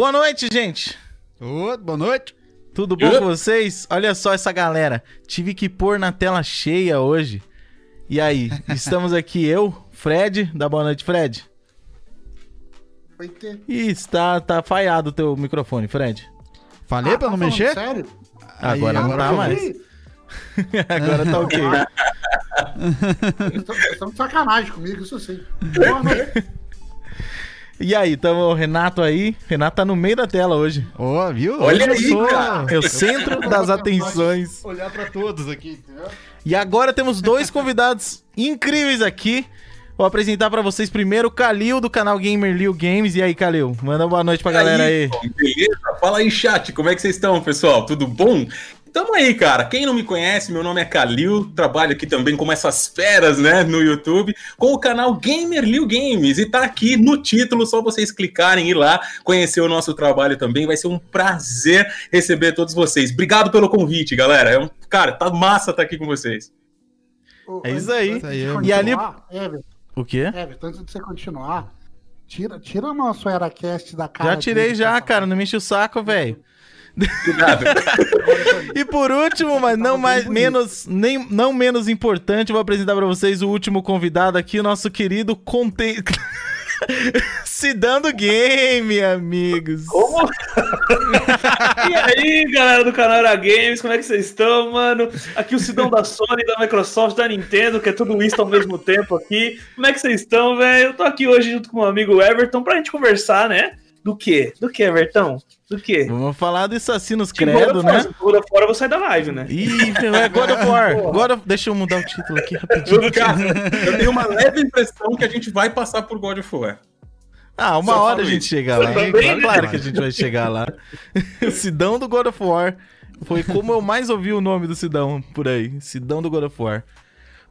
Boa noite, gente. Ô, boa noite. Tudo bom com vocês? Olha só essa galera. Tive que pôr na tela cheia hoje. E aí, estamos aqui eu, Fred, da Boa Noite, Fred. Ter. E está tá falhado o teu microfone, Fred. Falei Ah, pra tá não falando mexer? Sério? Aí, Agora não agora tá eu mais. Ih, Agora tá ok. Vocês estão- vocês estão de sacanagem comigo, isso sim. Boa noite. E aí, tamo o Renato aí. Renato tá no meio da tela hoje. Ó, viu? Olha Eu aí, sou- cara. É o centro das atenções. Olhar pra todos aqui, entendeu? E agora temos dois convidados incríveis aqui. Vou apresentar pra vocês primeiro o Kalil do canal Gamer Liu Games. E aí, Kalil? Manda uma boa noite pra galera aí. pô, Beleza? Fala aí, chat. Como é que vocês estão, pessoal? Tudo bom? Tamo aí, cara. Quem não me conhece, meu nome é Kalil, trabalho aqui também como essas feras, né, no YouTube, com o canal Gamer Liu Games. E tá aqui no título, só vocês clicarem e ir lá, conhecer o nosso trabalho também. Vai ser um prazer receber todos vocês. Obrigado pelo convite, galera. É um... Cara, tá massa estar aqui com vocês. É isso aí. Isso aí, E ali- Everton, O quê? Everton, antes de você continuar, tira, tira o nosso Eracast da cara. Já tirei dele, já, tá cara. Não me enche o saco, velho. Obrigado. E por último, mas não mais menos, nem, não menos importante, vou apresentar pra vocês o último convidado aqui, o nosso querido conte... Se dando game, amigos. Como? e aí, galera do canal Era Games, como é que vocês estão, mano? Aqui o Sidão da Sony, da Microsoft, da Nintendo, que é tudo isso ao mesmo tempo aqui. Como é que vocês estão, velho? Eu tô aqui hoje junto com o meu amigo Everton pra gente conversar, né? Do quê? Do que, Everton? Do quê? Vamos falar do Assassinos Credo, né? Se God of War, eu vou sair da live, né? Ih, é God of War. God of... Deixa eu mudar o título aqui rapidinho. Cara, eu tenho uma leve impressão que a gente vai passar por God of War. Ah, uma Só hora a gente isso. chega lá. Também, Claro, claro que a gente vai chegar lá. O Sidão do God of War. Foi como eu mais ouvi o nome do Sidão por aí. Sidão do God of War.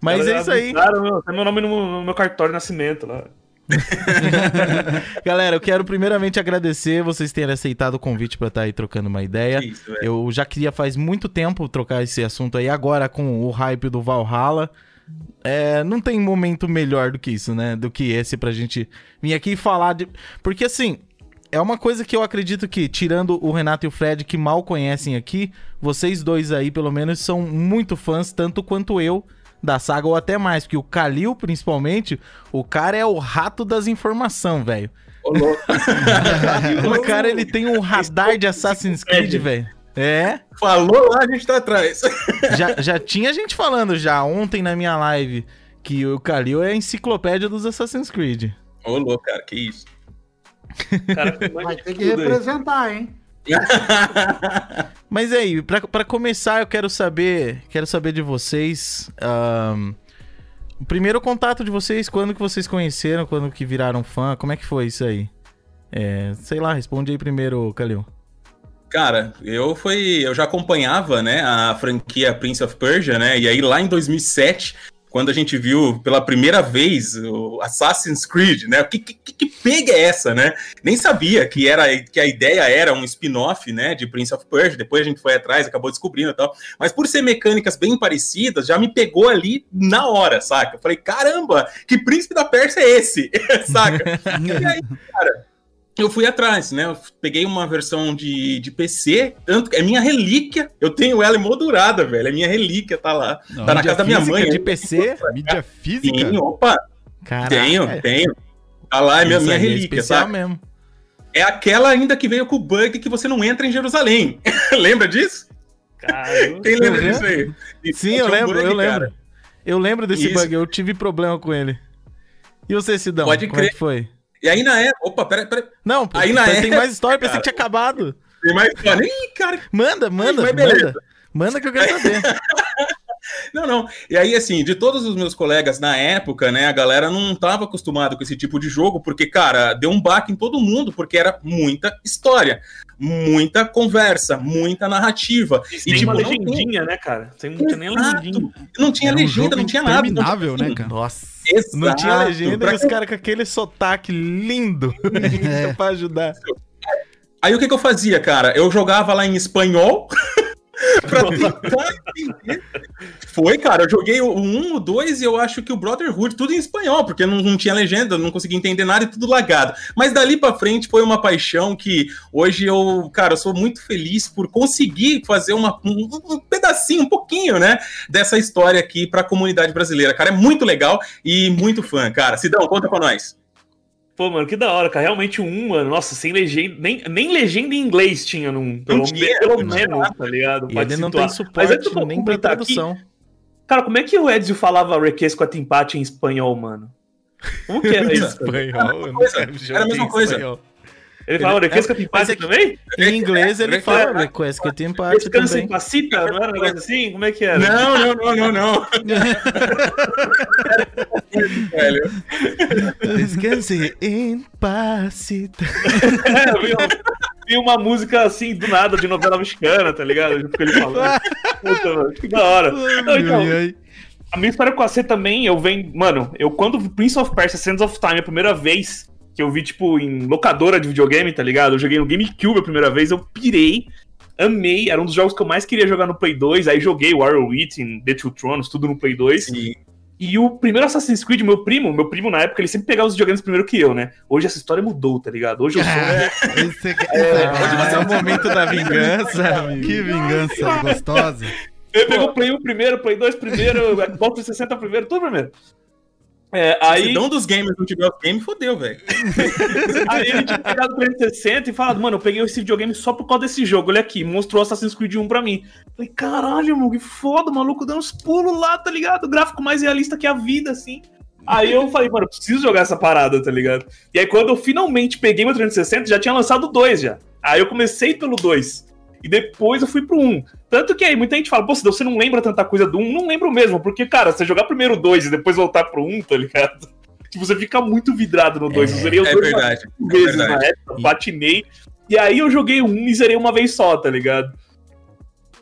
Mas é isso aí. Claro, meu, tem meu nome no, no meu cartório de nascimento lá. Galera, eu quero primeiramente agradecer vocês terem aceitado o convite pra estar aí trocando uma ideia. Isso. Eu já queria faz muito tempo trocar esse assunto aí, agora com o hype do Valhalla. É, não tem momento melhor do que isso, né? Do que esse pra gente vir aqui e falar de. Porque assim, é uma coisa que eu acredito que, tirando o Renato e o Fred, que mal conhecem aqui, vocês dois aí, pelo menos, são muito fãs, tanto quanto eu, da saga, ou até mais. Porque o Kalil, principalmente, o cara é o rato das informações, velho. Ô, louco. O cara, ele tem um radar de Assassin's Creed, velho. É, Falou lá, a gente tá atrás. já, já tinha gente falando já ontem na minha live que o Kalil é a enciclopédia dos Assassin's Creed. Ô, louco, cara, que isso. Cara, que Vai ter que tudo aí. representar, hein? Mas aí, pra começar, eu quero saber, quero saber de vocês. ahn, o primeiro contato de vocês, quando que vocês conheceram, quando que viraram fã, como é que foi isso aí? É, sei lá, responde aí primeiro, Kalil. Cara, eu fui, eu já acompanhava, né, a franquia Prince of Persia, né? E aí lá em 2007, quando a gente viu pela primeira vez o Assassin's Creed, né? Que, que, que pega é essa, né? Nem sabia que era que a ideia era um spin-off, né, de Prince of Persia. Depois a gente foi atrás, acabou descobrindo e tal. Mas por ser mecânicas bem parecidas, já me pegou ali na hora, saca? Eu falei, caramba, que príncipe da Pérsia é esse? saca? E aí, cara, eu fui atrás, né? Eu peguei uma versão de, de PC, tanto é minha relíquia. Eu tenho ela emoldurada, velho. É minha relíquia, tá lá. Não, tá na casa da minha mãe. de PC? Mídia física? Tenho, opa, Caraca, tenho, tenho. Tá lá, é minha, minha é relíquia, sabe? mesmo. É aquela ainda que veio com o bug que você não entra em Jerusalém. Lembra disso? Caramba. Quem lembra Uhum. disso aí? Sim, eu um lembro, bug, eu lembro. cara. Eu lembro desse Isso. bug, eu tive problema com ele. E você, Sidão? Pode como é crer. que foi? E aí na época. Opa, pera, pera. Não, pô, Aí na tem época, mais história, pensei cara. que tinha acabado. Tem mais história. Ih, cara, Manda, manda, Mas beleza. manda. Manda que eu quero saber. Não, não. E aí, assim, de todos os meus colegas na época, né, a galera não tava acostumada com esse tipo de jogo, porque, cara, deu um baque em todo mundo, porque era muita história, muita conversa, muita narrativa. E E, tipo, uma não, tem- legendinha, né, cara? Tem, não tinha nem legendinha. não tinha Era um legenda, jogo não tinha nada. Então, interminável, né, cara? Nossa. Exato. Não tinha legenda Pra e os caras com aquele sotaque lindo É. pra ajudar. Aí o que, que eu fazia, cara? Eu jogava lá em espanhol, pra tentar entender. Foi, cara, eu joguei o 1, o 2 e eu acho que o Brotherhood, tudo em espanhol, porque não, não tinha legenda, não conseguia entender nada e tudo lagado. Mas dali pra frente foi uma paixão que hoje eu, cara, eu sou muito feliz por conseguir fazer uma, um, um pedacinho, um pouquinho, né, dessa história aqui pra comunidade brasileira. Cara, é muito legal e muito fã, cara. Sidão, conta pra nós. Pô, mano, que da hora, cara. Realmente um, mano. Nossa, sem legenda. Nem, nem legenda em inglês tinha num. Pelo, tinha, pelo não tinha menos, tá ligado? E Pode ele não situar. tem Mas antes suporte eu nem pra completar aqui, tradução. Cara, como é que o Ezio falava Requesco a empate em espanhol, mano? Como que era isso? cara? Espanhol, eu não era a mesma coisa. espanhol. Ele falava Ele- Requesco a mas empate é que- também? Em inglês ele Request- fala request que tem empate Descansa em também. Pacita, não era um negócio assim? Como é que era? Não, não, não, não, não. Velho. Descanse em pacita. É, eu vi, uma, música assim, do nada, de novela mexicana, tá ligado? Junto com ele falando. Puta, mano, que da hora. Não, então. A minha história com a C também, eu venho. Mano, eu quando vi Prince of Persia Sands of Time a primeira vez, que eu vi, tipo, em locadora de videogame, tá ligado? Eu joguei no GameCube a primeira vez, eu pirei, amei, era um dos jogos que eu mais queria jogar no Play 2, aí joguei Warrior Within, The Two Thrones, tudo no Play 2. Sim. E o primeiro Assassin's Creed, meu primo, meu primo na época, ele sempre pegava os videogames primeiro que eu, né? Hoje essa história mudou, tá ligado? Hoje eu sou. Esse Ah, é o momento da vingança, amigo. Que vingança gostosa. Ele pegou o Play 1 primeiro, Play 2 primeiro, Xbox 360 primeiro, tudo primeiro. É, aí. Se um dos gamers não tiver os games, fodeu, velho. Aí ele tinha pegado o 360 e falado, mano, eu peguei esse videogame só por causa desse jogo. Olha aqui, mostrou Assassin's Creed 1 pra mim. Falei, caralho, mano, que foda, o maluco dando uns pulos lá, tá ligado? O gráfico mais realista que a vida, assim. Aí eu falei, mano, eu preciso jogar essa parada, tá ligado? E aí quando eu finalmente peguei meu 360, já tinha lançado o 2 já. Aí eu comecei pelo 2. E depois eu fui pro 1. Tanto que aí muita gente fala, pô, você não lembra tanta coisa do 1? Não lembro mesmo, porque, cara, você jogar primeiro o 2 e depois voltar pro 1, tá ligado? Tipo, você fica muito vidrado no 2. eu zerei os É dois verdade. É vezes na verdade. época, patinei. E aí eu joguei um e zerei uma vez só, tá ligado?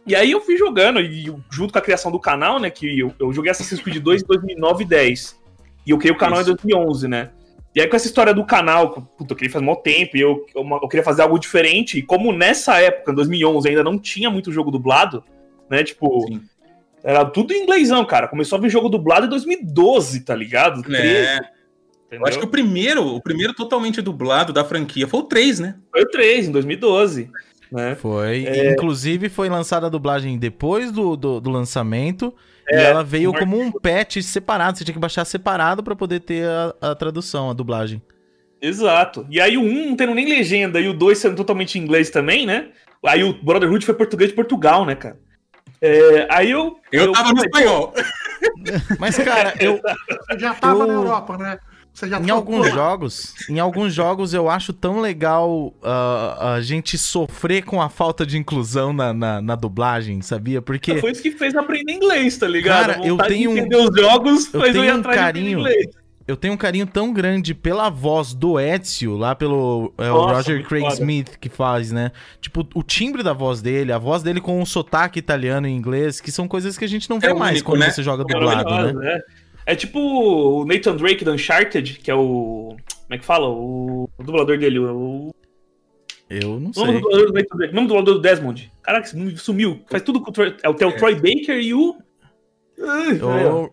E aí eu fui jogando, e junto com a criação do canal, né, que eu, eu joguei Assassin's Creed 2 em 2009 e 10. E eu criei o canal Isso. em 2011, né? E aí com essa história do canal, que, puta, eu queria fazer muito tempo, e eu, eu, eu queria fazer algo diferente, e como nessa época, em 2011, ainda não tinha muito jogo dublado, né, tipo... Sim. Era tudo em inglêsão, cara. Começou a vir jogo dublado em 2012, tá ligado? 13, É, eu acho que o primeiro, o primeiro totalmente dublado da franquia foi o 3, né? Foi o 3, em 2012. Né? Foi. É. Inclusive, foi lançada a dublagem depois do, do, do lançamento. E É, ela veio um como um patch separado. Você tinha que baixar separado pra poder ter a, a tradução, a dublagem. Exato. E aí o 1 não tendo nem legenda e o 2 sendo totalmente em inglês também, né? Aí o Brotherhood foi português de Portugal, né, cara? É, aí eu. Eu, tava no falei, espanhol. Mas, cara, eu, Você já tava Eu- na Europa, né? Você já em alguns lá. jogos, em alguns jogos eu acho tão legal ah, a gente sofrer com a falta de inclusão na, na, na dublagem, sabia? Porque Foi isso que fez aprender inglês, tá ligado? Cara, A eu de tenho um- entender os jogos eu fez eu tenho um atrás de carinho eu tenho um carinho tão grande pela voz do Ezio, lá pelo é, o Nossa, Roger Craig foda. Smith que faz, né? Tipo, o timbre da voz dele, a voz dele com um sotaque italiano e inglês, que são coisas que a gente não vê É mais único, quando né? você joga dublado, Maravilhoso, né? né? É tipo o Nathan Drake do Uncharted, que é o. Como é que fala? O, o dublador dele. O, Eu não o nome sei. do dublador do Nathan Drake. O nome do dublador do Desmond. Caraca, sumiu. Faz tudo com o Troy. É o, tem o Troy Baker e o. Ai, O,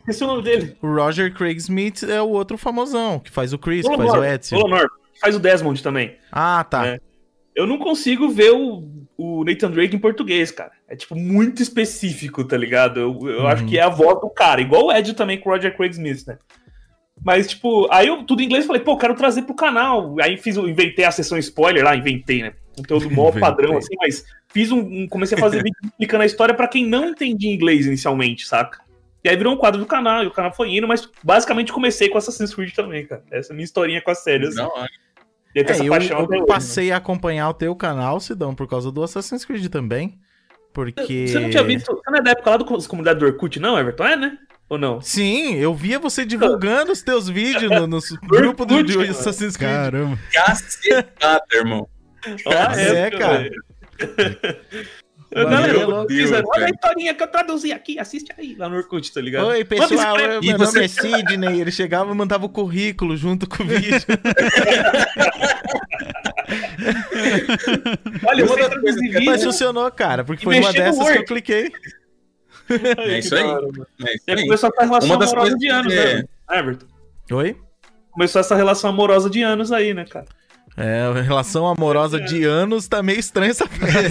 Esqueci o nome dele. o Roger Craig Smith é o outro famosão, que faz o Chris, que faz o. Nolan North, que faz o Desmond também. Ah, tá. É. Eu não consigo ver o, o Nathan Drake em português, cara. É, tipo, muito específico, tá ligado? Eu, eu Uhum. acho que é a voz do cara. Igual o Ed também com o Roger Craig Smith, né? Mas, tipo, aí eu, tudo em inglês, falei, pô, quero trazer pro canal. Aí fiz, inventei a sessão spoiler lá, inventei, né? Conteúdo mó padrão, assim, mas fiz um, um- comecei a fazer vídeo explicando a história pra quem não entendia inglês inicialmente, saca? E aí virou um quadro do canal, e o canal foi indo, mas basicamente comecei com Assassin's Creed também, cara. Essa é a minha historinha com a série, assim. Não, E tem É, essa eu, eu hoje, né? passei a acompanhar o teu canal, Sidão, por causa do Assassin's Creed também. Porque. Você não tinha visto. Você não é da época lá do das comunidades do Orkut, não, Everton? É, né? Ou não? Sim, eu via você divulgando os teus vídeos no, no grupo do, Orkut, Assassin's Creed. Caramba. cacetada, irmão. Olha é, cara. Galera, Deus, fiz, olha a historinha que eu traduzi aqui, assiste aí lá no Orkut, tá ligado? Oi, pessoal, eu- meu você- nome é Sidney. Ele chegava e mandava o currículo junto com o vídeo. Olha, Uma das coisas que Mas funcionou, cara, porque foi uma dessas que eu cliquei. É isso aí. É isso E aí. começou essa relação amorosa coisas de anos, é- né, Everton? Oi? Começou essa relação amorosa de anos aí, né, cara? É, a relação amorosa de anos tá meio estranha essa frase.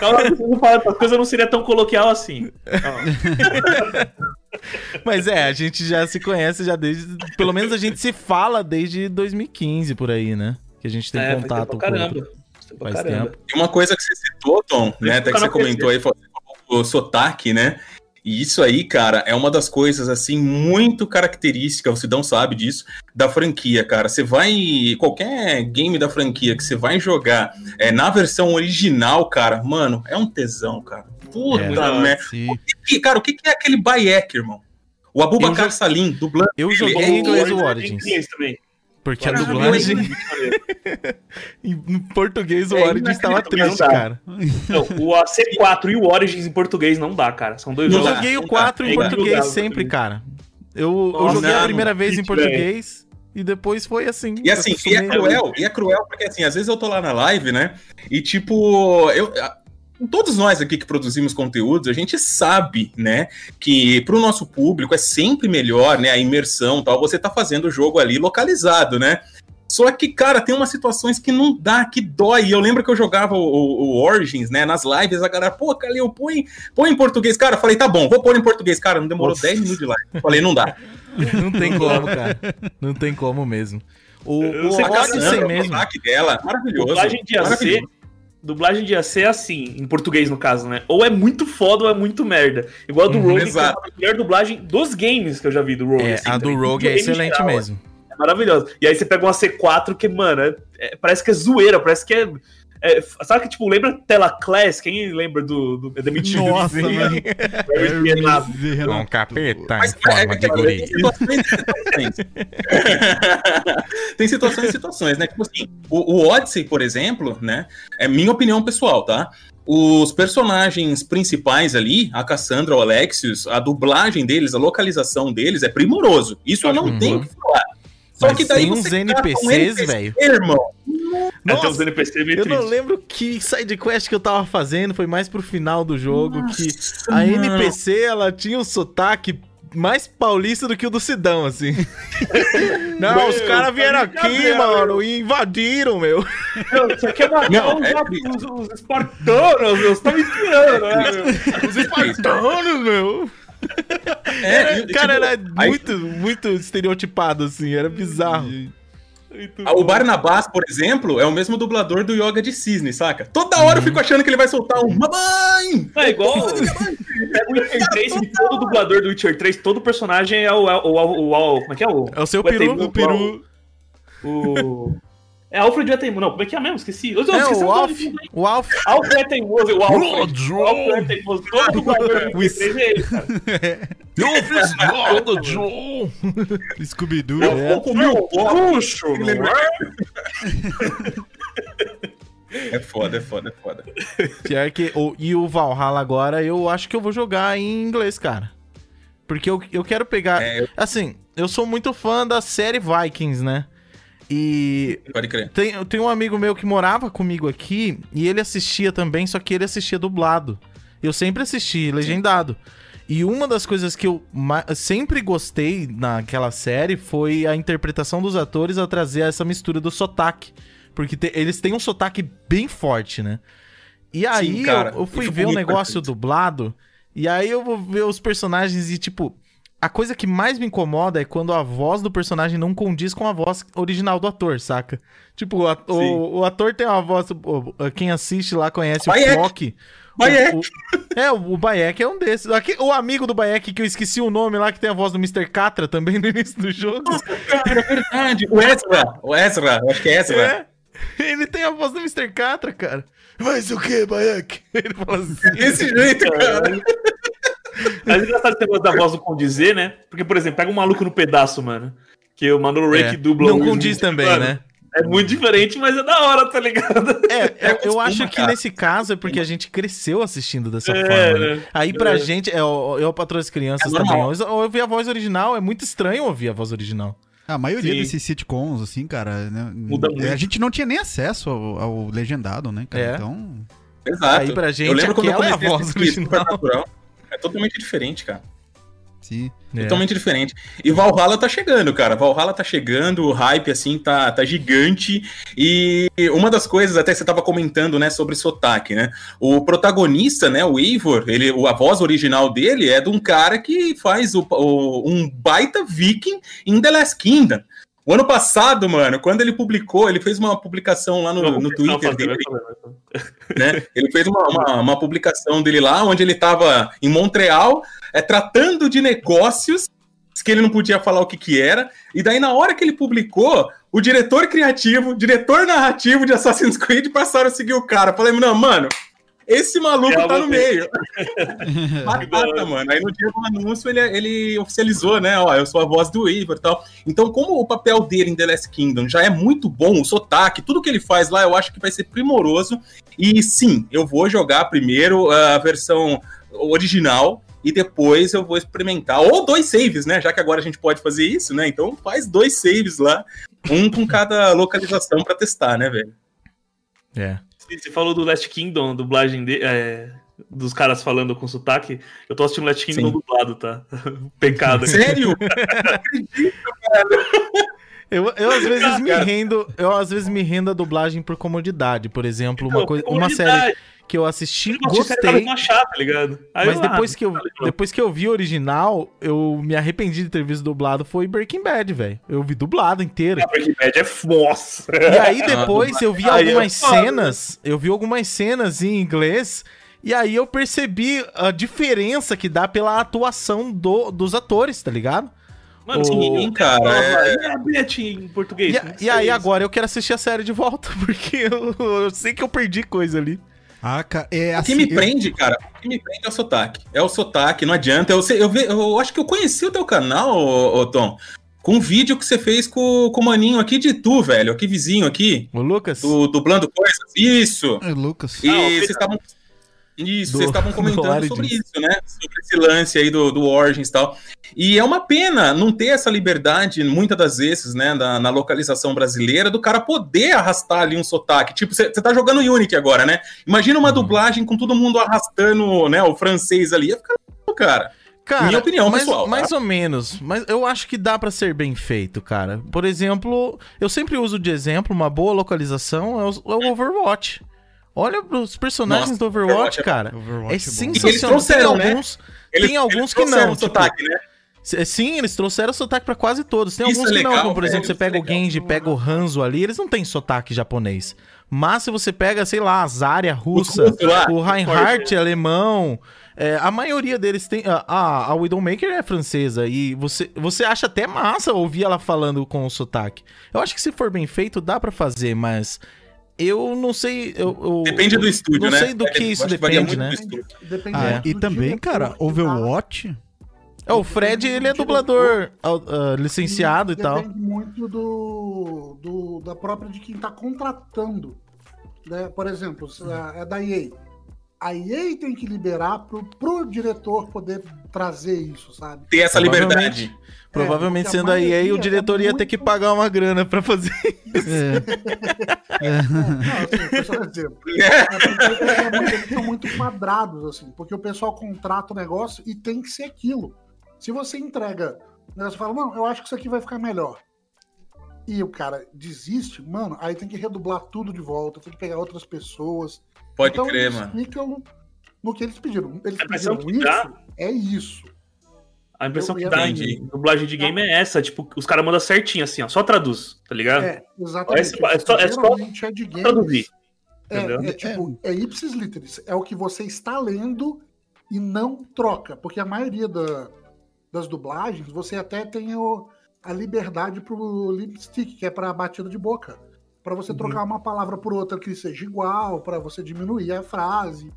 Calma, se eu falar essas coisas não seria tão coloquial assim. Mas é, a gente já se conhece já desde. Pelo menos a gente se fala desde 2015 por aí, né? Que a gente tem É, contato com. caramba. Faz tempo pra Faz caramba. tempo. E uma coisa que você citou, Tom, né? Até que você comentou aí, falou o sotaque, né? E isso aí, cara, é uma das coisas, assim, muito característica, o Sidão sabe disso, da franquia, cara. Você vai. Qualquer game da franquia que você vai jogar é, na versão original, cara, mano, é um tesão, cara. Puta É. merda. Cara, o que que é aquele Bayek, irmão? O jo- Salim, dublando. Eu joguei É em inglês o Origins. também. Porque a dublagem eu- em português o É Origins tava inacreditável, triste, cara. Não, o AC4 e o Origins em português não dá, cara. São dois Eu Não jogos. dá, joguei o não 4 dá. em É português sempre, cara. Eu, eu joguei a não, primeira não. vez em português e depois foi assim. E assim, e é cruel, e é cruel, porque assim, às vezes eu tô lá na live, né? E tipo, eu. Todos nós aqui que produzimos conteúdos, a gente sabe, né, que pro nosso público é sempre melhor, né, a imersão e tal, você tá fazendo o jogo ali localizado, né? Só que, cara, tem umas situações que não dá, que dói. E Eu lembro que eu jogava o, o- o Origins, né, nas lives, a galera, pô, Calil, põe, põe em português. Cara, eu falei, tá bom, vou pôr em português. Cara, não demorou Nossa. 10 minutos de live. Eu falei, não dá. Não tem como, cara. Não tem como mesmo. O, Eu o sei que A a Odyssey Cassandra, o mesmo. ataque dela, maravilhoso. Dublagem de AC, maravilhoso. Dublagem de AC é assim, em português no caso, né? Ou é muito foda ou é muito merda. Igual a do Uhum, Rogue, que é a melhor dublagem dos games que eu já vi do Rogue. É, assim, a do também. Rogue é excelente geral, mesmo. É maravilhoso. E aí você pega uma C4 que, mano, é- é- parece que é zoeira, parece que é. É- sabe que, tipo, lembra Tela Class? Quem lembra do, do The Meteor? Nossa, mano. É. Um capeta em forma é, de é, guri. tem situações e situações. tem situações e situações, né? Tipo assim, o, o Odyssey, por exemplo, né? É minha opinião pessoal, tá? Os personagens principais ali, a Cassandra, o Alexius, a dublagem deles, a localização deles é primoroso. Isso eu não Uhum. tenho o que falar. Só Mas que daí tem uns você um NPCs, NPC, velho. irmão. Até os Nossa, NPC meio eu não triste. lembro que sidequest que eu tava fazendo, foi mais pro final do jogo, que Nossa, a mano. NPC, ela tinha um sotaque mais paulista do que o do Sidão, assim. Não, Meu, os caras vieram tá aqui, brincadeira, mano, e invadiram, meu. Meu, Você quer matar Não, os, é os, os espartanos, meu? Você tá me tirando, né, meu? Os espartanos, meu. É, e, Cara, tipo, era aí- muito, muito estereotipado, assim, era bizarro. Ah, O. Barnabás, por exemplo, é o mesmo dublador do Yoga de Cisne, saca? Toda hora eu fico achando que ele vai soltar um mamãe! É igual. Pega o Witcher 3, que todo dublador do Witcher 3, todo personagem é o. o, o, o- como é que é o. É o seu o peru, o peru. O. É Alfred Etemu, não, como é que é mesmo? Esqueci. Eu, eu É, esqueci o Alf. O Alf. Alfred Etemoso, o Alfred. O Alfred Etemoso, todo dublador do Witcher 3 é ele, cara. Eu fiz nada, John. Scooby-Doo. Eu vou comer o não é? É foda, é foda, é foda. Pior que. O, e o Valhalla agora, eu acho que eu vou jogar em inglês, cara. Porque eu, eu quero pegar. É, eu- Assim, eu sou muito fã da série Vikings, né? E pode crer. tem, eu tenho um amigo meu que morava comigo aqui e ele assistia também, só que ele assistia dublado. Eu sempre assisti legendado. E uma das coisas que eu sempre gostei naquela série foi a interpretação dos atores a trazer essa mistura do sotaque. Porque te- eles têm um sotaque bem forte, né? E aí cara, eu, eu fui isso ver o muito negócio perfeito. dublado, e aí eu vou ver os personagens e, tipo, a coisa que mais me incomoda é quando a voz do personagem não condiz com a voz original do ator, saca? Tipo, o, at- Sim. o, o ator tem uma voz. o- quem assiste lá conhece Bayek. o Flock. Bayek. É, o Bayek é um desses. Aqui, o amigo do Bayek, que eu esqueci o nome lá, que tem a voz do Mr. Catra também no início do jogo. Cara, é verdade. O Ezra, o Ezra, eu acho que é Ezra. É. Ele tem a voz do Mr. Catra, cara. Mas o que, Bayek? Ele fala assim. Desse jeito, cara. Mas é engraçado esse negócio da voz não condizer, né? Porque, por exemplo, pega um maluco no pedaço, mano. Que o Manolo Ray É, que dubla Não condiz Smith, também, mano, né? É muito diferente, mas é da hora, tá ligado? É, eu, eu costuma, acho que cara. nesse caso é porque a gente cresceu assistindo dessa É, forma. né? né? Aí pra É. gente, é, eu, eu patroa as crianças É normal. também. Eu, eu ouvi a voz original, é muito estranho ouvir a voz original. A maioria Sim. desses sitcoms, assim, cara, né, Muda muito. a gente não tinha nem acesso ao, ao legendado, né, cara? É. Então. Exato. Aí pra gente, eu lembro quando eu aquela é a comecei voz original. É totalmente diferente, cara. Sim. É. Totalmente diferente. E Valhalla tá chegando, cara. Valhalla tá chegando, o hype, assim, tá, tá gigante. E uma das coisas, até você tava comentando, né, sobre sotaque, né? O protagonista, né, o Eivor, ele, o- a voz original dele é de um cara que faz o, o- um baita viking em The Last Kingdom. O ano passado, mano, quando ele publicou, ele fez uma publicação lá no, Não, no Twitter dele, né? Ele fez uma, uma, uma publicação dele lá, onde ele estava em Montreal, é, tratando de negócios, que ele não podia falar o que que era, e daí na hora que ele publicou, o diretor criativo, diretor narrativo de Assassin's Creed passaram a seguir o cara. Falei, não, mano, esse maluco É, tá no meio. Batata, mano. Aí no dia do anúncio ele, ele oficializou, né? Ó, eu sou a voz do Ivor e tal. Então, como o papel dele em The Last Kingdom já é muito bom, o sotaque, tudo que ele faz lá, eu acho que vai ser primoroso. E sim, eu vou jogar primeiro a versão original e depois eu vou experimentar. Ou dois saves, né? Já que agora a gente pode fazer isso, né? Então faz dois saves lá, um com cada localização pra testar, né, velho? É. Você falou do Last Kingdom, dublagem de, é, dos caras falando com sotaque. Eu tô assistindo Last Kingdom Sim. dublado, tá? Pecado. Sério? Eu, eu às vezes me Cara. rendo, eu às vezes me rendo a dublagem por comodidade, por exemplo, uma Não, coisa, uma série. Que eu assisti, Eu gostei, mais chata, tá ligado? Aí mas eu, ah, depois que eu tá depois que eu vi o original, eu me arrependi de ter visto dublado foi Breaking Bad, velho. Eu vi dublado inteiro. Ah, Breaking Bad é nossa. E aí depois eu vi Aí é algumas foda, cenas, eu vi algumas cenas em inglês e aí eu percebi a diferença que dá pela atuação do- dos atores, tá ligado? Mano, sim, cara, é- E a Beth em português? E, que e aí é isso? agora eu quero assistir a série de volta, porque eu, eu sei que eu perdi coisa ali. Ah, cara, é O assim. que me eu- prende, cara, o que me prende é o sotaque. É o sotaque, não adianta. Eu, sei- eu, ve- eu acho que eu conheci o teu canal, ô, ô, Tom, com um vídeo que você fez com, com o maninho aqui de tu, velho, aqui vizinho aqui, O Lucas? do, dublando coisas. Isso! É, Lucas. E Ah, o vocês estavam. Isso, Do- vocês estavam do comentando sobre isso, né? Sobre esse lance aí do, do Origins e tal. E é uma pena não ter essa liberdade, muitas das vezes, né, na, na localização brasileira, do cara poder arrastar ali um sotaque. Tipo, você tá jogando Unity agora, né? Imagina uma dublagem com todo mundo arrastando, né, o francês ali. Ia ficar cara. Cara, Minha opinião, mais, pessoal, tá? Mais ou menos. Mas eu acho que dá pra ser bem feito, cara. Por exemplo, eu sempre uso de exemplo uma boa localização é o, é o Overwatch. Olha os personagens Nossa, do Overwatch, Overwatch é cara. Overwatch É é sensacional. Eles trouxeram, tem né? alguns, Eles- tem alguns eles que não. o tipo, sotaque, né? Sim, eles trouxeram sotaque pra quase todos. Tem Isso alguns é que não, legal, como por exemplo, velho, você é pega o legal. Genji, pega o Hanzo ali, eles não têm sotaque japonês. Mas se você pega, sei lá, a Zarya russa, lá, o Reinhardt forte, alemão, é, a maioria deles tem. A, a, Widowmaker é francesa e você, você acha até massa ouvir ela falando com o sotaque. Eu acho que se for bem feito, dá pra fazer, mas eu não sei. Eu, eu- Depende do estúdio, não né? sei do que Eu isso depende, muito né? Depende Ah, muito e também, cara, que tá- Overwatch. É, o Fred, ele é dublador ah, licenciado e tal. Depende muito do, do- da própria de quem está contratando. né? Por exemplo, é é da EA. A EA tem que liberar pro, pro diretor poder trazer isso, sabe? Ter essa liberdade. Provavelmente porque a sendo a EA, o maioria diretor é ia ter que pagar uma grana pra fazer. É. É é muito- eles são muito quadrados, assim, porque o pessoal contrata o negócio e tem que ser aquilo. Se você entrega, você fala, não, eu acho que isso aqui vai ficar melhor. E o cara desiste, mano, aí tem que redublar tudo de volta, tem que pegar outras pessoas. Pode então, crer, eles mano. ficam no que eles pediram. Eles A impressão pediram isso, é isso. A impressão Eu que dá em dublagem de game é essa, tipo, os caras mandam certinho, assim, ó, só traduz, tá ligado? É, exatamente. É só- é só- é só é de games. Traduzir. É, Entendeu? é tipo, é ipsis literis. É o que você está lendo e não troca. Porque a maioria da- das dublagens, você até tem o- a liberdade pro lipstick, que é pra batida de boca. Pra você Uhum. trocar uma palavra por outra que seja igual, pra você diminuir a frase.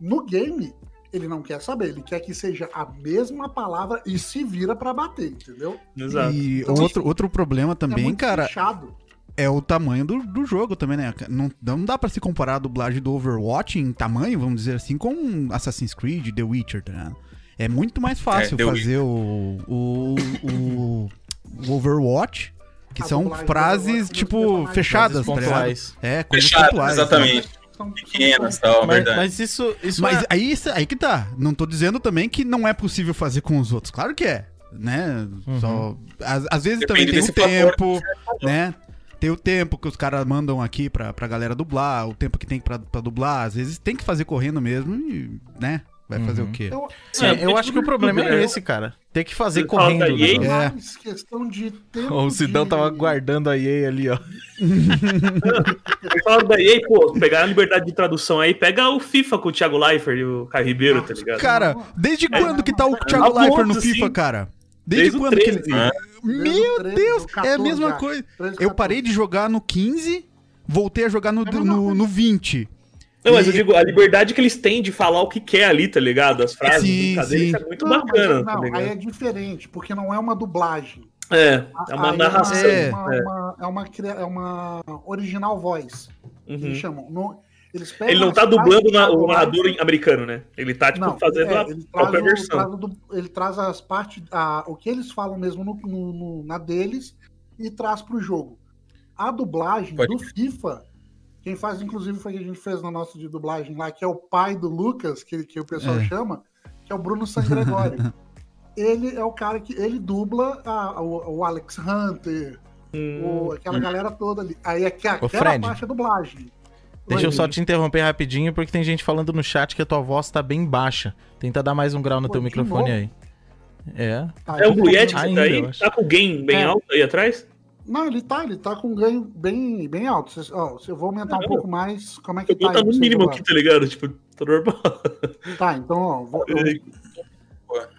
No game, ele não quer saber, ele quer que seja a mesma palavra e se vira pra bater, entendeu? Exato. E Então, outro, assim, outro problema é também, muito cara, fechado. é o tamanho do, do jogo também, né? Não, não dá pra se comparar a dublagem do Overwatch em tamanho, vamos dizer assim, com Assassin's Creed, The Witcher, tá ligado? É muito mais fácil É, fazer o, o, o o Overwatch, que A são frases, tipo, fechadas, tá ligado? pontuais. É, coisas Fechado, pontuais. exatamente. São- são- Pequenas, tal, Mas, verdade. mas isso, isso Mas é- aí, isso- aí que tá. Não tô dizendo também que não é possível fazer com os outros. Claro que é, né? Só, às, às vezes também Depende tem o tempo, né? Tem o tempo que os caras mandam aqui pra, pra galera dublar, o tempo que tem pra, pra dublar. Às vezes tem que fazer correndo mesmo e, né? Vai fazer Uhum. o quê? Eu, Sim, É, eu acho que o problema é esse, cara. Ter que fazer fala correndo. né? É. mais questão de tempo. O Sidão de- tava guardando a EA ali, ó. Eu falo da EA, pô, pegar a liberdade de tradução aí, pega o FIFA com o Thiago Leifert e o Caio Ribeiro, tá ligado? Cara, desde quando que tá o É, Thiago há Leifert no FIFA, sim. cara? Desde, Desde quando que 13, ele... né? Meu o 13, Deus, do é a 14 mesma já. coisa. 13, Eu parei de jogar no 15, voltei a jogar no, É no, no 20. Não, mas E- eu digo, a liberdade que eles têm de falar o que quer ali, tá ligado? As frases, Sim, brincadeiras, sim. é muito Não, bacana, tá não, aí ligado? é diferente, porque não é uma dublagem. É, é uma Aí narração. É. uma, É. uma- é uma cria- é uma original voice. que Uhum. Eles chamam. No- eles pegam Ele não tá dublando do na- o narrador em americano, né? Ele tá, tipo, Não, fazendo é, a ele traz, própria o, versão. traz o ele traz as partes, a- o que eles falam mesmo no, no- no- na deles e traz pro jogo. A dublagem Pode do FIFA, quem faz, inclusive, foi o que a gente fez na nossa de dublagem lá, que é o pai do Lucas, que, que o pessoal É. chama, que é o Bruno San Gregório. ele é o cara que ele dubla a- o, o Alex Hunter, Hum, o- aquela galera toda ali. Aí aqui, aquela Fred. parte é dublagem. Deixa eu só te interromper rapidinho, porque tem gente falando no chat que a tua voz tá bem baixa. Tenta dar mais um grau no Pô, teu microfone novo? aí. É. Tá, É o Guiete que tá aí? Tá com o gain bem É. alto aí atrás? Não, ele tá, ele tá com um ganho bem, bem alto. Cês- ó, se eu vou aumentar um pouco mais, como é que Eu tá? tá aí no mínimo aqui, tá ligado? Tipo, tá normal. Tá, então, ó, vou- eu-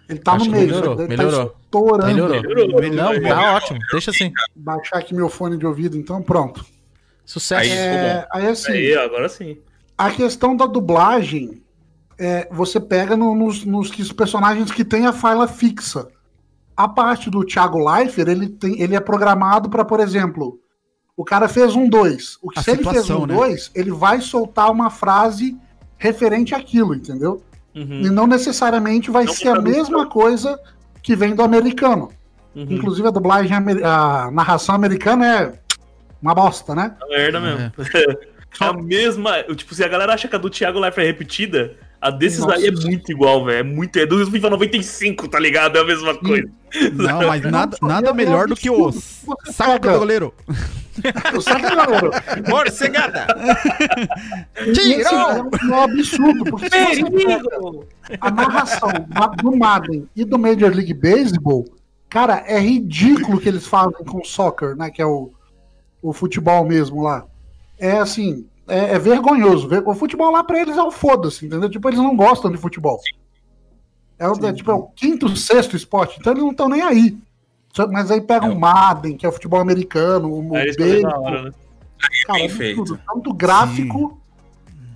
Ele- tá Acho no meio. melhorou, ele melhorou. Tá estourando. Melhorou. Melhorou. Não, tá ótimo. Deixa assim. Baixar aqui meu fone de ouvido, então pronto. Sucesso. Aí, É, aí assim, Aí, agora sim. a questão da dublagem, é, você pega no- nos, nos personagens que tem a fala fixa. A parte do Thiago Leifert, ele, tem, ele é programado para, por exemplo, o cara fez um 2. O que A se ele fez situação, um né? 2, ele vai soltar uma frase referente àquilo, entendeu? Uhum, E não necessariamente vai Não ser a mesma coisa que vem do americano. uhum. Inclusive a dublagem, a narração americana é uma bosta, né? É merda mesmo. É a mesma. Tipo, se a galera acha que a do Thiago Leifert é repetida, a desses Nossa. aí é muito igual, velho. É muito. É do FIFA 95, tá ligado? É a mesma coisa. Não, mas nada, nada melhor do que o pega- do goleiro. Eu sei que galera, Morcegada! Esse é um- absurdo, porque se você a narração do Madden e do Major League Baseball, cara, é ridículo o que eles fazem com o soccer, né? Que é o, o futebol mesmo lá. É assim, é, é vergonhoso. O futebol lá pra eles é o foda-se, entendeu? Tipo, eles não gostam de futebol. É, o- é, tipo, é o quinto, sexto esporte, então eles não estão nem aí. Mas aí pega o Madden, que é o futebol americano, o beisebol, hora, né? Cara, é tudo, tanto gráfico,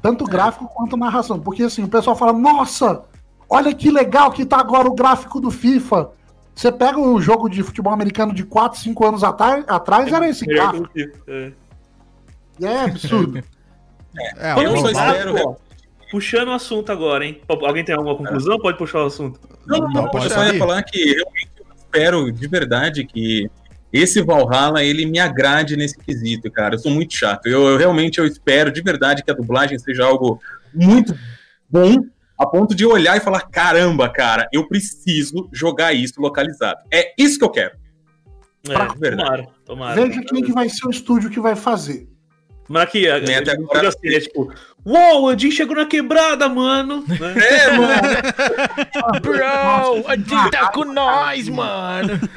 tanto gráfico quanto narração. Porque assim, o pessoal fala, nossa, olha que legal que tá agora o gráfico do FIFA. Você pega o jogo de futebol americano de 4, 5 anos atrás, atrás era esse gráfico. é. E é absurdo. É, espero- ó, Puxando o assunto agora, hein? Alguém tem alguma conclusão? Pode puxar o assunto. Não, não, Não, não, eu só ia falar que realmente eu espero de verdade que esse Valhalla ele me agrade nesse quesito, cara. Eu sou muito chato. Eu, eu realmente eu espero de verdade que a dublagem seja algo muito bom a ponto de olhar e falar: caramba, cara, eu preciso jogar isso localizado. É isso que eu quero. É, verdade. tomara, tomara. Veja quem que vai ser o estúdio que vai fazer. Mas aqui, a, Nem até agora- assim, é tipo, uou, o Jim chegou na quebrada, mano. Né? É, mano. Bro, a gente tá com nós, mano.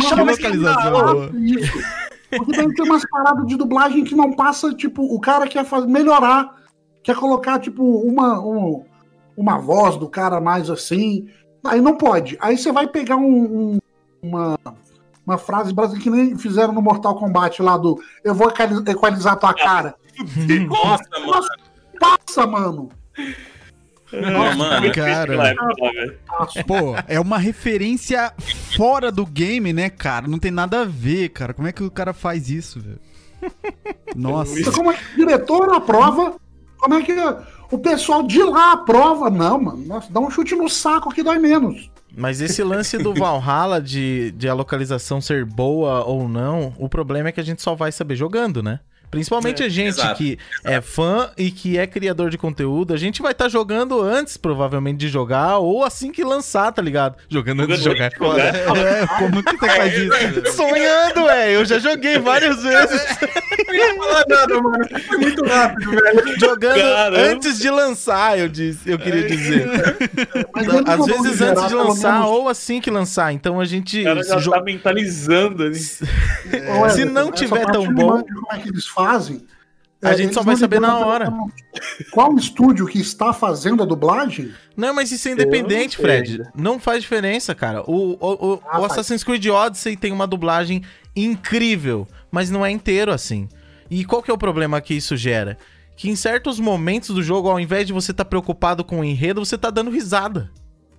Que localização. Porque tem que ter umas paradas de dublagem que não passa, tipo, o cara quer fazer, melhorar, quer colocar, tipo, uma, um- uma voz do cara mais assim. Aí não pode. Aí você vai pegar um- um- uma, uma frase brasileira que nem fizeram no Mortal Kombat lá do eu vou equali- equalizar tua cara. Nossa, mano. Passa, mano. Não, mano. Cara. Época velho. Passa. Pô, é uma referência fora do game, né, cara? Não tem nada a ver, cara. Como é que o cara faz isso, velho? Nossa. Então, como é que o diretor aprova? Como é que o pessoal de lá aprova? Não, mano. Nossa, dá um chute no saco que dói menos. Mas esse lance do Valhalla de, de a localização ser boa ou não, o problema é que a gente só vai saber jogando, né? Principalmente É, a gente exato, que é fã e que é criador de conteúdo, a gente vai estar jogando antes, provavelmente, de jogar, ou assim que lançar, tá ligado? Jogando antes de jogar é foda. É, como que você faz isso? Sonhando, velho. Eu já joguei várias vezes. Não ia falar nada, mano. Foi muito rápido, velho. Jogando Caramba. antes de lançar, eu disse, eu queria dizer. Mas Às vezes geral, antes de lançar menos, ou assim que lançar. Então a gente. O cara já jo- tá mentalizando ali. Ô, se não tiver tão bom- Como é que eles fazem? A É, gente só vai saber na hora. Qual estúdio que está fazendo a dublagem? Não, mas isso é independente, Fred. Não faz diferença, cara. O, o, o- Ah, o faz. Assassin's Creed Odyssey tem uma dublagem incrível, mas não é inteiro assim. E qual que é o problema que isso gera? Que em certos momentos do jogo, ao invés de você estar preocupado com o enredo, você tá dando risada.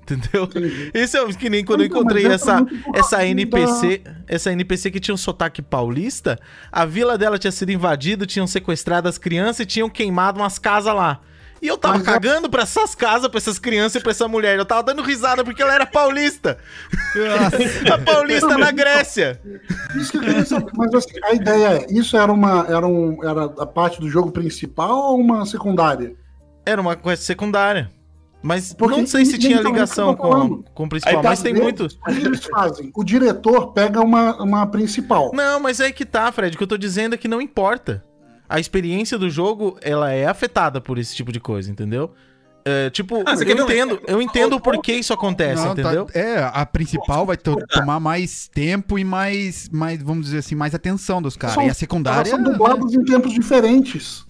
Entendeu? Esse é que nem quando eu Então, encontrei essa, essa NPC, essa NPC que tinha um sotaque paulista, a vila dela tinha sido invadida, tinham sequestrado as crianças e tinham queimado umas casas lá. E eu tava Mas é- cagando pra essas casas, pra essas crianças e pra essa mulher. Eu tava dando risada porque ela era paulista. a paulista na Grécia. Isso que eu queria saber. Mas assim, a ideia é, isso era uma era, um, era a parte do jogo principal ou uma secundária? Era uma quest secundária. Mas Porque não sei se tinha ligação com, com o principal, tá mas tem muito. O eles fazem? O diretor pega uma, uma principal. Não, mas é aí que tá, Fred. O que eu tô dizendo é que não importa. A experiência do jogo, ela é afetada por esse tipo de coisa, entendeu? É, tipo, Ah, eu entendo, eu entendo por que isso acontece, Não, tá- entendeu? é, a principal vai to- tomar mais tempo e mais, mais, vamos dizer assim, mais atenção dos caras. São- E a Elas secundária. são dubladas em tempos diferentes.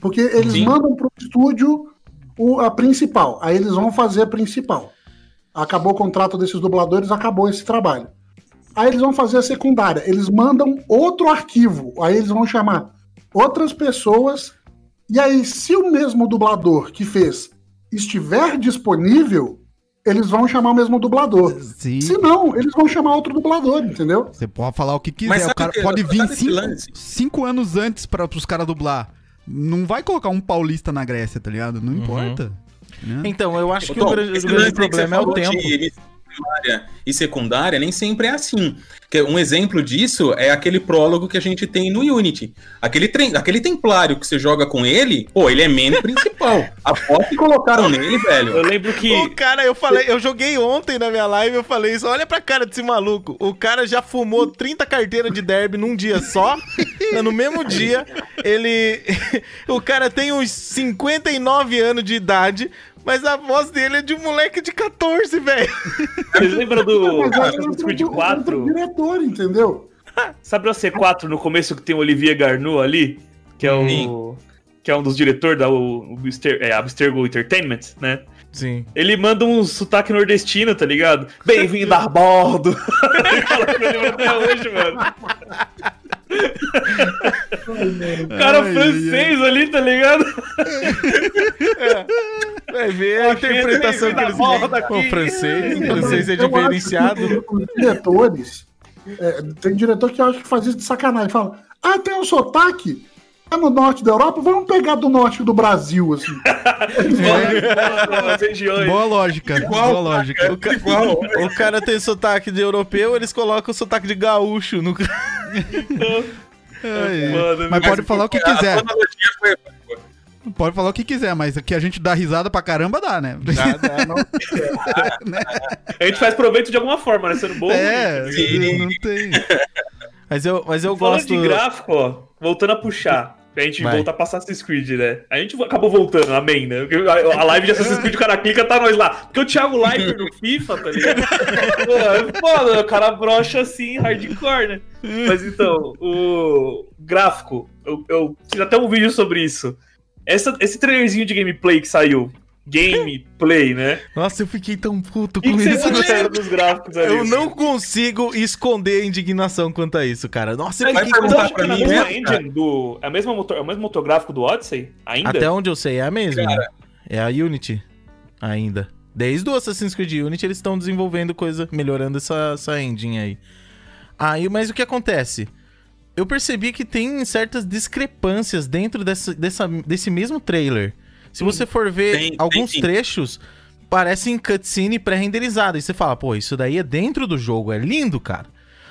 Porque eles Sim. mandam pro estúdio o, a principal. Aí eles vão fazer a principal. Acabou o contrato desses dubladores, acabou esse trabalho. Aí eles vão fazer a secundária. Eles mandam outro arquivo. Aí eles vão chamar outras pessoas. E aí, se o mesmo dublador que fez estiver disponível, eles vão chamar o mesmo dublador. Sim. Se não, eles vão chamar outro dublador, entendeu? Você pode falar o que quiser. Mas o cara que- pode vir cinco, cinco anos antes para os caras dublar. Não vai colocar um paulista na Grécia, tá ligado? Não importa. né? Então, eu acho que o grande, o grande problema é o tempo. de primária e secundária nem sempre é assim. Que um exemplo disso é aquele prólogo que a gente tem no Unity. Aquele, trem, aquele templário que você joga com ele, pô, ele é main principal. A foto que colocaram nele, Eu velho. lembro que. O cara, eu falei, eu joguei ontem na minha live, eu falei isso, olha pra cara desse maluco. O cara já fumou 30 carteiras de derby num dia só. no mesmo dia, ele. o cara tem uns 59 anos de idade, mas a voz dele é de um moleque de 14, velho. Vocês lembram do Assassin's Creed o- entra o 4? diretor, entendeu? Sabe o C4 no começo que tem o Olivier Garnou ali? Que é o. Sim. Que é um dos diretores da o, o Abster- é, Abstergo Entertainment, né? Sim. Ele manda um sotaque nordestino, tá ligado? Bem-vindo a bordo. Ele fala eu lembro até hoje, mano. O cara Ai, francês ali, tá ligado? Vai ver a interpretação que eles com o francês. O francês é diferenciado. Os diretores. é, tem diretor que acha que faz isso de sacanagem. Fala, ah, tem um sotaque. É no norte da Europa, vamos pegar do norte do Brasil, assim. As regiões. Boa lógica. Igual, boa lógica. O, ca- Igual. o cara tem sotaque de europeu, eles colocam o sotaque de gaúcho no. Ai, Mano, mas pode falar o que quiser. foi- Pode falar o que quiser, mas que a gente dá risada pra caramba dá, né? A gente faz proveito de alguma forma, né? Sendo bom. É, Sim. não tem. Mas eu, mas eu Falando gosto. de gráfico, ó, voltando a puxar. Pra gente Vai. voltar pra Assassin's Creed, né? A gente acabou voltando, amém, né? Porque a live de Assassin's Creed, o cara clica, tá nós lá. Porque o Thiago Leifert no FIFA, tá ligado? Pô, é foda, o cara brocha assim, hardcore, né? Mas então, o gráfico, eu, eu fiz até um vídeo sobre isso. Essa, esse trailerzinho de gameplay que saiu, gameplay, né? Nossa, eu fiquei tão puto com isso. Eu não consigo esconder a indignação quanto a isso, cara. Nossa, eu Mas fiquei perguntar é mim, mesma engine do. É, a mesma motor, é o mesmo motor gráfico do Odyssey? Ainda? Até onde eu sei é a mesma. Cara. É a Unity ainda. Desde o Assassin's Creed Unity eles estão desenvolvendo coisa, melhorando essa, essa engine aí. Aí, mas o que acontece? Eu percebi que tem certas discrepâncias dentro dessa, dessa, desse mesmo trailer. Se você for ver Tem, tem alguns sim. trechos, parece em cutscene pré-renderizada. E você fala, pô, isso daí é dentro do jogo, é lindo, cara.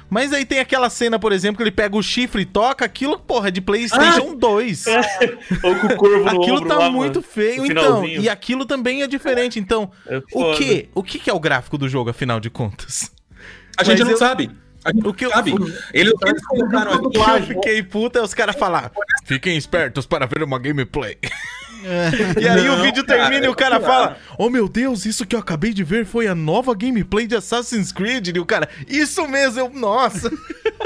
Mas aí tem aquela cena, por exemplo, que ele pega o chifre e toca, aquilo, porra, é de PlayStation 2. Ou com o corvo no Aquilo ombro tá lá, muito mano. feio, então. E aquilo também é diferente. Então, É o que? O que que é o gráfico do jogo, afinal de contas? A gente Mas não eu- sabe. O que eu- sabe. Eles, eles colocaram O que aqui. eu fiquei puta é os caras falar. Fiquem espertos para ver uma gameplay. E aí o Não, vídeo cara, termina e o cara é fala: Oh meu Deus, isso que eu acabei de ver foi a nova gameplay de Assassin's Creed. E o cara, isso mesmo, eu. Nossa!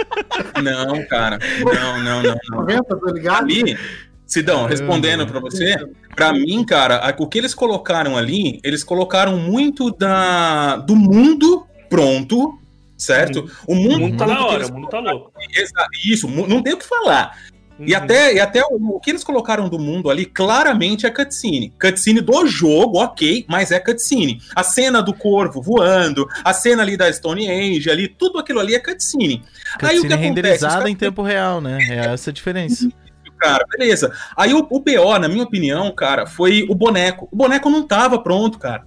Não, cara. Não, não, não, não. 90, tá ligado? Ali, Sidão, respondendo pra você, pra mim, cara, o que eles colocaram ali, eles colocaram muito da, do mundo pronto, certo? O O mundo, mundo tá da que hora, o mundo tá louco. Isso, não tem o que falar. E Uhum. até, e até o, o que eles colocaram do mundo ali, claramente é cutscene. Cutscene do jogo, ok, mas é cutscene. A cena do corvo voando, a cena ali da Stone Age, ali, tudo aquilo ali é cutscene. Aí o que Cutscene acontece? Renderizada caras em tempo real, né? É essa a diferença. cara, beleza. Aí o, o BO, na minha opinião, cara, foi o boneco. O boneco não tava pronto, cara.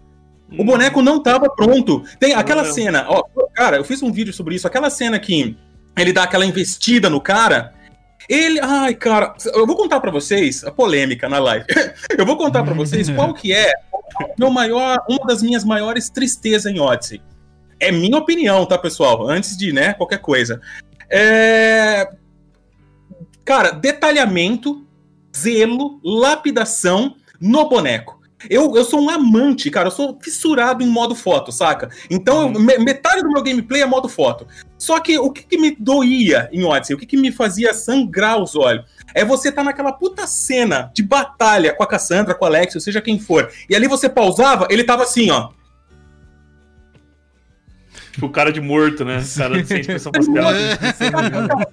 O boneco não tava pronto. Tem aquela Não. cena, ó, cara, eu fiz um vídeo sobre isso, aquela cena que ele dá aquela investida no cara. Ele, ai, cara, eu vou contar pra vocês a polêmica na live. eu vou contar pra vocês qual que é meu maior, uma das minhas maiores tristezas em Odyssey. É minha opinião, tá, pessoal? Antes de, né, qualquer coisa. É... Cara, detalhamento, zelo, lapidação no boneco. Eu, eu sou um amante, cara. Eu sou fissurado em modo foto, saca? Então, eu- me- metade do meu gameplay é modo foto. Só que o que, que me doía em Odyssey, o que, que me fazia sangrar os olhos, é você estar naquela puta cena de batalha com a Cassandra, com o Alex, ou seja quem for. E ali você pausava, ele tava assim, ó. Tipo, cara de morto, né? Cara sem expressão facial.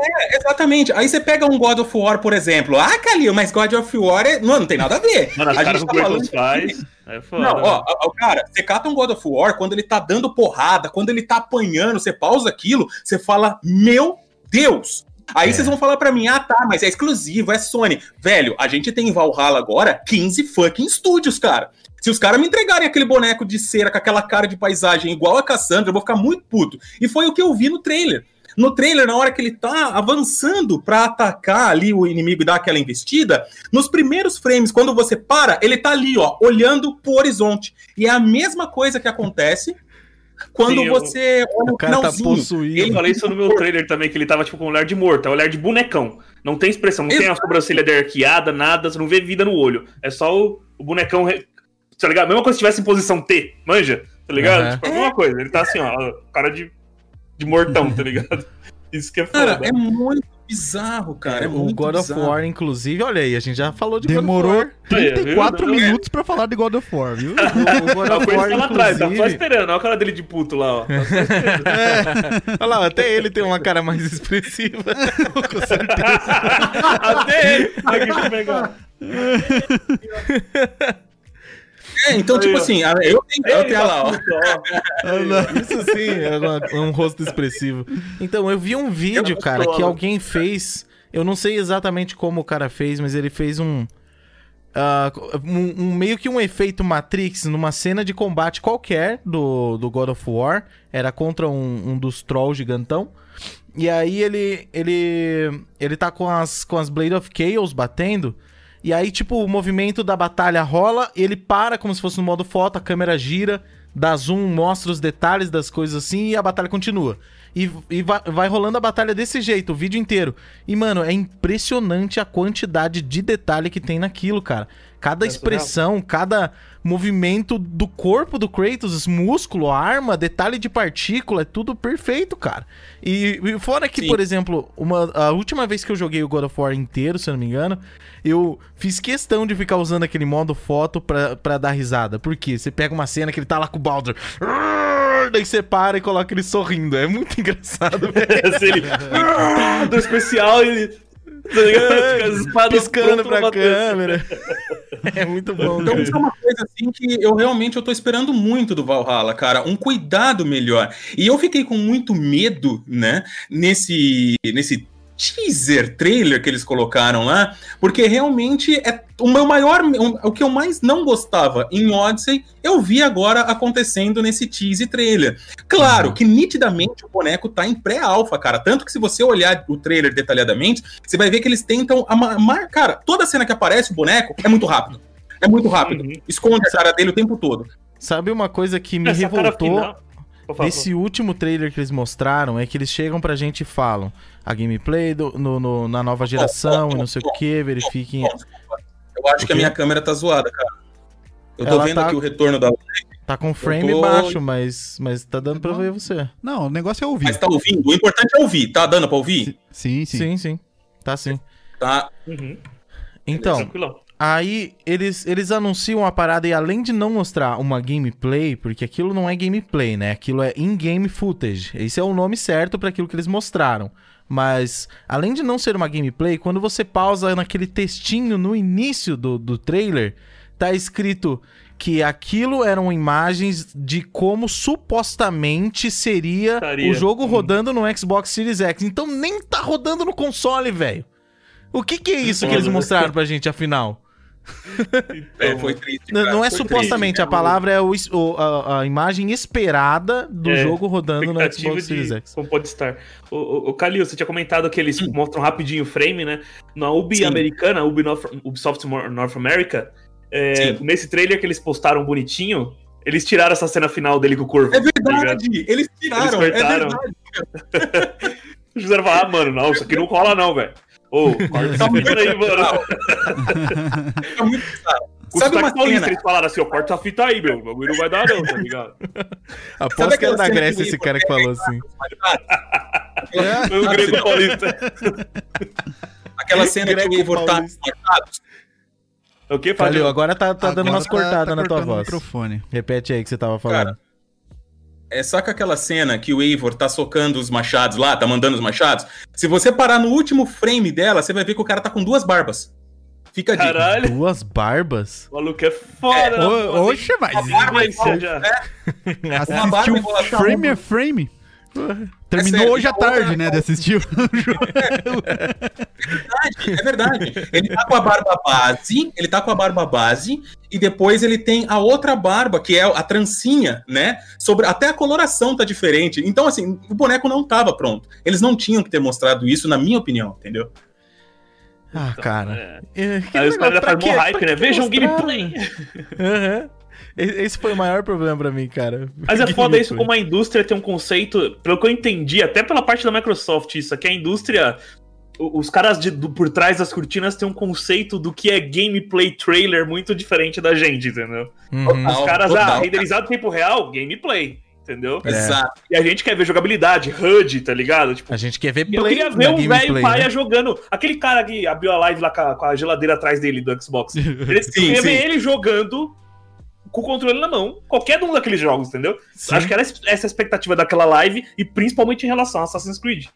É, exatamente. Aí você pega um God of War, por exemplo. Ah, Calil, mas God of War é... não, não tem nada a ver. Mano, A gente tá falando faz. É foda. Não, ó, ó, cara, você cata um God of War, quando ele tá dando porrada, quando ele tá apanhando, você pausa aquilo, você fala, meu Deus! Aí É. vocês vão falar pra mim, ah tá, mas é exclusivo, é Sony. Velho, a gente tem em Valhalla agora 15 fucking estúdios, cara. Se os caras me entregarem aquele boneco de cera com aquela cara de paisagem igual a Cassandra, eu vou ficar muito puto. E foi o que eu vi no trailer. No trailer, na hora que ele tá avançando pra atacar ali o inimigo e dar aquela investida, nos primeiros frames, quando você para, ele tá ali, ó, olhando pro horizonte. E é a mesma coisa que acontece quando Sim, eu- você olha O cara tá finalzinho. possuído. Eu falei isso no meu trailer também, que ele tava tipo com um olhar de morto, é um olhar de bonecão. Não tem expressão, não tem a Exato. sobrancelha arqueada, nada, você não vê vida no olho. É só o, o bonecão. re- Tá ligado? Mesma coisa se estivesse em posição T, manja? Tá ligado? Aham. Tipo, a mesma coisa. Ele tá assim, ó, cara de, de mortão, tá ligado? Isso que é foda. Cara, é muito bizarro, cara. É o muito God of bizarro. War, inclusive, olha aí, a gente já falou de Demorou God of War. Aí, 34 viu? minutos pra falar de God of War, viu? O, o God of War, lá atrás, tá só esperando. Olha a cara dele de puto lá, ó. Tá esperando. Olha lá, até ele tem uma cara mais expressiva. Com certeza. Até ele. Aqui, deixa eu pegar. É, então, tipo Aí, ó. assim, eu tenho, eu tenho lá, ó. Puta, ó. Isso sim, é uma- um rosto expressivo. Então, eu vi um vídeo, Eu cara, que alguém fez. Eu não sei exatamente como o cara fez, mas ele fez um. ah, um, um- meio que um efeito Matrix numa cena de combate qualquer do, do God of War. Era contra um, um dos trolls gigantão. E aí ele. ele. ele tá com as, com as Blade of Chaos batendo. E aí, tipo, o movimento da batalha rola, ele para como se fosse no modo foto, a câmera gira, dá zoom, mostra os detalhes das coisas assim e a batalha continua. E, e vai, vai rolando a batalha desse jeito, o vídeo inteiro. E, mano, é impressionante a quantidade de detalhe que tem naquilo, cara. Cada É expressão, cada movimento do corpo do Kratos, os músculo, arma, detalhe de partícula, é tudo perfeito, cara. E, e fora que, Sim. por exemplo, uma, a última vez que eu joguei o God of War inteiro, se eu não me engano, eu fiz questão de ficar usando aquele modo foto pra, pra dar risada. Por quê? Você pega uma cena que ele tá lá com o Baldur. Daí você para e coloca ele sorrindo. É muito engraçado, velho. Ele. Do especial, ele. Tá ligado? Espadas Piscando pra câmera. É muito bom, Então, cara. isso é uma coisa assim que eu realmente eu tô esperando muito do Valhalla, cara, um cuidado melhor. E eu fiquei com muito medo, né, nesse nesse teaser trailer que eles colocaram lá, porque realmente é o meu maior, o que eu mais não gostava em Odyssey, eu vi agora acontecendo nesse teaser trailer. Claro que nitidamente o boneco tá em pré-alpha, cara, tanto que se você olhar o trailer detalhadamente, você vai ver que eles tentam amar, cara, toda cena que aparece o boneco é muito rápido. É muito rápido. Uhum. Esconde a cara dele o tempo todo. Sabe uma coisa que me Essa revoltou nesse último trailer que eles mostraram é que eles chegam pra gente e falam a gameplay do- no, no- na nova geração e não sei o que, verifiquem. Eu acho que a minha câmera tá zoada, cara. Eu tô Ela vendo tá- aqui o retorno da. Tá com frame tô- baixo, mas, mas tá dando pra Não. ver você. Não, o negócio é ouvir. Mas tá ouvindo? O importante é ouvir. Tá dando pra ouvir? Sim, sim. Sim, sim. Tá sim. Tá. Uhum. Então. Aí eles, eles anunciam a parada e além de não mostrar uma gameplay, porque aquilo não é gameplay, né? Aquilo é in-game footage. Esse é o nome certo para aquilo que eles mostraram. Mas, além de não ser uma gameplay, quando você pausa naquele textinho no início do, do trailer, tá escrito que aquilo eram imagens de como supostamente seria Estaria. o jogo Hum. rodando no Xbox Series X. Então nem tá rodando no console, velho. O que que é isso que eles mostraram pra gente, afinal? É, foi triste. Não, cara, não é foi supostamente, triste. a palavra é o, o- a, a imagem esperada do É, jogo rodando no Xbox Series X. como pode estar. O, o, o Kalil, você tinha comentado que eles mostram rapidinho o frame, né? Na Ubi Sim. americana, Ubi North, Ubisoft North America, é, nesse trailer que eles postaram bonitinho, eles tiraram essa cena final dele com o corvo. É tá verdade, eles tiraram, Eles é verdade. Eles fizeram falar, ah, mano, não, isso aqui não cola não, velho. Ô, corta essa fita aí, mano. É muito bizarro. O Sabe uma cena? eles falaram assim, ó, corta essa fita aí, meu. O bagulho não vai dar não, tá ligado? Aposto Sabe que era aquela da Grécia esse o cara que falou assim. Foi o grego paulista. Aquela cena que o Eivor tá. O que, Valeu, Fábio? agora tá, tá dando umas cortadas tá na tua o voz. microfone. Repete aí que você tava falando. Cara, É, saca aquela cena que o Eivor tá socando os machados lá, tá mandando os machados? Se você parar no último frame dela, você vai ver que o cara tá com duas barbas. Fica dica. Caralho, Duas barbas? o maluco é foda. Mano. Oxe, mas barba igual- já. é, assistiu barba frame a frame. Terminou sério, hoje à a outra- tarde, né, de assistir. É verdade. Ele tá com a barba base, ele tá com a barba base, e depois ele tem a outra barba, que é a trancinha, né? Sobre até a coloração tá diferente. Então, assim, o boneco não tava pronto. Eles não tinham que ter mostrado isso, na minha opinião, entendeu? Ah, cara. É. É, Aí os caras fazem hype, né? que Vejam o mostraram? gameplay. Aham. E- Esse foi o maior problema pra mim, cara. Mas é foda isso como a indústria tem um conceito, pelo que eu entendi, até pela parte da Microsoft, isso aqui a indústria. Os caras de- do- por trás das cortinas têm um conceito do que é gameplay trailer muito diferente da gente, entendeu? Uhum. Os caras, total, ah, renderizado em tempo real, gameplay, entendeu? É. Exato. E a gente quer ver jogabilidade, HUD, tá ligado? Tipo, A gente quer ver eu play queria na ver um velho gameplay, paia né? jogando. Aquele cara que abriu a live lá com a, com a geladeira atrás dele do Xbox. Ele, Sim, eu queria ver sim. ele jogando com o controle na mão. Qualquer um daqueles jogos, entendeu? Sim. Acho que era essa a expectativa daquela live e principalmente em relação a Assassin's Creed.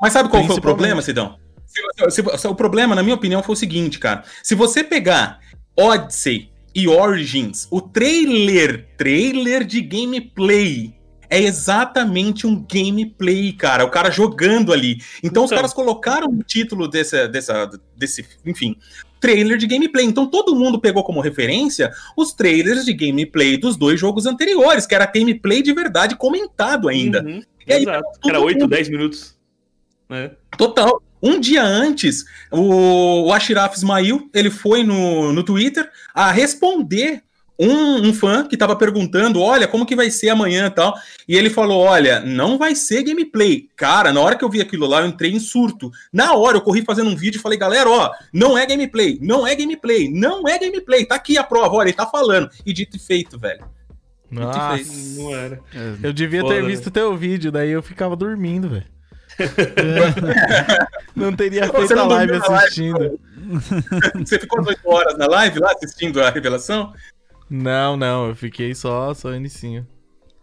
Mas sabe qual foi o problema, Sidão? Se- se- se- o problema, na minha opinião, foi o seguinte, cara. Se você pegar Odyssey e Origins, o trailer, trailer de gameplay, é exatamente um gameplay, cara. O cara jogando ali. Então, os Então. caras colocaram o título dessa, dessa, desse, enfim, trailer de gameplay. Então, todo mundo pegou como referência os trailers de gameplay dos dois jogos anteriores, que era gameplay de verdade comentado ainda. Uhum, aí, Exato. Era 8, mundo- 10 minutos. Né? Total. Um dia antes, o, o Ashraf Ismail, ele foi no, no Twitter a responder um, um fã que estava perguntando, olha, como que vai ser amanhã e tal. E ele falou, olha, não vai ser gameplay. Cara, na hora que eu vi aquilo lá, eu entrei em surto. Na hora, eu corri fazendo um vídeo e falei, galera, ó, não é gameplay, não é gameplay, não é gameplay. Tá aqui a prova, olha, ele tá falando. E dito e feito, velho. Nossa, Não era. eu devia Foda, ter né? visto teu vídeo, daí eu ficava dormindo, velho. não teria Você feito a não live na live, assistindo. Você ficou às 8 horas na live lá assistindo a revelação? Não, não, eu fiquei só, só inicinho.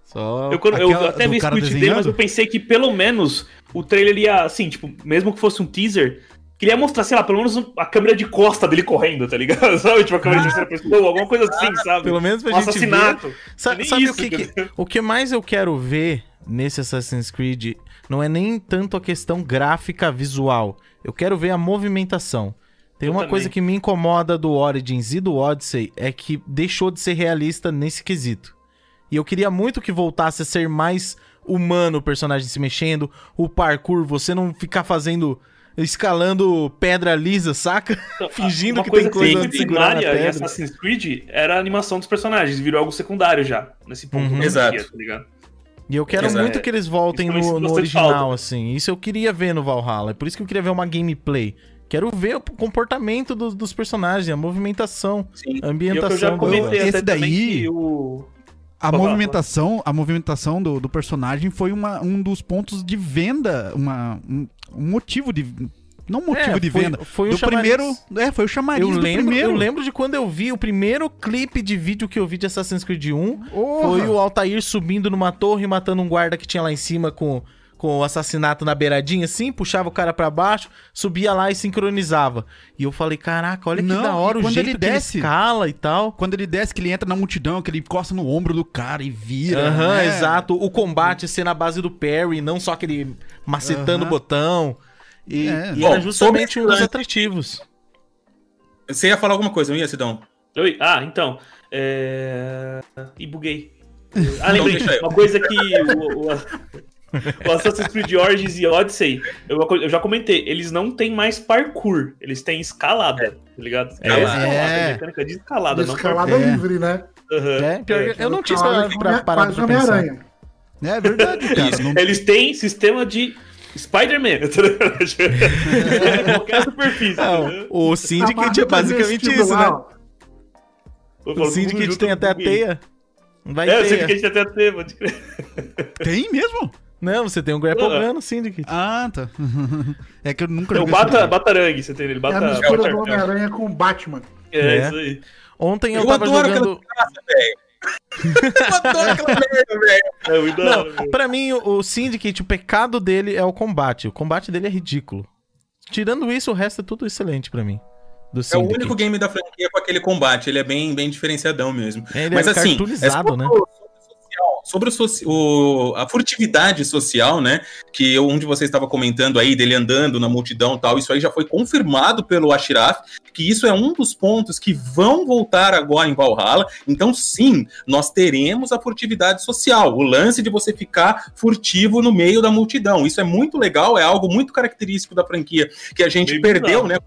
Só. Eu, quando- eu Aquela até do vi esse tweet dele, mas eu pensei que pelo menos o trailer ia, assim, tipo, mesmo que fosse um teaser, queria mostrar, sei lá, pelo menos a câmera de costa dele correndo, tá ligado? Sabe? Tipo, a câmera de terceira pessoa, alguma coisa assim, sabe? Pelo menos pra um gente ver. assassinato. Sa- Nem sabe isso, o que, que- o que mais eu quero ver nesse Assassin's Creed? não é nem tanto a questão gráfica visual. Eu quero ver a movimentação. Tem Eu uma também. coisa que me incomoda do Origins e do Odyssey é que deixou de ser realista nesse quesito. E eu queria muito que voltasse a ser mais humano o personagem se mexendo, o parkour, você não ficar fazendo escalando pedra lisa, saca? Então, Fingindo uma que coisa tem coisa na primária em. Assassin's Creed era a animação dos personagens, virou algo secundário já, nesse ponto. Uhum. Exato. franquia, tá ligado? E eu quero Exato. muito que eles voltem no, no original, falta. assim. Isso eu queria ver no Valhalla. É por isso que eu queria ver uma gameplay. Quero ver o comportamento dos, dos personagens, a movimentação, Sim. a E é o eu ambientação. já do comentei Esse até também daí- o... A movimentação, a movimentação do, do personagem foi uma, um dos pontos de venda, uma, um, um motivo de. Não motivo É, de foi- venda. foi o do chamariz. primeiro. É, foi o chamariz Eu do lembro, primeiro. eu lembro de quando eu vi o primeiro clipe de vídeo que eu vi de Assassin's Creed 1. Porra. Foi o Altair subindo numa torre e matando um guarda que tinha lá em cima com, com o assassinato na beiradinha, assim, puxava o cara pra baixo, subia lá e sincronizava. E eu falei, caraca, olha que Não, da hora e o jeito ele que ele desce- escala e tal. Quando ele desce, que ele entra na multidão, que ele encosta no ombro do cara e vira. Aham, né? exato. O combate ser na base do parry, não só aquele macetando o botão. E, É. e Bom, era justamente um lance- atrativos. Você ia falar alguma coisa, não ia, Sidão? Oi? Ah, então. É... Ih, buguei. Ah, lembrei. deixa eu. Uma coisa que o, o, o Assassin's Creed Origins e Odyssey, eu, eu já comentei, eles não têm mais parkour, eles têm escalada, tá ligado? É. É É. a mecânica de escalada, não Escalada É. livre, né? Aham. É, É. que eu não tinha Escalada escalado pra, parado quase pra pensar. Homem-Aranha. É verdade, cara. Não- Eles têm sistema de Spider-Man, tá? Qualquer superfície. Não, entendeu? o Syndicate é basicamente isso, lá, né? Eu O Syndicate tem até a teia. Vai É, o teia. Syndicate tem até a teia. Tem mesmo? Não, você tem um Grapple Ah. Gun no Syndicate. Ah, tá. É que eu nunca É o joguei bata, esse Batarangue, você tem ele. É Bata, a mistura bata- do Homem-Aranha com o Batman. É, É. isso aí. Ontem eu, Eu tava adoro aquela jogando... desgraça, velho. Eu adoro aquela merda, velho. É Não, pra mim, o Syndicate, o pecado dele é o combate. O combate dele é ridículo. Tirando isso, o resto é tudo excelente pra mim. Do É o único game da franquia com aquele combate. Ele é bem, bem diferenciadão mesmo. Ele Mas é assim, é cartoonizado, sobre, né? o, sobre o social, sobre o o- a furtividade social, né? Que um de vocês estava comentando aí, dele andando na multidão e tal, isso aí já foi confirmado pelo Ashraf, que isso é um dos pontos que vão voltar agora em Valhalla. Então, sim, nós teremos a furtividade social, o lance de você ficar furtivo no meio da multidão. Isso é muito legal, é algo muito característico da franquia que a gente Meio perdeu, né?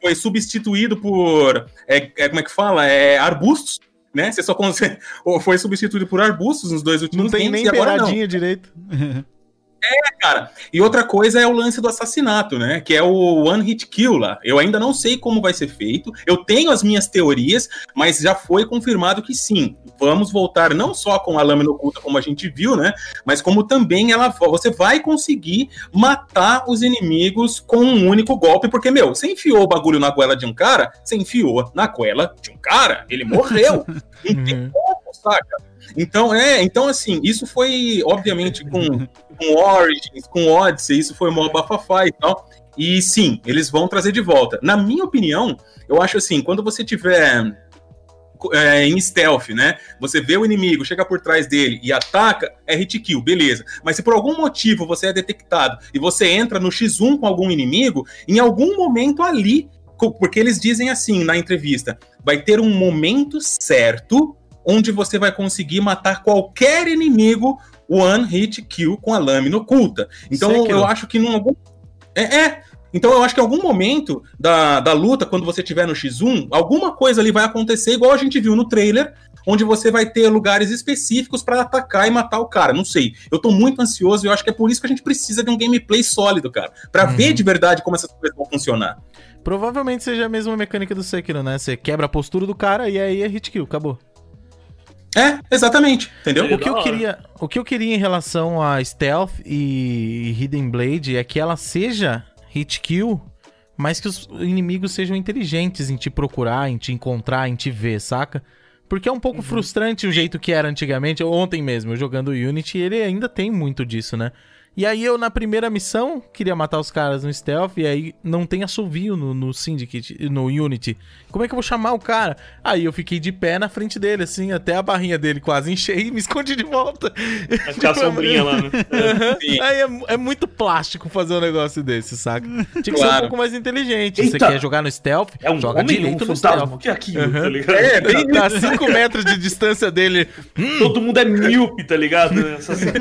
Foi substituído por. é- é, como é que fala? É, arbustos. Né? Você só consegue. ou Foi substituído por arbustos nos dois últimos Não tem nem e agora não. beiradinha direito. cara. E outra coisa é o lance do assassinato, né? Que é o One Hit Kill lá. Eu ainda não sei como vai ser feito. Eu tenho as minhas teorias, mas já foi confirmado que sim. Vamos voltar não só com a lâmina oculta, como a gente viu, né? Mas como também ela, você vai conseguir matar os inimigos com um único golpe, porque, meu, você enfiou o bagulho na goela de um cara, você enfiou na goela de um cara, ele morreu. Não tem Uhum. como, saca? Então, é, então assim, isso foi, obviamente, com, com Origins, com Odyssey, isso foi uma bafafá e tal. E sim, eles vão trazer de volta. Na minha opinião, eu acho assim, quando você tiver é, em stealth, né? Você vê o inimigo, chega por trás dele e ataca, é hit kill, beleza. Mas se por algum motivo você é detectado e você entra no X1 com algum inimigo, em algum momento ali, porque eles dizem assim na entrevista, vai ter um momento certo onde você vai conseguir matar qualquer inimigo one hit kill com a lâmina oculta. Então Sekiro. eu acho que num algum é, é. Então eu acho que em algum momento da, da luta, quando você estiver no X1, alguma coisa ali vai acontecer, igual a gente viu no trailer, onde você vai ter lugares específicos para atacar e matar o cara. Não sei. Eu tô muito ansioso e eu acho que é por isso que a gente precisa de um gameplay sólido, cara. Pra Uhum. ver de verdade como essas coisas vão funcionar. Provavelmente seja a mesma mecânica do Sekiro, né? Você quebra a postura do cara e aí é hit kill, acabou. É, exatamente. Entendeu? O que, eu queria, o que eu queria em relação a Stealth e Hidden Blade é que ela seja hit kill, mas que os inimigos sejam inteligentes em te procurar, em te encontrar, em te ver, saca? Porque é um pouco frustrante o jeito que era antigamente. Ontem mesmo, eu jogando Unity, ele ainda tem muito disso, né? E aí eu, na primeira missão, queria matar os caras no stealth, e aí não tem assovio no, no Syndicate, no Unity. Como é que eu vou chamar o cara? Aí eu fiquei de pé na frente dele, assim, até a barrinha dele quase enchei e me escondi de volta. Aquela sombrinha lá, né? Sim. Aí é, é muito plástico fazer um negócio desse, saca? Tinha que ser um Claro. pouco mais inteligente. Você Eita! quer jogar no stealth? É um joga um direito no stealth. O que é aquilo, Aham. tá ligado? É, bem Tá a 5 metros de distância dele. Todo mundo é míope, tá ligado?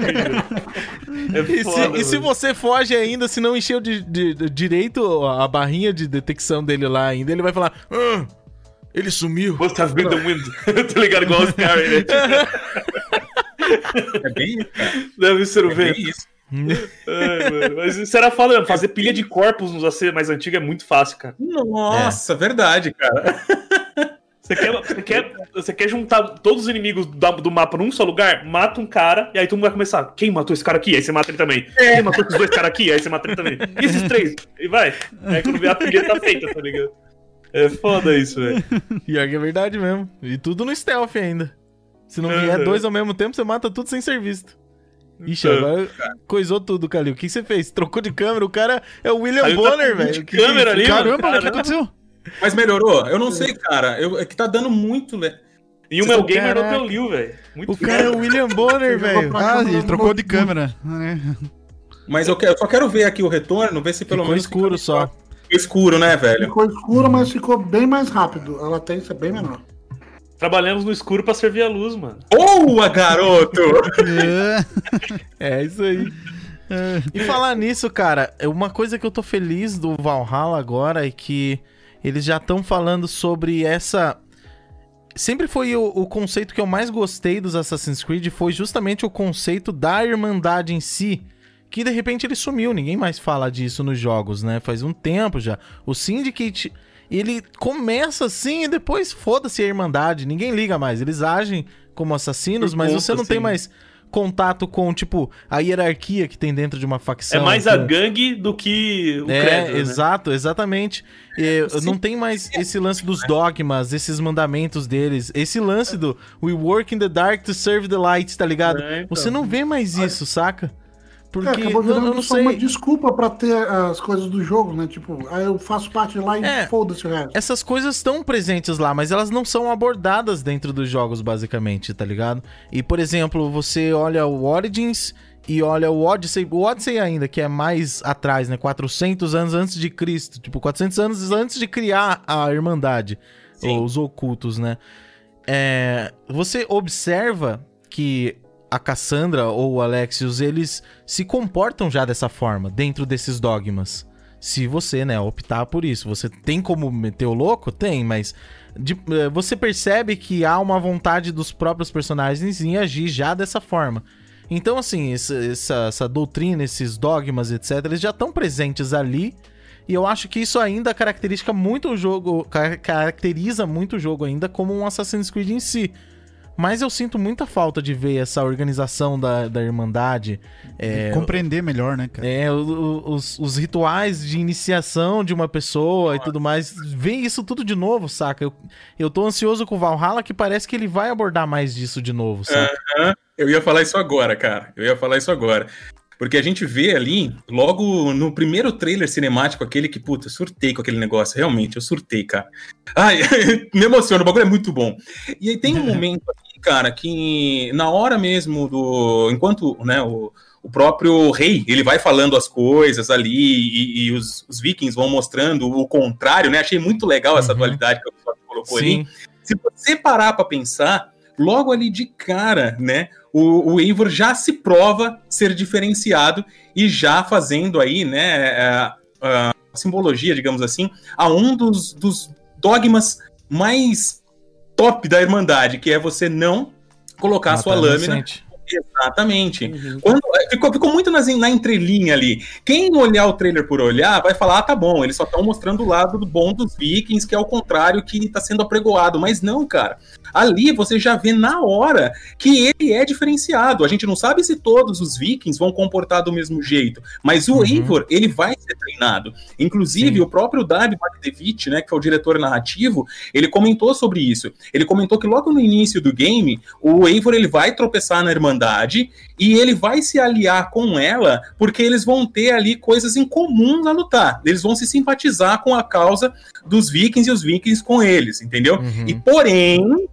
Creed. É E se, e se você foge ainda, se não encheu de, de- de direito a barrinha de detecção dele lá ainda, ele vai falar: "Ah, ele sumiu. Must have been the wind. tá ligado? Igual os caras, né? É bem isso, cara. Deve ser o É vento. isso. Ai, mano. Mas isso era foda mesmo. Fazer pilha de corpos nos AC mais antigos é muito fácil, cara. Nossa, verdade, cara. Você quer, você quer, você quer juntar todos os inimigos da- do, mapa num só lugar? Mata um cara, e aí todo mundo vai começar. Quem matou esse cara aqui? Aí você mata ele também. Quem matou esses dois caras aqui? Aí você mata ele também. E esses três? E vai. Aí quando vê a pilha tá feita, tá ligado? É foda isso, velho. Pior que é verdade mesmo. E tudo no stealth ainda. Se não vier Uhum. dois ao mesmo tempo, você mata tudo sem ser visto. Ixi, Então. agora coisou tudo, Calil. O que você fez? Trocou de câmera? O cara é o William Bonner, velho. de Que que é câmera isso? ali. Caramba, o que aconteceu? Mas melhorou? Eu não sei, cara. Eu, é que tá dando muito. Le... E o meu gamer no teu Liu, velho. Muito O cara é o William Bonner, velho. Ah, ele trocou de câmera. né? Mas eu, quero- eu só quero ver aqui o retorno, ver se pelo Ficou menos. escuro só. Ficou escuro, né, velho? Ficou escuro, mas ficou bem mais rápido. A latência é bem menor. Trabalhamos no escuro pra servir a luz, mano. Boa, garoto! É. É isso aí. E falar nisso, cara, é uma coisa que eu tô feliz do Valhalla agora é que eles já estão falando sobre essa. Sempre foi o, o conceito que eu mais gostei dos Assassin's Creed, foi justamente o conceito da Irmandade em si. Que de repente ele sumiu, ninguém mais fala disso nos jogos, né? Faz um tempo já. O Syndicate, ele começa assim e depois foda-se a Irmandade, ninguém liga mais. Eles agem como assassinos, Por mas você não tem sim. mais contato com, tipo, a hierarquia que tem dentro de uma É facção. mais a com- gangue do que o é, credo, né? exato, exatamente. Sim. não tem mais esse lance dos dogmas, esses mandamentos deles. Esse lance do We work in the dark to serve the light, tá ligado? É, então. Você não vê mais isso, saca? Porque É, acabou eu, virando eu não só sei. uma desculpa pra ter as coisas do jogo, né? Tipo, aí eu faço parte lá e É. foda-se o resto. Essas coisas estão presentes lá, mas elas não são abordadas dentro dos jogos, basicamente, tá ligado? E, por exemplo, você olha o Origins e olha o Odyssey, o Odyssey ainda, que é mais atrás, né? 400 anos antes de Cristo, tipo, 400 anos antes de criar a Irmandade, Sim. ou os ocultos, né? É, você observa que a Cassandra ou o Alexios, eles se comportam já dessa forma, dentro desses dogmas. Se você, né, optar por isso. Você tem como meter o louco? Tem, mas de- eh, você percebe que há uma vontade dos próprios personagens em agir já dessa forma. Então, assim, essa, essa, essa doutrina, esses dogmas, etc., eles já estão presentes ali. E eu acho que isso ainda caracteriza muito o jogo. ca- Caracteriza muito o jogo ainda como um Assassin's Creed em si. Mas eu sinto muita falta de ver essa organização da, da Irmandade. É, Compreender melhor, né, cara? é, o- o- os, os rituais de iniciação de uma pessoa e tudo mais. Ver isso tudo de novo, saca? Eu, eu tô ansioso com o Valhalla, que parece que ele vai abordar mais disso de novo, saca? Eu ia falar isso agora, cara. Eu ia falar isso agora. Porque a gente vê ali, logo no primeiro trailer cinemático, aquele que, puta, eu surtei com aquele negócio. Realmente, eu surtei, cara. Ai, me emociona, o bagulho é muito bom. E aí tem um momento aqui, cara, que na hora mesmo do. Enquanto, né, o, o próprio rei, ele vai falando as coisas ali e, e os, os vikings vão mostrando o contrário, né? Achei muito legal essa Uhum. dualidade que o pessoal colocou ali. Sim. Se você parar pra pensar, logo ali de cara, né? O, o Eivor já se prova ser diferenciado e já fazendo aí, né? A, a simbologia, digamos assim, a um dos, dos dogmas mais top da Irmandade, que é você não colocar a sua lâmina. Exatamente. Uhum. Quando, é, ficou, ficou muito nas, na entrelinha ali. Quem olhar o trailer por olhar vai falar: ah, tá bom, eles só estão mostrando o lado do bom dos vikings, que é o contrário que tá sendo apregoado. Mas não, cara. Ali você já vê na hora que ele é diferenciado. A gente não sabe se todos os vikings vão comportar do mesmo jeito, mas o Uhum. Eivor, ele vai ser treinado. Inclusive, Sim. o próprio Davi Magdevich, né, que é o diretor narrativo, ele comentou sobre isso. Ele comentou que logo no início do game, o Eivor ele vai tropeçar na Irmandade e ele vai se aliar com ela porque eles vão ter ali coisas em comum a lutar. Eles vão se simpatizar com a causa dos vikings e os vikings com eles, entendeu? Uhum. E porém,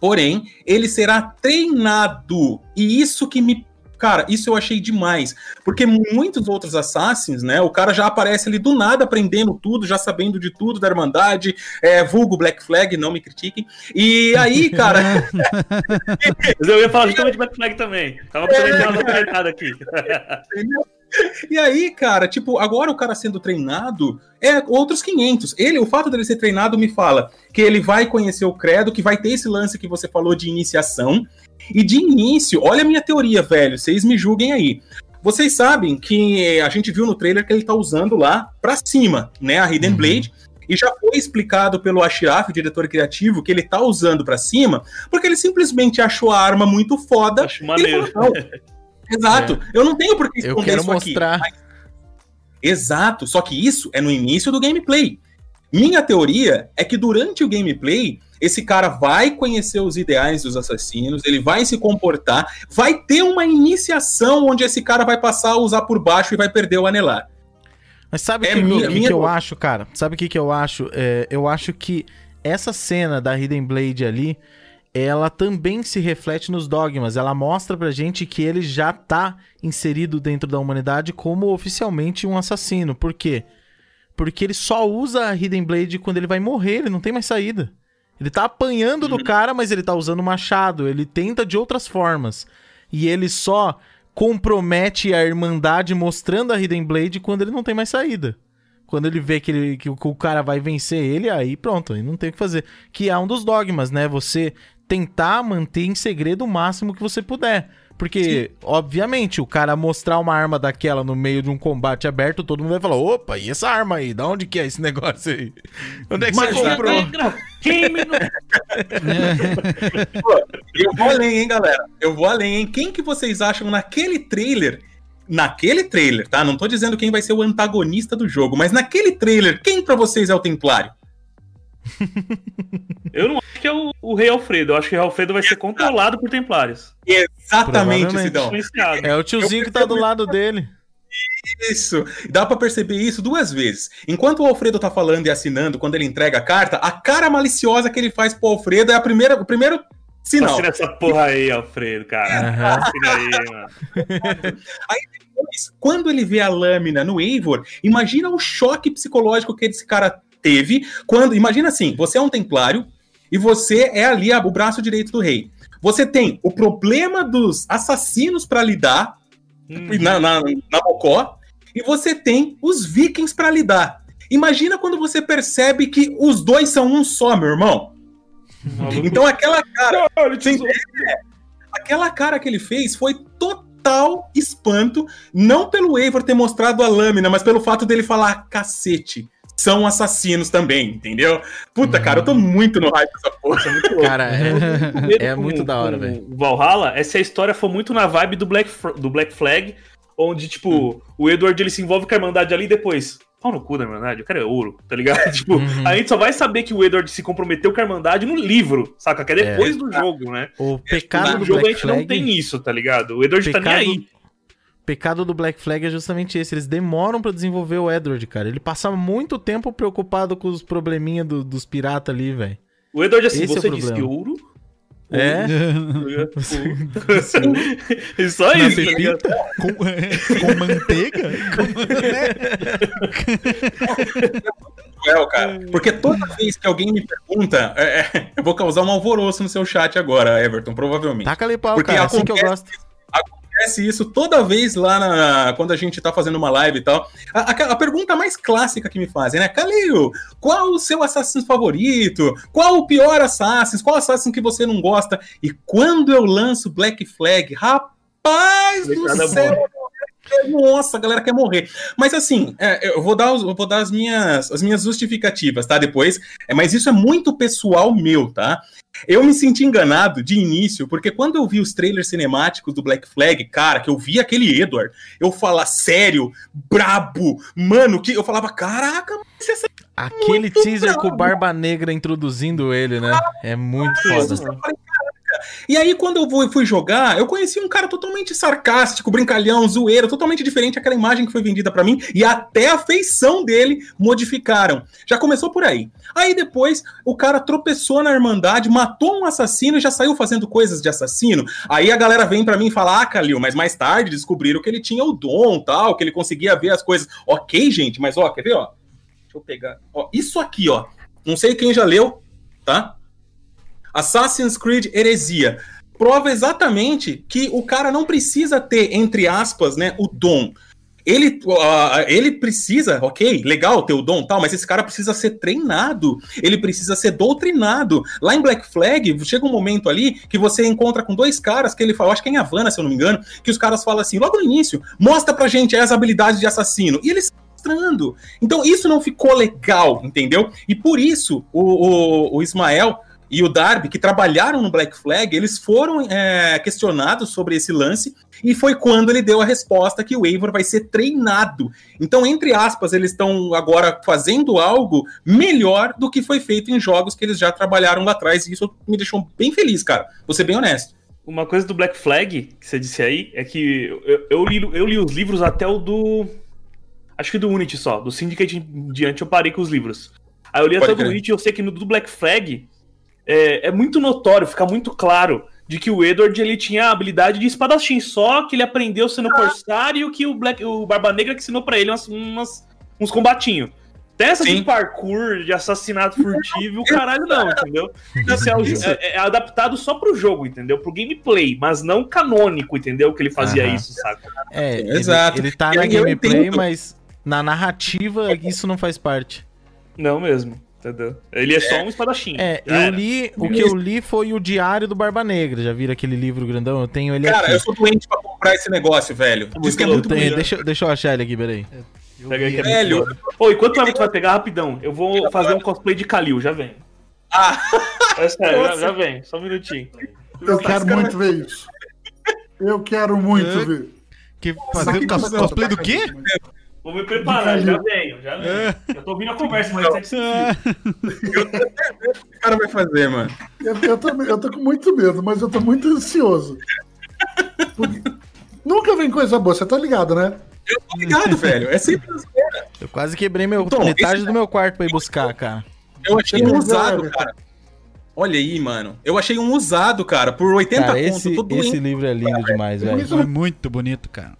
porém, ele será treinado. E isso que me Cara, isso eu achei demais. Porque muitos outros Assassins, né? O cara já aparece ali do nada aprendendo tudo, já sabendo de tudo da Irmandade, é, vulgo Black Flag, não me critiquem. E aí, cara. Mas eu ia falar justamente Black Flag também. Tava é... aqui. E aí, cara, tipo, agora o cara sendo treinado é outros 500. Ele, o fato dele ser treinado me fala que ele vai conhecer o credo, que vai ter esse lance que você falou de iniciação, e de início, olha a minha teoria, velho, vocês me julguem aí. Vocês sabem que a gente viu no trailer que ele tá usando lá pra cima, né, a Hidden uhum. Blade, e já foi explicado pelo Ashraf, o diretor criativo, que ele tá usando para cima, porque ele simplesmente achou a arma muito foda. Acho maneiro. Falou, Exato. É. Eu não tenho por que esconder Eu quero mostrar. Aqui, mas... Exato. Só que isso é no início do gameplay. Minha teoria é que durante o gameplay esse cara vai conhecer os ideais dos assassinos, ele vai se comportar, vai ter uma iniciação onde esse cara vai passar a usar por baixo e vai perder o anelar. Mas sabe o é que, minha, que, minha... que, eu acho, cara? Sabe o que, que eu acho? É, eu acho que essa cena da Hidden Blade ali, ela também se reflete nos dogmas. Ela mostra pra gente que ele já tá inserido dentro da humanidade como oficialmente um assassino. Por quê? Porque ele só usa a Hidden Blade quando ele vai morrer, ele não tem mais saída. Ele tá apanhando do uhum. cara, mas ele tá usando machado. Ele tenta de outras formas. E ele só compromete a Irmandade mostrando a Hidden Blade quando ele não tem mais saída. Quando ele vê que, ele, que o cara vai vencer ele, aí pronto, aí não tem o que fazer. Que é um dos dogmas, né? Você tentar manter em segredo o máximo que você puder. Porque, Sim. obviamente, o cara mostrar uma arma daquela no meio de um combate aberto, todo mundo vai falar: opa, e essa arma aí? Da onde que é esse negócio aí? Onde é que Mas você comprou? Game no... eu vou além, hein, galera? Eu vou além, hein? Quem que vocês acham naquele trailer naquele trailer, tá? Não tô dizendo quem vai ser o antagonista do jogo, mas naquele trailer, quem para vocês é o Templário? Eu não é o, o, Rei Alfredo. Eu acho que o Rei Alfredo vai ser controlado por Templários. Exatamente, Sidão. É o tiozinho que tá do lado dele. Isso. Dá para perceber isso duas vezes. Enquanto o Alfredo tá falando e assinando, quando ele entrega a carta, a cara maliciosa que ele faz pro Alfredo é a primeira, o primeiro sinal. Assina essa porra aí, Alfredo, cara. Uhum. Assina aí, mano. Aí depois, quando ele vê a lâmina no Eivor, imagina o choque psicológico que esse cara teve quando. Imagina assim: você é um templário e você é ali o braço direito do rei. Você tem o problema dos assassinos para lidar uhum. na, na, na Mocó, e você tem os vikings para lidar. Imagina quando você percebe que os dois são um só, meu irmão. Então aquela cara. É, aquela cara que ele fez foi total espanto, não pelo Eivor ter mostrado a lâmina, mas pelo fato dele falar cacete são assassinos também, entendeu? Puta, uhum. cara, eu tô muito no hype dessa porra. É muito cara, é, é muito da hora, velho. Valhalla, essa história foi muito na vibe do Black, do Black Flag, onde, tipo, uhum. o Edward ele se envolve com a Irmandade ali e depois. Pau no cu da Irmandade, o cara é ouro, tá ligado? tipo, uhum. a gente só vai saber que o Edward se comprometeu com a Irmandade no livro, saca? Que é depois é. do jogo, né? O pecado no do jogo Black a gente Flag... não tem isso, tá ligado? O Edward pecado... tá nem aí pecado do Black Flag é justamente esse. Eles demoram para desenvolver o Edward, cara. Ele passa muito tempo preocupado com os probleminha do, dos piratas ali, velho. O Edward, assim, esse é você é disse que ouro. É? Só isso. Pepita, com, com manteiga? Com... cara. Porque toda vez que alguém me pergunta, é, é, eu vou causar um alvoroço no seu chat agora, Everton, provavelmente. Taca ali pau, Porque cara, assim que eu gosto acontece isso toda vez lá na, quando a gente tá fazendo uma live e tal. A, a, a pergunta mais clássica que me fazem, né? Calil, qual o seu assassino favorito? Qual o pior assassino? Qual assassino que você não gosta? E quando eu lanço Black Flag, rapaz do céu! Nossa, a galera quer morrer. Mas assim, é, eu vou dar, eu vou dar as, minhas, as minhas justificativas, tá? Depois. É, mas isso é muito pessoal meu, tá? Eu me senti enganado de início, porque quando eu vi os trailers cinemáticos do Black Flag, cara, que eu vi aquele Edward, eu falar sério, brabo, mano, que eu falava, caraca, essa é Aquele teaser brabo. com o Barba Negra introduzindo ele, né? É muito foda. Eu falei, E aí, quando eu fui jogar, eu conheci um cara totalmente sarcástico, brincalhão, zoeiro, totalmente diferente daquela imagem que foi vendida pra mim, e até a feição dele modificaram. Já começou por aí. Aí depois, o cara tropeçou na Irmandade, matou um assassino e já saiu fazendo coisas de assassino. Aí a galera vem pra mim e fala: Ah, Kalil, mas mais tarde descobriram que ele tinha o dom tal, que ele conseguia ver as coisas. Ok, gente, mas ó, quer ver, ó? Deixa eu pegar. Ó, isso aqui, ó. Não sei quem já leu, tá? Assassin's Creed Heresia. Prova exatamente que o cara não precisa ter, entre aspas, né, o dom. Ele, ah, ele precisa, ok, legal ter o dom tal, mas esse cara precisa ser treinado, ele precisa ser doutrinado. Lá em Black Flag, chega um momento ali que você encontra com dois caras que ele fala, acho que é em Havana, se eu não me engano, que os caras falam assim, logo no início, mostra pra gente as habilidades de assassino. E eles mostrando. Então isso não ficou legal, entendeu? E por isso o, o, o Ismael e o Darby, que trabalharam no Black Flag, eles foram é, questionados sobre esse lance, e foi quando ele deu a resposta que o Eivor vai ser treinado. Então, entre aspas, eles estão agora fazendo algo melhor do que foi feito em jogos que eles já trabalharam lá atrás, e isso me deixou bem feliz, cara. Vou ser bem honesto. Uma coisa do Black Flag, que você disse aí, é que eu, eu li, eu li os livros até o do. Acho que do Unity só. Do Syndicate em diante eu parei com os livros. Aí eu li Pode até o do. Unity e eu sei que no do Black Flag é, é muito notório, fica muito claro de que o Edward ele tinha a habilidade de espadachim, só que ele aprendeu sendo corsário que o, Black, o Barba Negra que ensinou pra ele umas, umas- uns combatinhhos. Dessa de Sim. parkour, de assassinato furtivo, o caralho não, entendeu? Isso é, o- é- é adaptado só pro jogo, entendeu? Pro gameplay, mas não canônico, entendeu? Que ele fazia Aham. isso, saca? É, ele, Exato. ele tá E na gameplay, entendo. mas na narrativa isso não faz parte. Não mesmo, entendeu? Ele é só um espadachim. É, eu era. li, o que eu li foi o Diário do Barba Negra. Já viram aquele livro grandão? Eu tenho ele Cara, aqui. eu sou doente pra comprar esse negócio, velho. Diz que é muito Tenho- deixa, eu- deixa eu achar ele aqui, peraí. Eu Pega que é Velho. muito foda. Ô, enquanto o Everton vai pegar rapidão, eu vou fazer um cosplay de Kalil, já vem. Ah, É sério, já, já vem, só um minutinho. Eu quero cara- muito ver isso. Eu quero muito É. ver. Que fazer cos- cosplay do quê? Vou me preparar, já venho, já venho. Eu tô ouvindo a conversa, mas é que o que o cara vai fazer, mano? Eu, eu, tô, eu tô com muito medo, mas eu tô muito ansioso. Porque Nunca vem coisa boa, você tá ligado, né? Eu tô ligado, velho. É sempre assim. Eu quase quebrei meu, Tom, metade esse- do meu quarto pra ir buscar, cara. Eu achei um usado, cara. Olha aí, mano. Eu achei um usado, cara, por 80 Cara, conto. esse, Tô esse doente. livro é lindo demais, velho. É muito bonito, cara.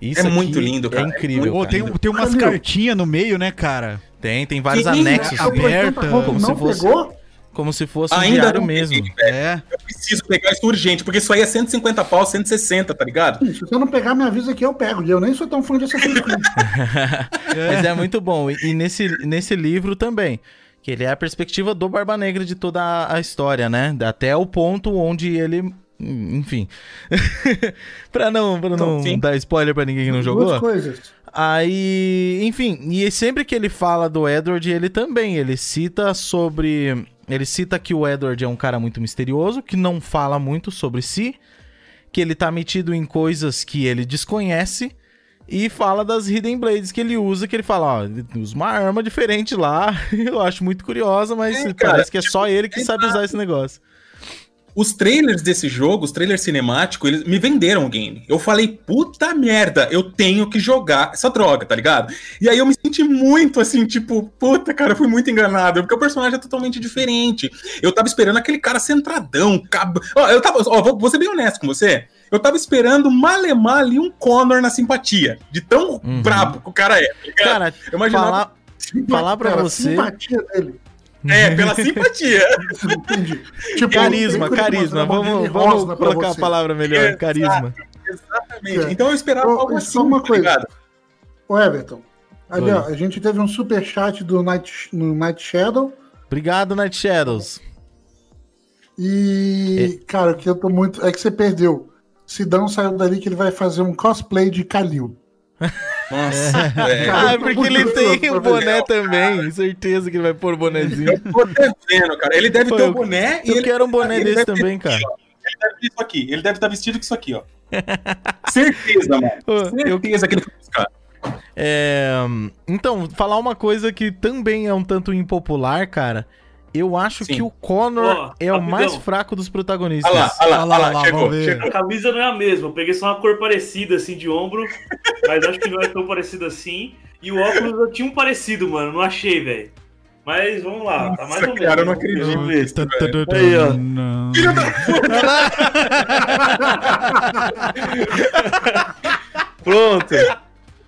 Isso É muito lindo, cara. É incrível. Pô, cara. tem, tem umas Camilo. cartinhas no meio, né, cara? Tem, tem vários Sim, anexos, é, Seu aberta, 80 conto como não se fosse- pegou? como se fosse um Ainda diário não mesmo. peguei. É. Eu preciso pegar isso urgente, porque isso aí é 150 pau, 160, tá ligado? Se você não pegar, me avisa que eu pego. E eu nem sou tão fã de Assassin's Creed. Mas é muito bom. E, e nesse, nesse livro também. Que ele é a perspectiva do Barba Negra de toda a, a história, né? Até o ponto onde ele. Enfim. pra não, pra não Sim. dar spoiler pra ninguém que não Duas jogou. coisas. Aí, enfim, e sempre que ele fala do Edward, ele também, ele cita sobre, ele cita que o Edward é um cara muito misterioso, que não fala muito sobre si, que ele tá metido em coisas que ele desconhece e fala das Hidden Blades que ele usa, que ele fala, ó, ele usa uma arma diferente lá, eu acho muito curiosa, mas É, cara, parece que é só ele que sabe usar esse negócio. Os trailers desse jogo, os trailers cinemáticos, eles me venderam o game. Eu falei, puta merda, eu tenho que jogar essa droga, tá ligado? E aí eu me senti muito assim, tipo, puta, cara, eu fui muito enganado, porque o personagem é totalmente diferente. Eu tava esperando aquele cara centradão, cab... ó, eu tava, ó, vou, vou ser bem honesto com você. Eu tava esperando malemar ali um Connor na simpatia, de tão Uhum. brabo que o cara é. tá ligado? Cara, eu imaginava. falar, falar pra Cara, a você... simpatia dele. É, pela simpatia. Entendi. Tipo, Carisma, carisma. Vamos, vamos colocar a palavra melhor. Exato. Carisma. Exatamente. É. Então eu esperava Ô, algo assim, uma tá coisa. ligado? Ô, Everton. Ali, ó, a gente teve um super chat do Night, no Night Shadow. Obrigado, Night Shadows. E, cara, o que eu tô muito. É que você perdeu. Sidão saiu dali que ele vai fazer um cosplay de Kalil. Nossa. Cara, Ah, porque ele tem o boné também. Certeza que ele vai pôr o bonezinho. Eu tô até vendo, cara. Ele deve Pô, ter o boné e Eu ele, quero um boné ele desse ter também, cara. ele deve ter isso aqui. Ele deve estar vestido com isso aqui, ó. Certeza, mano. Eu- que ele foi buscar. É, Então, falar uma coisa que também é um tanto impopular, cara. Eu acho Sim. que o Connor Ó, é o rapidão. mais fraco dos protagonistas. Olha lá, olha lá, Olha lá, olha lá, chegou, vamos ver. chegou. A camisa não é a mesma, eu peguei só uma cor parecida assim de ombro, mas acho que não é tão parecido assim. E o óculos eu tinha um parecido, mano, não achei, velho. Mas vamos lá, tá mais Nossa, ou menos. cara, eu não acredito. vamos ver. Tá, tá, tá, Aí, ó. não. Pronto.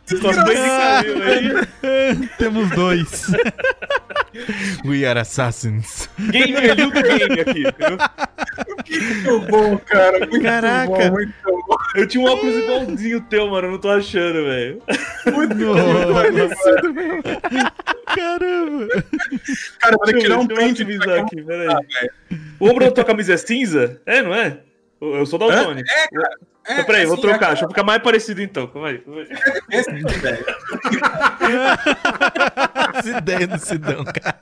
De caminho aí. Temos dois. We are assassins. Game review do game aqui. entendeu? Muito bom, cara. Muito Caraca. bom, muito bom. Eu tinha um óculos igualzinho teu, mano, eu não tô achando, velho. Caramba. Cara, vou ter que Deixa tirar um print avisar aqui. peraí. O ombro da tua camisa é cinza? É, não é? Eu sou daltônico. É, cara. É, Então, peraí, vou assim, trocar, é, deixa eu ficar mais parecido então. Calma aí. calma aí. é assim, velho. As ideias do Sidão, cara.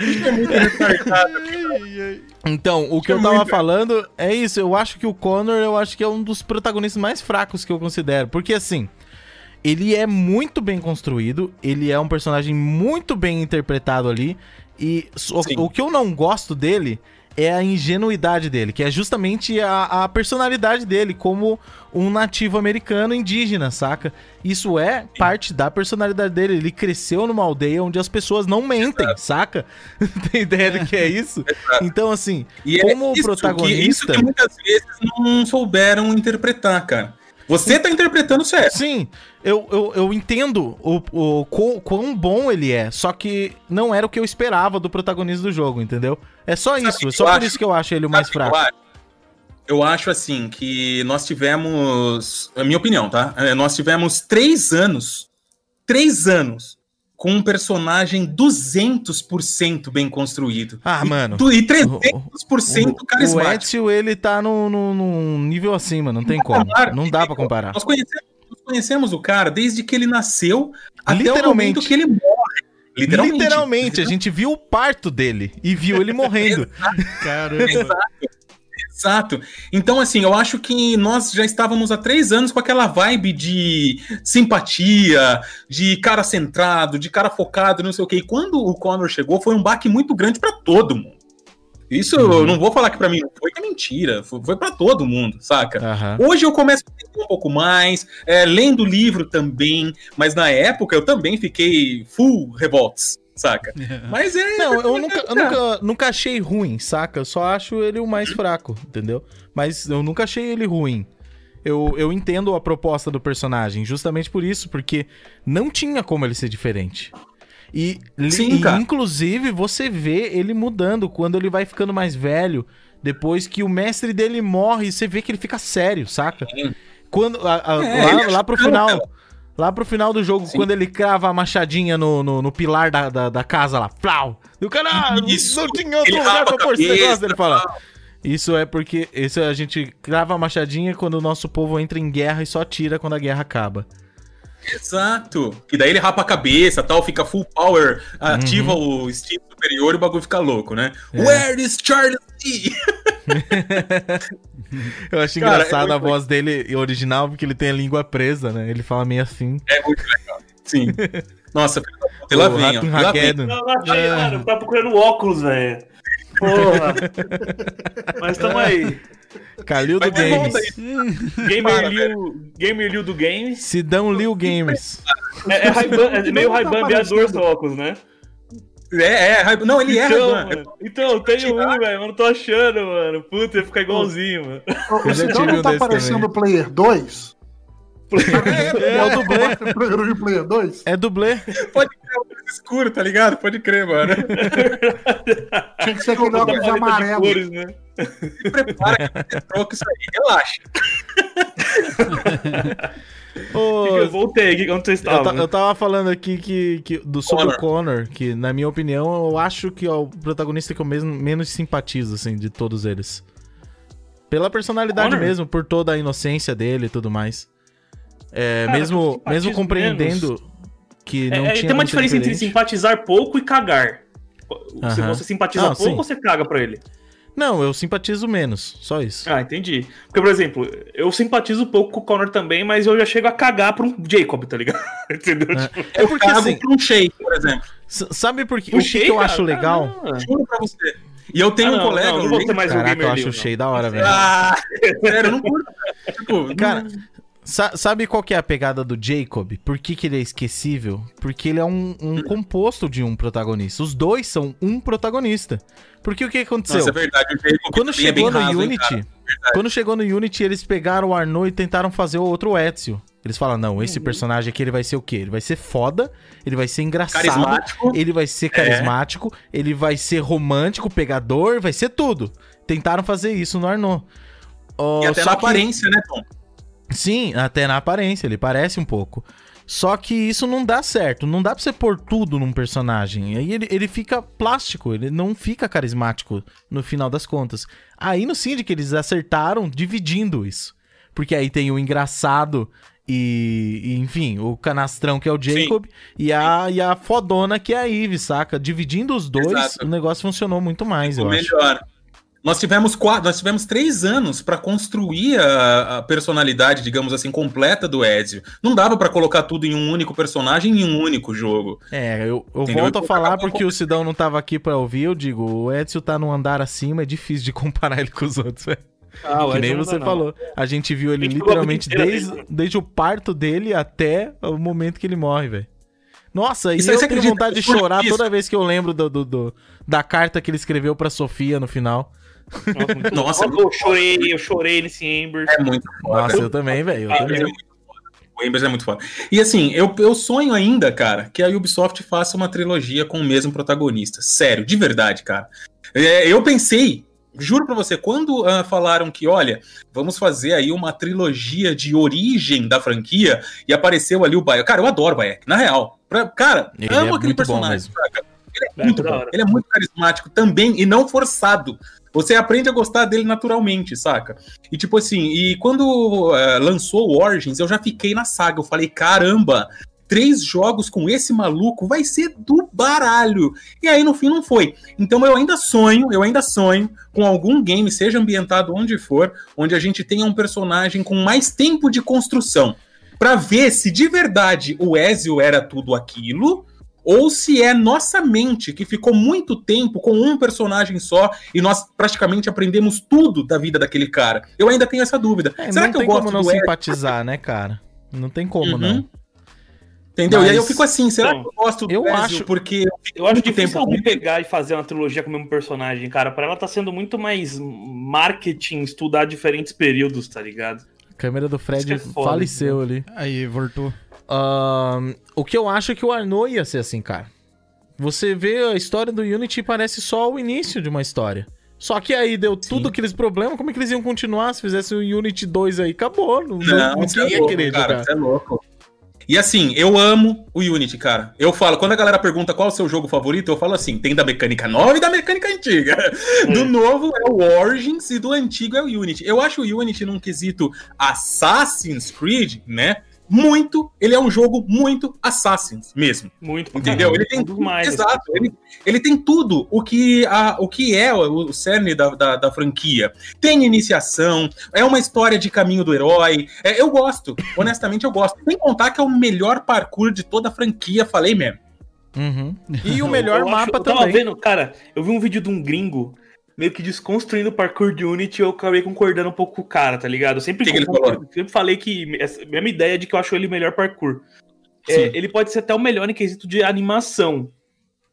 É muito retardado. Então, o que eu é tava muito- falando é isso. Eu acho que o Connor, eu acho que é um dos protagonistas mais fracos que eu considero. Porque, assim, ele é muito bem construído, ele é um personagem muito bem interpretado ali. E Sim. o que eu não gosto dele é a ingenuidade dele, que é justamente a, a personalidade dele como um nativo americano indígena, saca? Isso é parte da personalidade dele. Ele cresceu numa aldeia onde as pessoas não mentem, saca? Tem ideia do que é isso? Então, assim, E Como é isso protagonista- Que, isso que muitas vezes não souberam interpretar, cara. Você tá interpretando certo. Sim, eu, eu, eu entendo o, o quão, quão bom ele é, só que não era o que eu esperava do protagonista do jogo, entendeu? É só Sabe isso, o é só por acho? isso que eu acho ele o mais Sabe o fraco. Eu acho? Eu acho assim que nós tivemos. A minha opinião, tá? É, Nós tivemos três anos. Três anos com um personagem 200% bem construído. Ah, E mano. tu- E O, 300% o carismático. Ezio, ele tá num no, no, nível acima, não tem como. Não dá pra comparar. Nós conhecemos, nós conhecemos o cara desde que ele nasceu até o Literalmente. momento que ele morre. Literalmente. Literalmente, a gente viu o parto dele e viu ele morrendo. Caramba. Exato. Então, assim, eu acho que nós já estávamos há três anos com aquela vibe de simpatia, de cara centrado, de cara focado, não sei o quê. E quando o Connor chegou, foi um baque muito grande pra todo mundo. Isso eu não vou falar que pra mim não foi, que é mentira. Foi, foi para todo mundo, saca? Aham. Hoje eu começo a entender um pouco mais, é, lendo o livro também, mas na época eu também fiquei full revolts, saca? Mas é. Não, eu nunca, eu nunca, nunca achei ruim, saca? Eu só acho ele o mais fraco, entendeu? Mas eu nunca achei ele ruim. Eu, eu entendo a proposta do personagem, justamente por isso, porque não tinha como ele ser diferente. E, Sim, e, inclusive você vê ele mudando quando ele vai ficando mais velho, depois que o mestre dele morre, você vê que ele fica sério, saca? Sim. Quando a- a- É, lá, lá pro final, cara. Lá pro final do jogo, Sim. quando ele crava a machadinha no, no, no pilar da, da, da casa lá, plau! E o cara, ah, Isso. não tinha outro lugar pra pôr esse negócio, ele fala. Isso é porque isso a gente crava a machadinha quando o nosso povo entra em guerra e só tira quando a guerra acaba. Exato. Que daí ele rapa a cabeça tal, fica full power, ativa o instinto superior e o bagulho fica louco, né? Uhum. É. Where is Charlie? Eu acho Cara, engraçado é a voz dele original, porque ele tem a língua presa, né? Ele fala meio assim. É muito legal. Sim. Nossa. E E não achei, É. mano. Tá procurando óculos, velho. Porra. Mas tamo aí. Calil do volta Games. Gamer Para, Liu, Gamer Liu do Games. Sidão Liu Games. É, é, é meio tá Ray-Ban viador seu óculos, né? É, é, não, ele é então, Ray-Ban. mano, então, eu tenho um, velho, mas não tô achando, mano. Puta, ia ficar igualzinho, mano. O Sidão não tá aparecendo o Player 2? É o dublê. Programa de Player 2? É dublê. Pode escuro, tá ligado? Pode crer, mano. Tinha que ser aquele Da óculos amarelo. cores, né? Se prepara que você troca isso aí, relaxa. Ô, Eu voltei aqui, onde você Eu, estava? ta- eu tava falando aqui que, que- do, sobre Connor. o Connor, que na minha opinião eu acho que é o protagonista que eu mesmo, menos simpatizo, assim, de todos eles. Pela personalidade Connor? mesmo, por toda a inocência dele e tudo mais. É, Cara, eu mesmo, mesmo compreendendo menos. Que É, não é, tinha tem uma diferença entre diferente. simpatizar pouco e cagar. Se você simpatiza Não, pouco sim. ou você caga pra ele? Não, eu simpatizo menos, só isso. Ah, entendi. Porque, por exemplo, eu simpatizo um pouco com o Connor também, mas eu já chego a cagar pra um Jacob, tá ligado? Entendeu? É. Tipo, É porque Cago assim, pra um shake, por exemplo. sabe por quê? o o que, que eu Shea, acho cara, legal? ah, Juro pra você. E eu tenho Ah, um não, colega. não, não vou ser mais um Caraca, gamer eu acho o. Shea da hora, velho. Ah, sério, eu não curto. tipo, Cara, sa- sabe qual que é a pegada do Jacob? Por que, que ele é esquecível? Porque ele é um, um composto de um protagonista. Os dois são um protagonista. Porque o que aconteceu? nossa, é verdade. O Jacob Quando é chegou no raso, hein, Unity, cara? quando chegou no Unity, eles pegaram o Arnaud e tentaram fazer o outro Ezio. Eles falam, não, esse Uhum. personagem aqui ele vai ser o quê? Ele vai ser foda, ele vai ser engraçado, ele vai ser carismático, ele vai ser romântico, pegador, vai ser tudo. Tentaram fazer isso no Arnaud. Ó, E até só na que- aparência, né, Tom? Sim, até na aparência, ele parece um pouco. Só que isso não dá certo, não dá pra você pôr tudo num personagem. Aí ele, ele fica plástico, ele não fica carismático no final das contas. Aí no Syndic eles acertaram dividindo isso. Porque aí tem o engraçado e, e, enfim, o canastrão que é o Jacob e a, e a fodona que é a Eve, saca? Dividindo os dois, Exato. o negócio funcionou muito mais, O eu acho. Nós tivemos quatro, nós tivemos três anos pra construir a, a personalidade, digamos assim, completa do Ezio. Não dava pra colocar tudo em um único personagem em um único jogo. É, eu, eu volto a Eu falar porque o Sidão não tava aqui pra ouvir, eu digo, o Edson tá num andar acima, é difícil de comparar ele com os outros, velho. Ah, o Que nem você não. falou. A gente viu ele gente literalmente desde, desde o parto dele até o momento que ele morre, velho. Nossa, e Isso aí eu tenho vontade de por chorar isso- toda vez que eu lembro do, do- do- da carta que ele escreveu pra Sofia no final. Nossa, Nossa, louco. eu chorei, eu chorei nesse Ember. É muito foda. Nossa, eu também, velho. Embers é foda. O Embers é muito foda. E assim, eu, eu sonho ainda, cara, que a Ubisoft faça uma trilogia com o mesmo protagonista. Sério, de verdade, cara. É, eu pensei, juro pra você, quando ah, falaram que, olha, vamos fazer aí uma trilogia de origem da franquia e apareceu ali o Bayek. Cara, eu adoro o Bayek, na real. Pra- cara, Ele amo é aquele muito bom personagem. Ele é É, muito bom. Ele é muito carismático também e não forçado. Você aprende a gostar dele naturalmente, saca? E tipo assim, e quando eh, lançou o Origins, eu já fiquei na saga. Eu falei, caramba, três jogos com esse maluco vai ser do baralho. E aí no fim não foi. Então eu ainda sonho, eu ainda sonho com algum game, seja ambientado onde for, onde a gente tenha um personagem com mais tempo de construção. Pra ver se de verdade o Ezio era tudo aquilo ou se é nossa mente que ficou muito tempo com um personagem só e nós praticamente aprendemos tudo da vida daquele cara. Eu ainda tenho essa dúvida. É, Será não que eu gosto como não do simpatizar, né, cara? Não tem como, Uhum. não. Entendeu? E aí eu Mas- fico assim, será Então, que eu gosto do eu Ezio acho- porque eu Eu acho difícil tempo alguém pegar e fazer uma trilogia com o mesmo personagem, cara. Pra ela tá sendo muito mais marketing, estudar diferentes períodos, tá ligado? A câmera do Fred é foda, faleceu ali. Aí, voltou. Ahn, o que eu acho é que o Arnaud ia ser assim, cara. Você vê a história do Unity e parece só o início de uma história. Só que aí deu tudo aqueles problemas, como é que eles iam continuar se fizesse o Unity 2 aí? Acabou, não, Não, ninguém você é louco, querer cara, jogar. você é louco. E assim, eu amo o Unity, cara. Eu falo, quando a galera pergunta qual é o seu jogo favorito, eu falo assim: tem da mecânica nova e da mecânica antiga. Do novo é o Origins e do antigo é o Unity. Eu acho o Unity num quesito Assassin's Creed, né? Muito. Ele é um jogo muito Assassin's mesmo. Muito Entendeu? caramba. Ele tem dos mais. Exato. Ele, ele tem tudo o que, a, o que é o, o cerne da, da, da franquia. Tem iniciação, é uma história de caminho do herói. É, eu gosto, honestamente eu gosto. Sem contar que é o melhor parkour de toda a franquia, falei mesmo. Uhum. E o melhor eu acho- mapa eu tava também. vendo, cara, eu vi um vídeo de um gringo meio que desconstruindo o parkour de Unity eu acabei concordando um pouco com o cara, tá ligado? Eu sempre, Que que ele concor- falou? sempre falei que essa mesma ideia de que eu acho ele o melhor parkour. É, ele pode ser até o melhor em quesito de animação,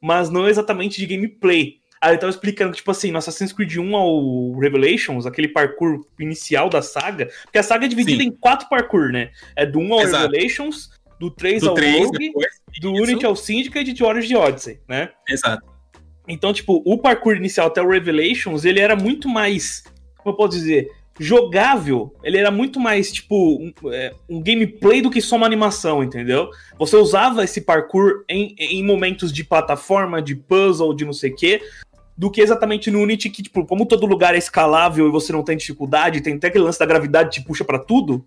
mas não exatamente de gameplay. Aí ele tava explicando que, tipo assim, no Assassin's Creed 1 ao Revelations, aquele parkour inicial da saga, porque a saga é dividida Sim. em quatro parkour, né? É do 1 ao Exato. Revelations, do 3 Do ao 3, Rogue, depois. do isso. Unity ao Syndicate e de Origins Odyssey, né? Exato. Então, tipo, o parkour inicial até o Revelations, ele era muito mais, como eu posso dizer, jogável. Ele era muito mais, tipo, um, é, um gameplay do que só uma animação, entendeu? Você usava esse parkour em, em momentos de plataforma, de puzzle, de não sei o quê, do que exatamente no Unity, que, tipo, como todo lugar é escalável e você não tem dificuldade, tem até aquele lance da gravidade que te puxa pra tudo.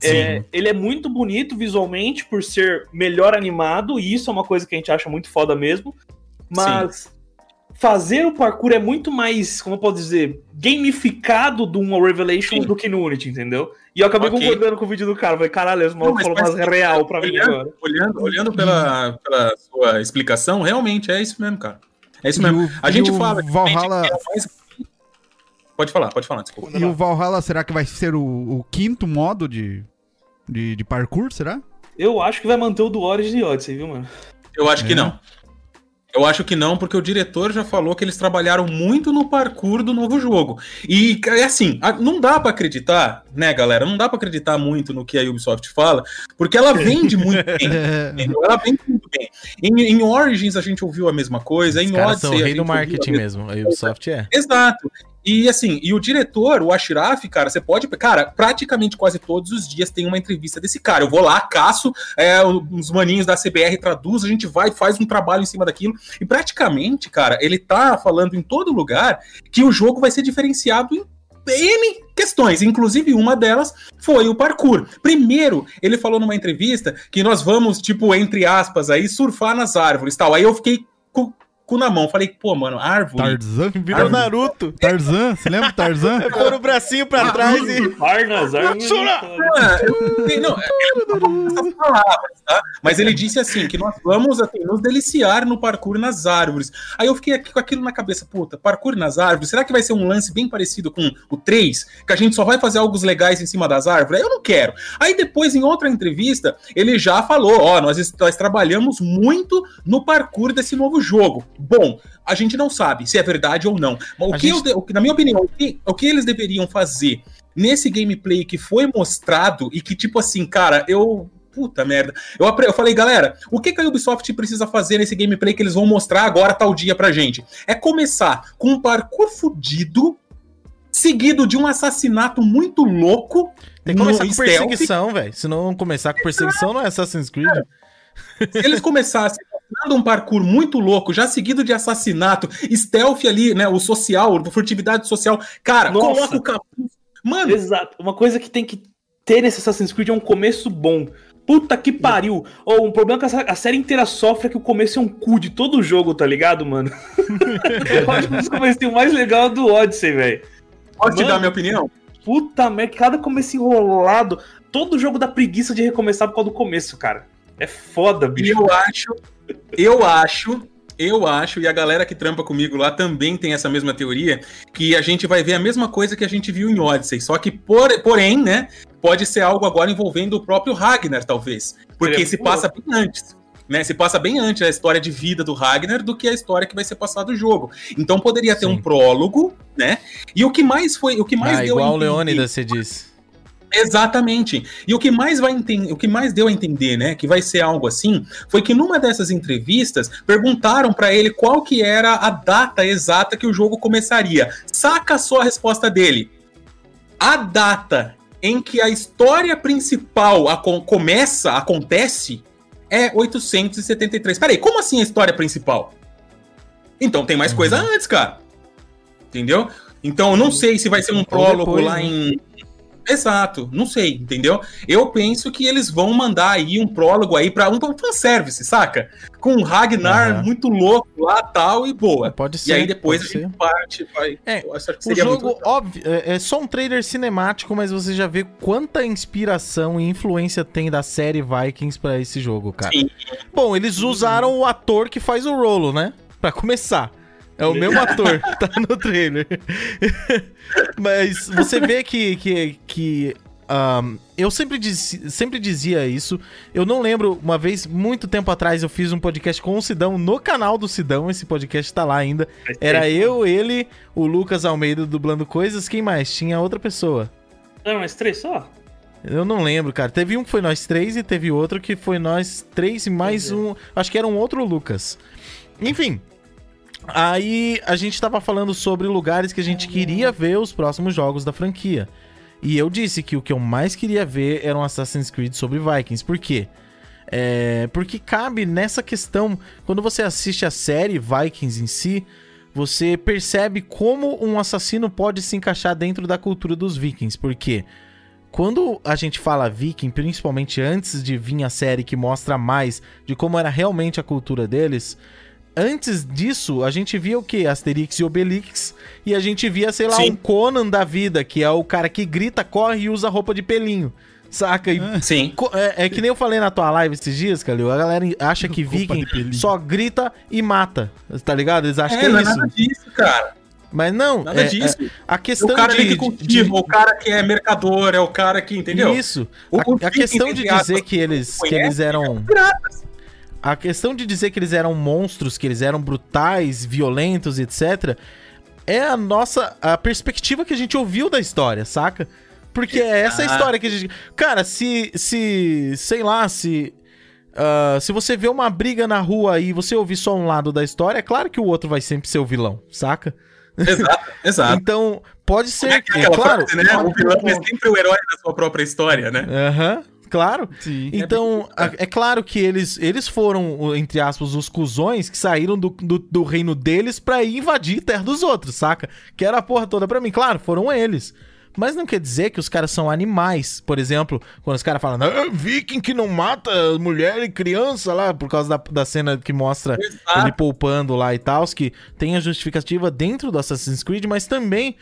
É, ele é muito bonito visualmente por ser melhor animado, e isso é uma coisa que a gente acha muito foda mesmo. Mas fazer o parkour é muito mais, como eu posso dizer, gamificado do um Revelation Sim. do que no Unity, entendeu? E eu acabei Ok. concordando com o vídeo do cara. Falei, caralho, esse Não, maluco falou mais real pra mim Olhando- agora. Olhando, olhando pela, pela sua explicação, realmente é isso mesmo, cara. É isso mesmo. O- a gente o fala. Valhalla- que mais- Pode falar, pode falar, desculpa. E o Valhalla, será que vai ser o, o quinto modo de, de, de parkour, será? Eu acho que vai manter o do Origin e Odyssey, viu, mano? Eu acho que É. não. Eu acho que não, porque o diretor já falou que eles trabalharam muito no parkour do novo jogo. E é assim, não dá pra acreditar, né, galera? Não dá pra acreditar muito no que a Ubisoft fala, porque ela vende muito bem. Ela vende muito bem. Em, em Origins a gente ouviu a mesma coisa, Os em Odyssey são o rei do marketing mesmo. A Ubisoft é. Exato. E assim, e o diretor, o Ashraf, cara, você pode. Cara, praticamente quase todos os dias tem uma entrevista desse cara. Eu vou lá, caço, é, os maninhos da CBR traduz, a gente vai, faz um trabalho em cima daquilo. E praticamente, cara, ele tá falando em todo lugar que o jogo vai ser diferenciado em N questões, inclusive uma delas foi o parkour. Primeiro, ele falou numa entrevista que nós vamos, tipo, entre aspas, aí, surfar nas árvores tal. Aí eu fiquei cu na mão, falei, pô, mano, árvore. Tarzan? Virou Naruto. Tarzan? Você lembra do Tarzan? Pôr o bracinho pra trás e. Arnas, Arnas. Eu- não, essas palavras, tá? Mas ele disse assim: que nós vamos assim, nos deliciar no parkour nas árvores. Aí eu fiquei aqui com aquilo na cabeça, puta, parkour nas árvores, será que vai ser um lance bem parecido com o 3? Que a gente só vai fazer algo legais em cima das árvores? Eu não quero. Aí depois, em outra entrevista, ele já falou: ó, nós, est- nós trabalhamos muito no parkour desse novo jogo. Bom, a gente não sabe se é verdade ou não. Mas o A que gente- eu o na minha opinião, o que, o que eles deveriam fazer nesse gameplay que foi mostrado e que, tipo assim, cara, eu. Puta merda. Eu, eu falei, galera, o que, que a Ubisoft precisa fazer nesse gameplay que eles vão mostrar agora, tal dia pra gente? É começar com um parkour fudido, seguido de um assassinato muito louco. Tem que começar com stealth. perseguição, velho. Se não começar com perseguição, não é Assassin's Creed. Se eles começassem mostrando um parkour muito louco, já seguido de assassinato, stealth ali, né? O social, furtividade social. Cara, Nossa. coloca o capuz. Mano, Exato. Uma coisa que tem que ter nesse Assassin's Creed é um começo bom. Puta que pariu. Ou um problema que a série inteira sofre é que o começo é um cu de todo o jogo, tá ligado, mano? Eu acho que começo mais legal é do Odyssey, velho. pode te dar minha opinião? Puta merda, cada começo enrolado. Todo jogo dá preguiça de recomeçar por causa do começo, cara. É foda, E bicho. eu acho, eu acho, eu acho, e a galera que trampa comigo lá também tem essa mesma teoria, que a gente vai ver a mesma coisa que a gente viu em Odyssey, só que, por, porém, né, pode ser algo agora envolvendo o próprio Ragnar, talvez. Porque é se passa bem antes. Né, se passa bem antes a história de vida do Ragnar do que a história que vai ser passada no jogo. Então poderia ter Sim. um prólogo, né? E o que mais foi, o que mais Ah, deu igual o Leônidas, você disse. Exatamente. E o que mais vai o que mais deu a entender, né, que vai ser algo assim, foi que numa dessas entrevistas perguntaram pra ele qual que era a data exata que o jogo começaria. Saca só a resposta dele. A data em que a história principal começa, acontece, é 873. Peraí, como assim a história principal? Então tem mais Uhum. coisa antes, cara. Entendeu? Então eu não sei se vai ser um Ou prólogo depois, lá né? em. Exato, não sei, entendeu? Eu penso que eles vão mandar aí um prólogo aí pra um fanservice, saca? Com um Ragnar Aham. muito louco lá tal e boa. Pode E ser. aí depois a pode ser. gente parte, vai. É, O jogo, óbvio, é, é só um trailer cinemático, mas você já vê quanta inspiração e influência tem da série Vikings pra esse jogo, cara. Sim. Bom, eles usaram o ator que faz o Rolo, né? Pra começar. É o mesmo ator, tá no trailer. mas você vê que. que, que ahn, eu sempre, dizi- sempre dizia isso. Eu não lembro, uma vez, muito tempo atrás, eu fiz um podcast com o Sidão no canal do Sidão. Esse podcast tá lá ainda. Era eu, ele, o Lucas Almeida dublando coisas. Quem mais? Tinha outra pessoa. Não, mas três só? Eu não lembro, cara. Teve um que foi nós três e teve outro que foi nós três e mais Entendi. um. Acho que era um outro Lucas. Enfim. Aí a gente tava falando sobre lugares que a gente queria ver os próximos jogos da franquia. E eu disse que o que eu mais queria ver era um Assassin's Creed sobre Vikings. Por quê? É, porque cabe nessa questão, quando você assiste a série Vikings em si, você percebe como um assassino pode se encaixar dentro da cultura dos vikings. Por quê? Quando a gente fala viking, principalmente antes de vir a série que mostra mais de como era realmente a cultura deles, antes disso, a gente via o quê? Asterix e Obelix. E a gente via, sei lá, Sim. um Conan da vida, que é o cara que grita, corre e usa roupa de pelinho. Saca? E Sim. Co- É, é que nem eu falei na tua live esses dias, Calil. A galera acha que Roupa viking só grita e mata. Tá ligado? Eles acham que É, é não é isso. nada disso, cara. Mas não, Nada é- disso. é- a É questão o cara de, que cultiva, de- o cara que é mercador, é o cara que, entendeu? Isso. O- A, o a questão de dizer que eles, que conhece, eles eram. Piratas. A questão de dizer que eles eram monstros, que eles eram brutais, violentos, etc. É a nossa. a perspectiva que a gente ouviu da história, saca? Porque é essa a Exato. história que a gente. Cara, se. se sei lá, se. ah, se você vê uma briga na rua e você ouvir só um lado da história, é claro que o outro vai sempre ser o vilão, saca? Exato, exato. Então, pode ser. Como é que é aquela claro. frase, né? O vilão é sempre o herói da sua própria história, né? Aham, claro. Sim. Então, bem- a- é claro que eles, eles foram, entre aspas, os cuzões que saíram do, do, do reino deles pra ir invadir a terra dos outros, saca? Que era a porra toda pra mim. Claro, foram eles. Mas não quer dizer que os caras são animais. Por exemplo, quando os caras falam, ah, viking que não mata mulher e criança lá, por causa da, da cena que mostra Exato. ele poupando lá e tal, que tem a justificativa dentro do Assassin's Creed, mas também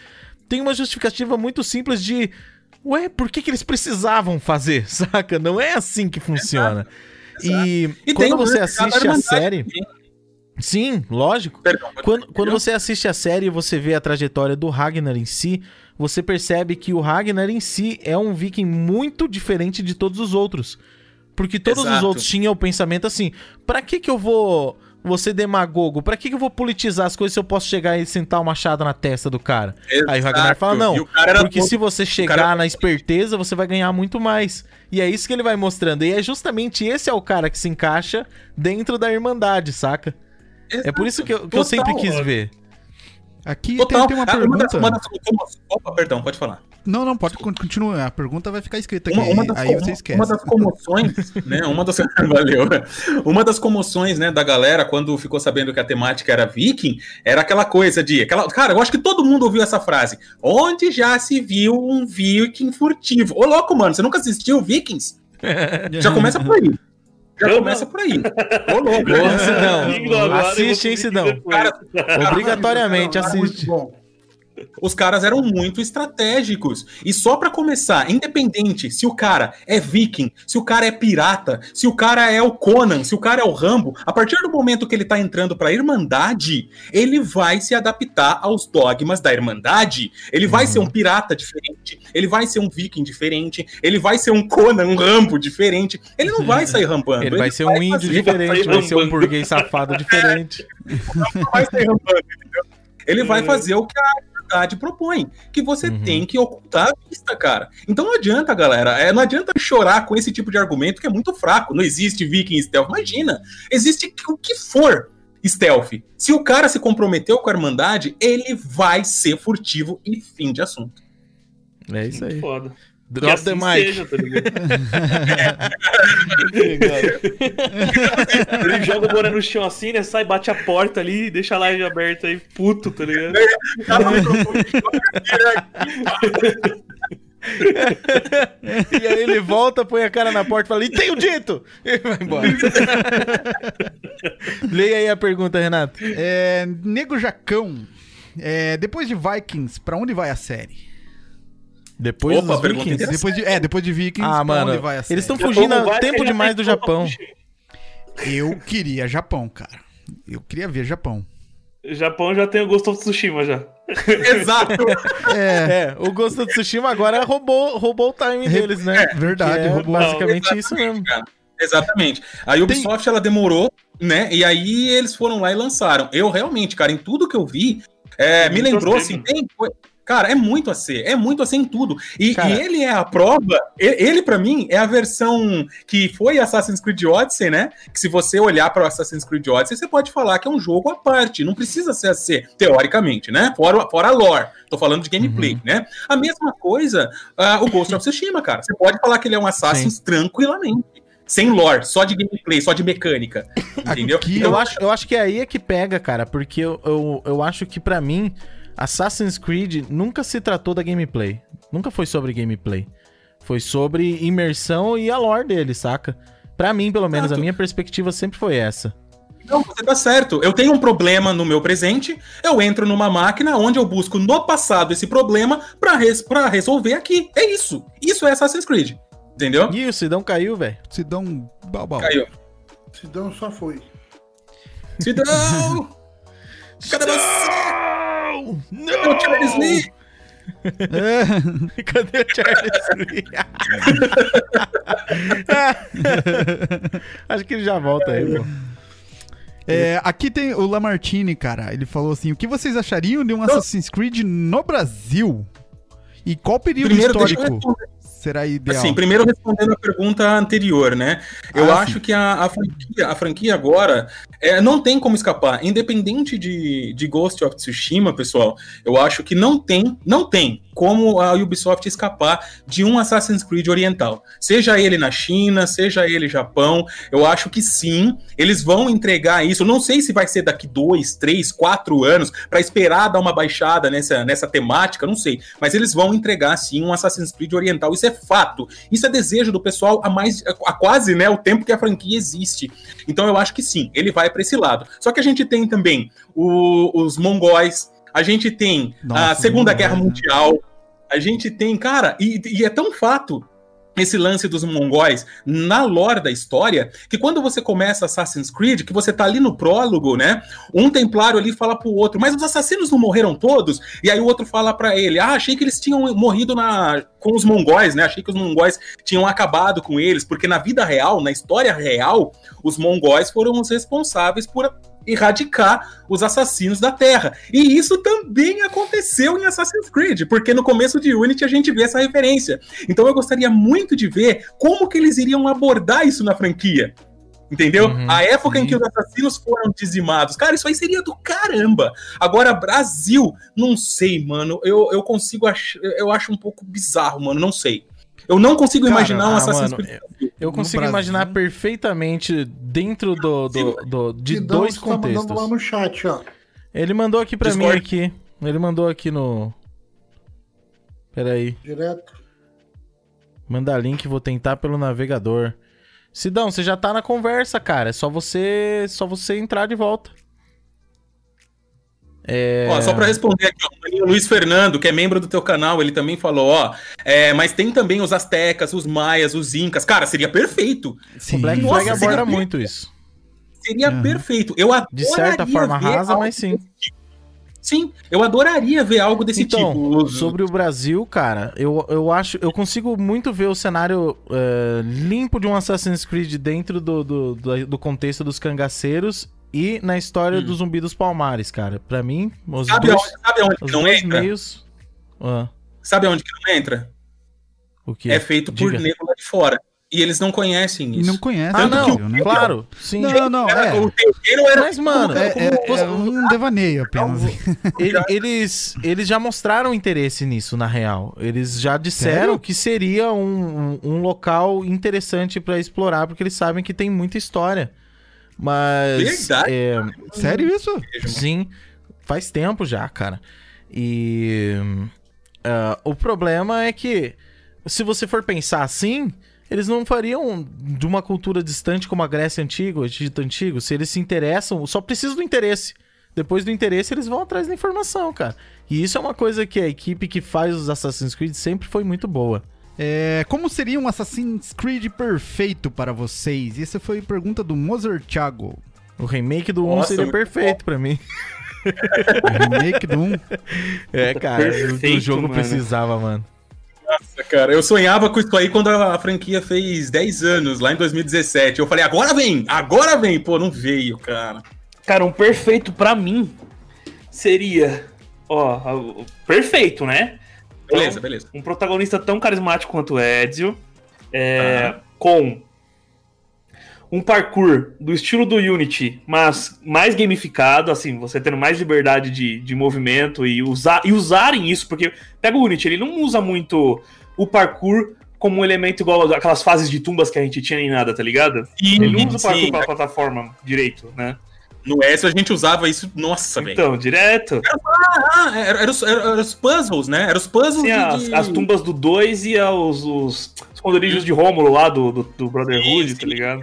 tem uma justificativa muito simples de. Ué, por que, que eles precisavam fazer, saca? Não é assim que funciona. E, E quando você assiste a série. também. Sim, lógico. Perdão, pode Quando, quando você assiste a série e você vê a trajetória do Ragnar em si, você percebe que o Ragnar em si é um viking muito diferente de todos os outros. Porque todos os Exato. outros tinham o pensamento assim: pra que que eu vou, ser demagogo? Pra que que eu vou politizar as coisas se eu posso chegar e sentar o machado na testa do cara? Aí o Ragnar Exato. fala: não, porque todo- se você chegar cara- na esperteza, você vai ganhar muito mais. E é isso que ele vai mostrando. E é justamente esse é o cara que se encaixa dentro da Irmandade, saca? É por isso que eu, que eu sempre quis ver. Aqui Total. tem, tem uma Ah, uma das, pergunta. uma das, Opa, perdão, pode falar. Não, não, pode con- continuar. A pergunta vai ficar escrita aqui. Uma, uma das, aí você esquece. uma das comoções, né? Uma das, valeu. Uma das comoções, né, da galera quando ficou sabendo que a temática era viking, era aquela coisa de, aquela, cara, eu acho que todo mundo ouviu essa frase. Onde já se viu um viking furtivo? Ô louco, mano, você nunca assistiu Vikings? Já começa por aí. Já Eu começa por aí. Ô louco. Sidão, assiste, hein, Sidão. Cara, Obrigatoriamente Cara, muito assiste. bom. Os caras eram muito estratégicos. E só pra começar, independente se o cara é viking, se o cara é pirata, se o cara é o Conan, se o cara é o Rambo, a partir do momento que ele tá entrando pra Irmandade, ele vai se adaptar aos dogmas da Irmandade. Ele vai ser um pirata diferente, ele vai ser um viking diferente, ele vai ser um Conan, um Rambo diferente. Ele não vai sair rampando. Ele vai ser um índio diferente, vai ser um burguês safado diferente. não vai sair rampando, entendeu? Ele vai fazer o que a verdade propõe, que você Uhum. tem que ocultar a vista, cara. Então não adianta, galera, é, não adianta chorar com esse tipo de argumento que é muito fraco. Não existe viking stealth. Imagina, existe o que for stealth. Se o cara se comprometeu com a Irmandade, ele vai ser furtivo e fim de assunto. É isso aí. Foda. Que Drop the assim mic. seja, tá ligado? Ele joga o boné no chão assim, né? Sai, bate a porta ali, deixa a live aberta aí, puto, tá ligado? E aí ele volta, põe a cara na porta e fala: E tenho dito! E vai embora. Leia aí a pergunta, Renato. É, Nego Jacão. é, depois de Vikings, pra onde vai a série? Depois Opa, dos Vikings. Depois de, é, depois de Vikings, Ah, mano, onde vai a série? eles estão fugindo tempo já demais tem do Japão. Eu queria Japão, cara. Eu queria ver Japão. Japão já tem o Ghost of Tsushima já. Exato. É, É, o Ghost of Tsushima agora roubou, roubou o time deles, né? verdade, Que é roubou. basicamente isso mesmo. cara. Exatamente. A Ubisoft ela demorou, né? E aí eles foram lá e lançaram. Eu realmente, cara, em tudo que eu vi, é, me lembrou assim, tem, cara, é muito a ser, é muito a ser em tudo. E, Cara. e ele é a prova, ele pra mim é a versão que foi Assassin's Creed Odyssey, né? Que se você olhar para Assassin's Creed Odyssey, você pode falar que é um jogo à parte, não precisa ser assim, teoricamente, né? Fora, fora a lore. Tô falando de gameplay, Uhum. né? A mesma coisa, ah, o Ghost of Tsushima, cara. Você pode falar que ele é um Assassin's tranquilamente. Sem lore, só de gameplay, só de mecânica. Entendeu? Aqui Eu acho, eu acho que é aí é que pega, cara, porque eu, eu, eu acho que pra mim, Assassin's Creed nunca se tratou da gameplay. Nunca foi sobre gameplay. Foi sobre imersão e a lore dele, saca? Pra mim, pelo menos, a minha perspectiva sempre foi essa. Não, você tá certo. Eu tenho um problema no meu presente, eu entro numa máquina onde eu busco no passado esse problema pra, res pra resolver aqui. É isso. Isso é Assassin's Creed. Entendeu? Ih, o Sidão caiu, velho. Um balbal. Caiu. Sidão só foi. Sidão! Cadê você? Não! O Charles Lee! É. Cadê o Charles Lee? Acho que ele já volta aí, pô. É, aqui tem o Lamartine, cara. Ele falou assim: o que vocês achariam de um Assassin's Creed no Brasil? E qual período Primeiro, deixa eu histórico. Será ideal? Assim, primeiro respondendo a pergunta anterior, né? Eu Ah, acho sim. que a, a franquia, a franquia agora é, não tem como escapar. Independente de, de Ghost of Tsushima, pessoal, eu acho que não tem, não tem como a Ubisoft escapar de um Assassin's Creed oriental. Seja ele na China, seja ele Japão, eu acho que sim, eles vão entregar isso. Não sei se vai ser daqui dois, três, quatro anos, para esperar dar uma baixada nessa, nessa temática, não sei. Mas eles vão entregar sim um Assassin's Creed oriental. Isso é fato. Isso é desejo do pessoal há mais, há quase, né, o tempo que a franquia existe. Então eu acho que sim, ele vai para esse lado. Só que a gente tem também o- os mongóis, a gente tem a Nossa, Segunda mongóis, Guerra né? Mundial, a gente tem, cara, e, e é tão fato esse lance dos mongóis na lore da história, que quando você começa Assassin's Creed, que você tá ali no prólogo, né? Um templário ali fala pro outro, mas os assassinos não morreram todos? E aí o outro fala pra ele: "Ah, achei que eles tinham morrido na com os mongóis, né? Achei que os mongóis tinham acabado com eles, porque na vida real, na história real, os mongóis foram os responsáveis por erradicar os assassinos da Terra. E isso também aconteceu em Assassin's Creed, porque no começo de Unity a gente vê essa referência. Então eu gostaria muito de ver como que eles iriam abordar isso na franquia. Entendeu? Uhum, a época em sim. que os assassinos foram dizimados. Cara, isso aí seria do caramba. Agora, Brasil, não sei, mano. Eu, eu consigo achar. Eu acho um pouco bizarro, mano. Não sei. Eu não consigo Cara, imaginar um ah, Assassin's mano, Creed. Eu No consigo Brasil- imaginar perfeitamente dentro do, do, do- de dois está mandando lá contextos. no chat, ó. Ele mandou aqui pra Discord. mim aqui. Ele mandou aqui no. Pera aí. Direto. Manda link, vou tentar pelo navegador. Sidão, você já tá na conversa, cara. É só você, só você entrar de volta. É... Ó, só pra responder aqui, ó, o Luiz Fernando, que é membro do teu canal, ele também falou, ó, é, mas tem também os astecas, os maias, os incas. Cara, seria perfeito. Sim. O Black Flag aborda muito isso. Seria Uhum. perfeito. Eu adoraria De certa forma rasa, mas sim. tipo. Sim, eu adoraria ver algo desse então, tipo. Sobre o Brasil, cara, eu, eu acho, eu consigo muito ver o cenário é, limpo de um Assassin's Creed dentro do, do, do, do contexto dos cangaceiros e na história Hum. do Zumbi dos Palmares, cara. Pra mim, os Sabe dois, aonde, sabe aonde que os não dois entra? meios... Ah, Sabe aonde que não entra? o que? É feito por Diga. nego lá de fora. E eles não conhecem isso. não conhece. Ah, o não, Brasil, né? claro, sim. Não, não, é. Era. Mas, mano, É, é- é um devaneio apenas. Ele- eles, eles já mostraram interesse nisso, na real. Eles já disseram Sério? que seria um, um, um local interessante pra explorar, porque eles sabem que tem muita história. Mas. Verdade. é, Sério isso? sim, faz tempo já, cara. E. ah, o problema é que, se você for pensar assim. Eles não fariam de uma cultura distante como a Grécia Antiga, o Egito Antigo, se eles se interessam, só precisa do interesse. Depois do interesse, eles vão atrás da informação, cara. E isso é uma coisa que a equipe que faz os Assassin's Creed sempre foi muito boa. É, como seria um Assassin's Creed perfeito para vocês? Essa foi a pergunta do Mozart Thiago. O remake do 1 Nossa, seria perfeito pra mim. O remake do 1. É, cara, o- o Perfeito, jogo mano. precisava, mano. Nossa, cara, eu sonhava com isso aí quando a franquia fez 10 anos, lá em 2017. Eu falei, agora vem, agora vem. Pô, não veio, cara. Cara, um perfeito pra mim seria. Ó, o- perfeito, né? Então, Beleza, beleza. um protagonista tão carismático quanto o Ezio, é, com um parkour do estilo do Unity, mas mais gamificado, assim, você tendo mais liberdade de, de movimento e, usar, e usarem isso, porque pega o Unity, ele não usa muito o parkour como um elemento igual aquelas fases de tumbas que a gente tinha nem nada, tá ligado? Ele não usa o parkour sim. pela plataforma direito, né? No S a gente usava isso, nossa, velho. Então, direto. Ah, era, era os, era- era os puzzles, né? Era os puzzles de- as, de- as tumbas do 2 e os, os esconderijos de Rômulo lá do, do, do Brotherhood, Sim, tá sim. ligado?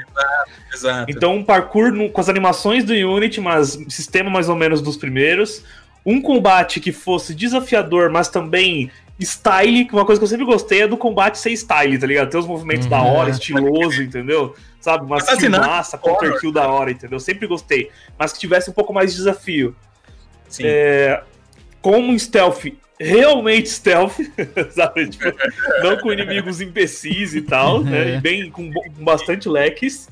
Exato. Então, um parkour no- com as animações do Unity, mas sistema mais ou menos dos primeiros. Um combate que fosse desafiador, mas também style, que uma coisa que eu sempre gostei é do combate ser style, tá ligado? Ter os movimentos da hora, estiloso, entendeu? Sabe? Uma massa, counter kill da hora, entendeu? Sempre gostei. Mas que tivesse um pouco mais de desafio. Sim. É, como um stealth realmente stealth, sabe? Tipo, não com inimigos imbecis e tal, né? E bem com, com bastante leques.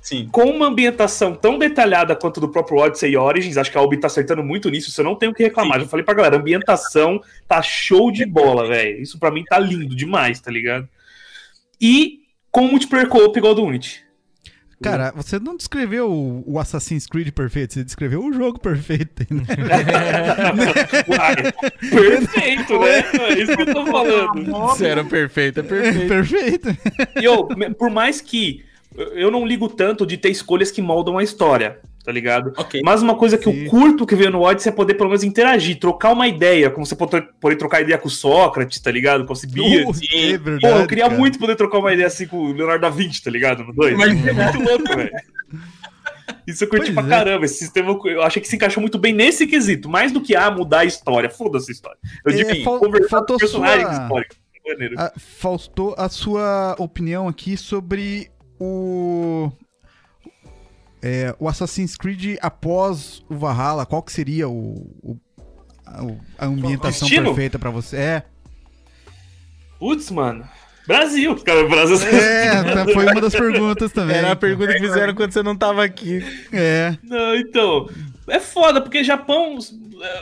Sim. Com uma ambientação tão detalhada quanto do próprio Odyssey e Origins, acho que a Ubi tá acertando muito nisso, isso eu não tenho o que reclamar. Já falei pra galera, a ambientação tá show de bola, velho. Isso pra mim tá lindo demais, tá ligado? E com multiplayer co-op igual do Unity. Cara, você não descreveu o, Assassin's Creed perfeito, você descreveu o jogo perfeito. né? Uai, perfeito, né? É isso que eu tô falando. Você era perfeito, é perfeito. perfeito. E eu, por mais que eu não ligo tanto de ter escolhas que moldam a história, tá ligado? Ok. Mas uma coisa que Sim. eu curto que veio no Odyssey é poder pelo menos interagir, trocar uma ideia, como você pode poder trocar ideia com o Sócrates, tá ligado? Com o Alcibiades. Uh, é Pô, eu queria cara. muito poder trocar uma ideia assim com o Leonardo da Vinci, tá ligado? No 2. Mas- É muito louco, velho. Isso eu curti Pois pra é. caramba. Esse sistema eu achei que se encaixou muito bem nesse quesito. Mais do que ah, mudar a história. Foda-se a história. Eu É, digo fal- conversar com personagens sua- históricos. Maneiro. Ah, faltou a sua opinião aqui sobre o. é, o Assassin's Creed após o Valhalla. Qual que seria o, o- a, ambientação Destino? perfeita pra você? É, Putz, mano. Brasil, cara, Brasil. é tá- foi uma das perguntas também. Era a pergunta que fizeram quando você não tava aqui. É, Não, então. É foda, porque Japão.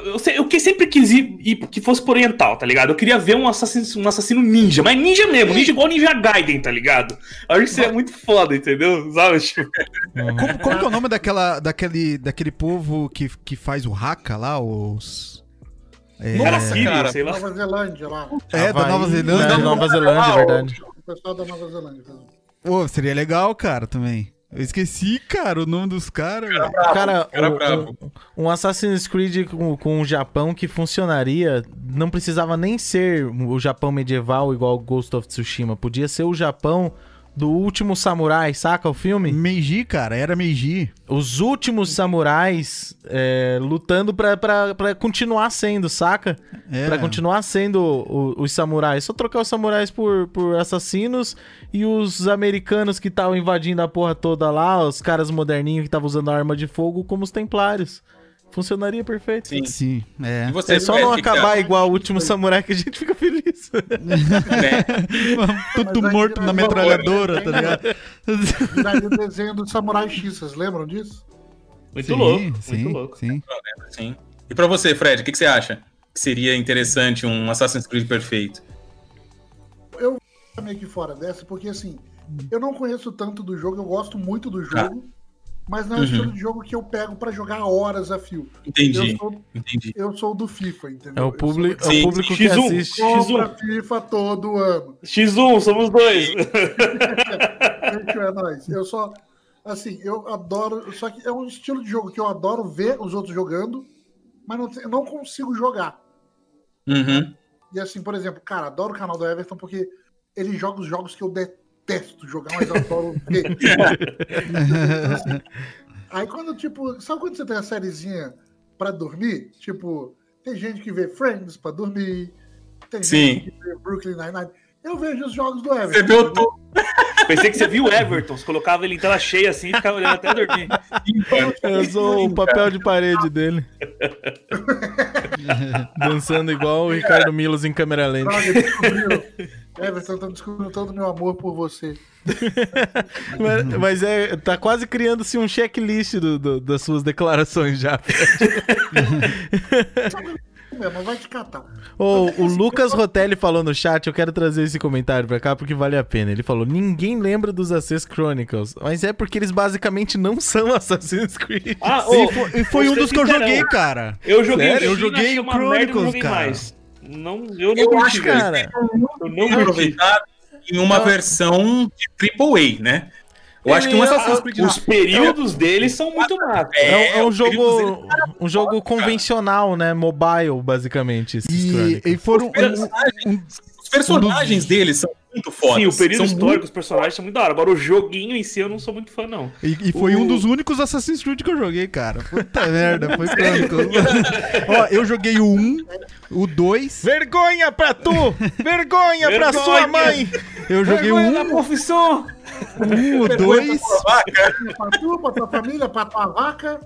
Eu, sei- eu que sempre quis ir, ir que fosse pro oriental, tá ligado? Eu queria ver um assassino, um assassino ninja, mas ninja mesmo, ninja igual Ninja Gaiden, tá ligado? Eu acho que seria muito foda, entendeu? Sabe? Tipo, como, como que é o nome daquela, daquele, daquele povo que, que faz o haka lá, os. É, Nossa, cara. sei lá. Nova Zelândia lá. é da Nova Da Zelândia. Nova Zelândia, é verdade. O pessoal da Nova Zelândia. Pô, seria legal, cara, também. Eu esqueci, cara, o nome dos caras. Cara, Cara um- bravo. um, um Assassin's Creed com, com o Japão que funcionaria, não precisava nem ser o Japão medieval igual Ghost of Tsushima. Podia ser o Japão do último samurai, saca o filme? Meiji, cara, era Meiji. Os últimos samurais é, lutando pra, pra, pra continuar sendo, saca? É. Pra continuar sendo o- os samurais. Só trocar os samurais por, por assassinos e os americanos que estavam invadindo a porra toda lá, os caras moderninhos que estavam usando arma de fogo, como os templários. Funcionaria perfeito. Sim. Sim, é. E você, É só não acabar igual o último samurai que a gente fica feliz. né? Tudo Mas morto na metralhadora, tá ligado? Viraria o desenho do Samurai X, vocês lembram disso? Muito sim, louco, sim, muito louco. Sim. Sim. E pra você, Fred, o que, que você acha? Que seria interessante um Assassin's Creed perfeito? Tá meio que fora dessa, porque assim, eu não conheço tanto do jogo, eu gosto muito do jogo, mas não é o Uhum. estilo de jogo que eu pego pra jogar horas a fio. Entendi, Eu sou, entendi. eu sou do FIFA, entendeu? É o, Eu publi- é sou- o Sim, público sim. que X1. assiste. Compra FIFA todo ano. X1, somos dois. É nóis. Eu só. Assim, eu adoro. Só que é um estilo de jogo que eu adoro ver os outros jogando, mas não, eu não consigo jogar. Uhum. E assim, por exemplo, cara, adoro o canal do Everton porque ele joga os jogos que eu detesto jogar, mas eu adoro ver. Aí quando, tipo, sabe quando você tem a sériezinha pra dormir? Tipo, tem gente que vê Friends pra dormir, tem Sim. gente que vê Brooklyn Nine-Nine. Eu vejo os jogos do Everton. Você viu tudo. Pensei que você viu o Everton, você colocava ele em tela cheia assim e ficava olhando até dormir. Eu sou o papel de parede dele. Dançando igual o Ricardo Milos em câmera lenta. Everton, tô descobrindo todo o meu amor por você. Mas, mas é, tá quase criando-se um checklist do- do- das suas declarações já. Meu, mas vai te catar. Ô, o Lucas Rotelli falou no chat, eu quero trazer esse comentário pra cá porque vale a pena. Ele falou: ninguém lembra dos Assassin's Chronicles, mas é porque eles basicamente não são Assassin's Creed. Ah, E foi, e foi vou um dos que eu joguei, cara. Eu joguei, Sério? Eu joguei o merda Chronicles, joguei cara. mais. Não, eu não Eu curti, acho, velho. Cara, Eu não aproveitado em uma versão de AAA, né? Eu acho que um Ele é- Assassin's Creed Os períodos deles são muito matos. É, é um período jogo, um jogo convencional, né? Mobile, basicamente. esses E, e foram. personagens, os personagens deles são muito fodas. Sim, o período são histórico, os personagens são muito da hora. Agora, o joguinho em si eu não sou muito fã, não. E, e foi O- um dos únicos Assassin's Creed que eu joguei, cara. Puta merda, foi Chronicles. Ó, eu joguei o 1, o 2, Vergonha pra tu! Vergonha pra Vergonha! sua mãe! eu joguei o Vergonha da 1, profissão! O 2, Pra tu, pra tua família, pra tua vaca.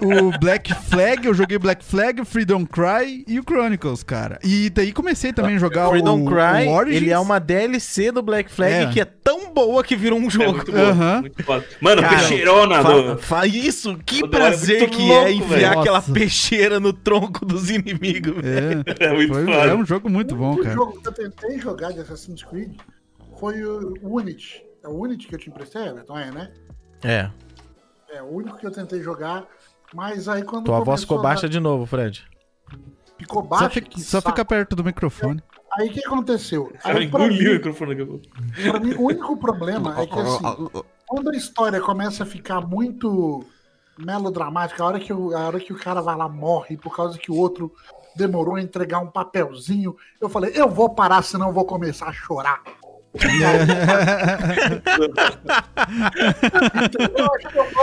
o Black Flag, eu joguei Black Flag, Freedom Cry e o Chronicles, cara. E daí comecei também a jogar Freedom o, Cry, o Origins. ele é uma DLC do Black Flag É. que é tão boa que virou um É jogo. muito bom, Aham. muito foda. Mano, Cara, peixeirona Fa- fa- isso, que O é prazer que louco, é enfiar velho. aquela Nossa. peixeira no tronco dos inimigos. velho. É, É muito foi, foda. é um jogo muito bom, o cara. jogo que eu tentei jogar de Assassin's Creed foi o Unity. É o Unity que eu te emprestei, Everton? É, né? É, É o único que eu tentei jogar. Mas aí quando. tua voz ficou a baixa dar- de novo, Fred. Ficou Só, baixa. fica, que só fica perto do microfone. Aí o que aconteceu? Aí, pra, engoliu o mim, microfone daqui a pouco. pra mim, o único problema é que assim, quando a história começa a ficar muito melodramática, a hora que o, a hora que o cara vai lá morre por causa que o outro demorou a entregar um papelzinho, eu falei, eu vou parar, senão eu vou começar a chorar.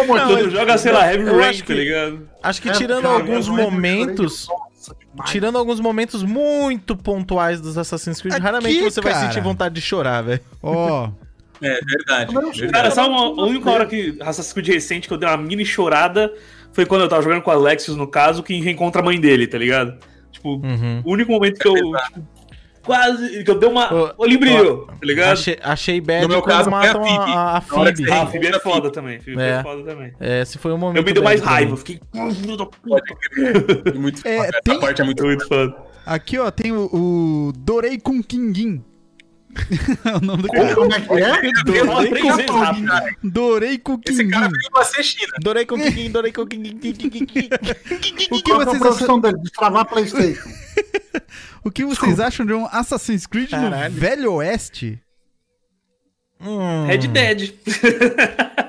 Quando joga, sei lá, Heavy Rain, acho tá ligado? Acho que É, tirando cara, alguns chorei, momentos, tirando alguns momentos muito pontuais dos Assassin's Creed, Aqui, raramente você vai cara. sentir vontade de chorar, velho. Ó, É verdade. Cara, sabe uma, a única hora que Assassin's Creed recente que eu dei uma mini chorada foi quando eu tava jogando com o Alexios, no caso, que reencontra a mãe dele, tá ligado? Tipo, Uhum. o único momento que eu tipo, quase. que eu dei uma. Ô, brilhou, tá ligado? Achei, achei bad No meu quando caso, matam a, a, Phoebe. Ah, a Phoebe é foda também. Phoebe É. é foda também. Esse foi o momento. Eu me deu mais raiva, eu fiquei. Crer. Muito É, foda. Essa tem- parte é muito muito foda. aqui ó, tem o, o Dorei com Kingin. É o nome do cara. Como é que é? Dorei com, Dorei Esse cara veio pra ser China. Dorei com Kiki, dorei. O que é vocês profissão dele? Destravar Playstation. O que vocês acham de um Assassin's Creed Caralho. no Velho Oeste? Hum, Red Dead.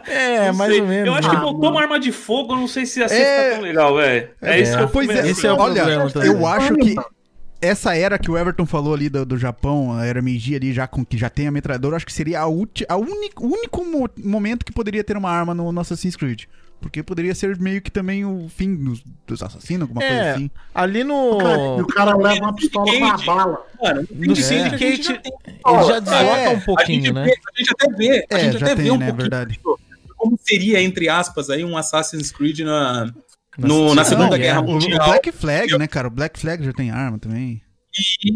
É, Não mais sei. ou menos. Eu acho que né? botou uma arma de fogo, eu não sei se ser É. tão legal, velho. É, É, isso que eu pois é, esse é o assim. olha, problema também. eu acho que essa era que o Everton falou ali do, do Japão, a era Meiji ali, já com que já tem a metralhadora, eu acho que seria a, ulti, a o único mo- momento que poderia ter uma arma no, no Assassin's Creed. Porque poderia ser meio que também o fim dos, dos assassinos, alguma coisa É, assim. ali no. Cara, e o cara leva uma pistola com uma bala. Mano, No é. Syndicate, ele já desloca É, um a gente, pouquinho, né? vê, a gente até vê, a É, gente já até tem, vê um né, pouquinho verdade. de como seria, entre aspas, aí, um Assassin's Creed Na no- na Segunda Não, Guerra o, o Mundial. Black Flag, né, cara? O Black Flag já tem arma também.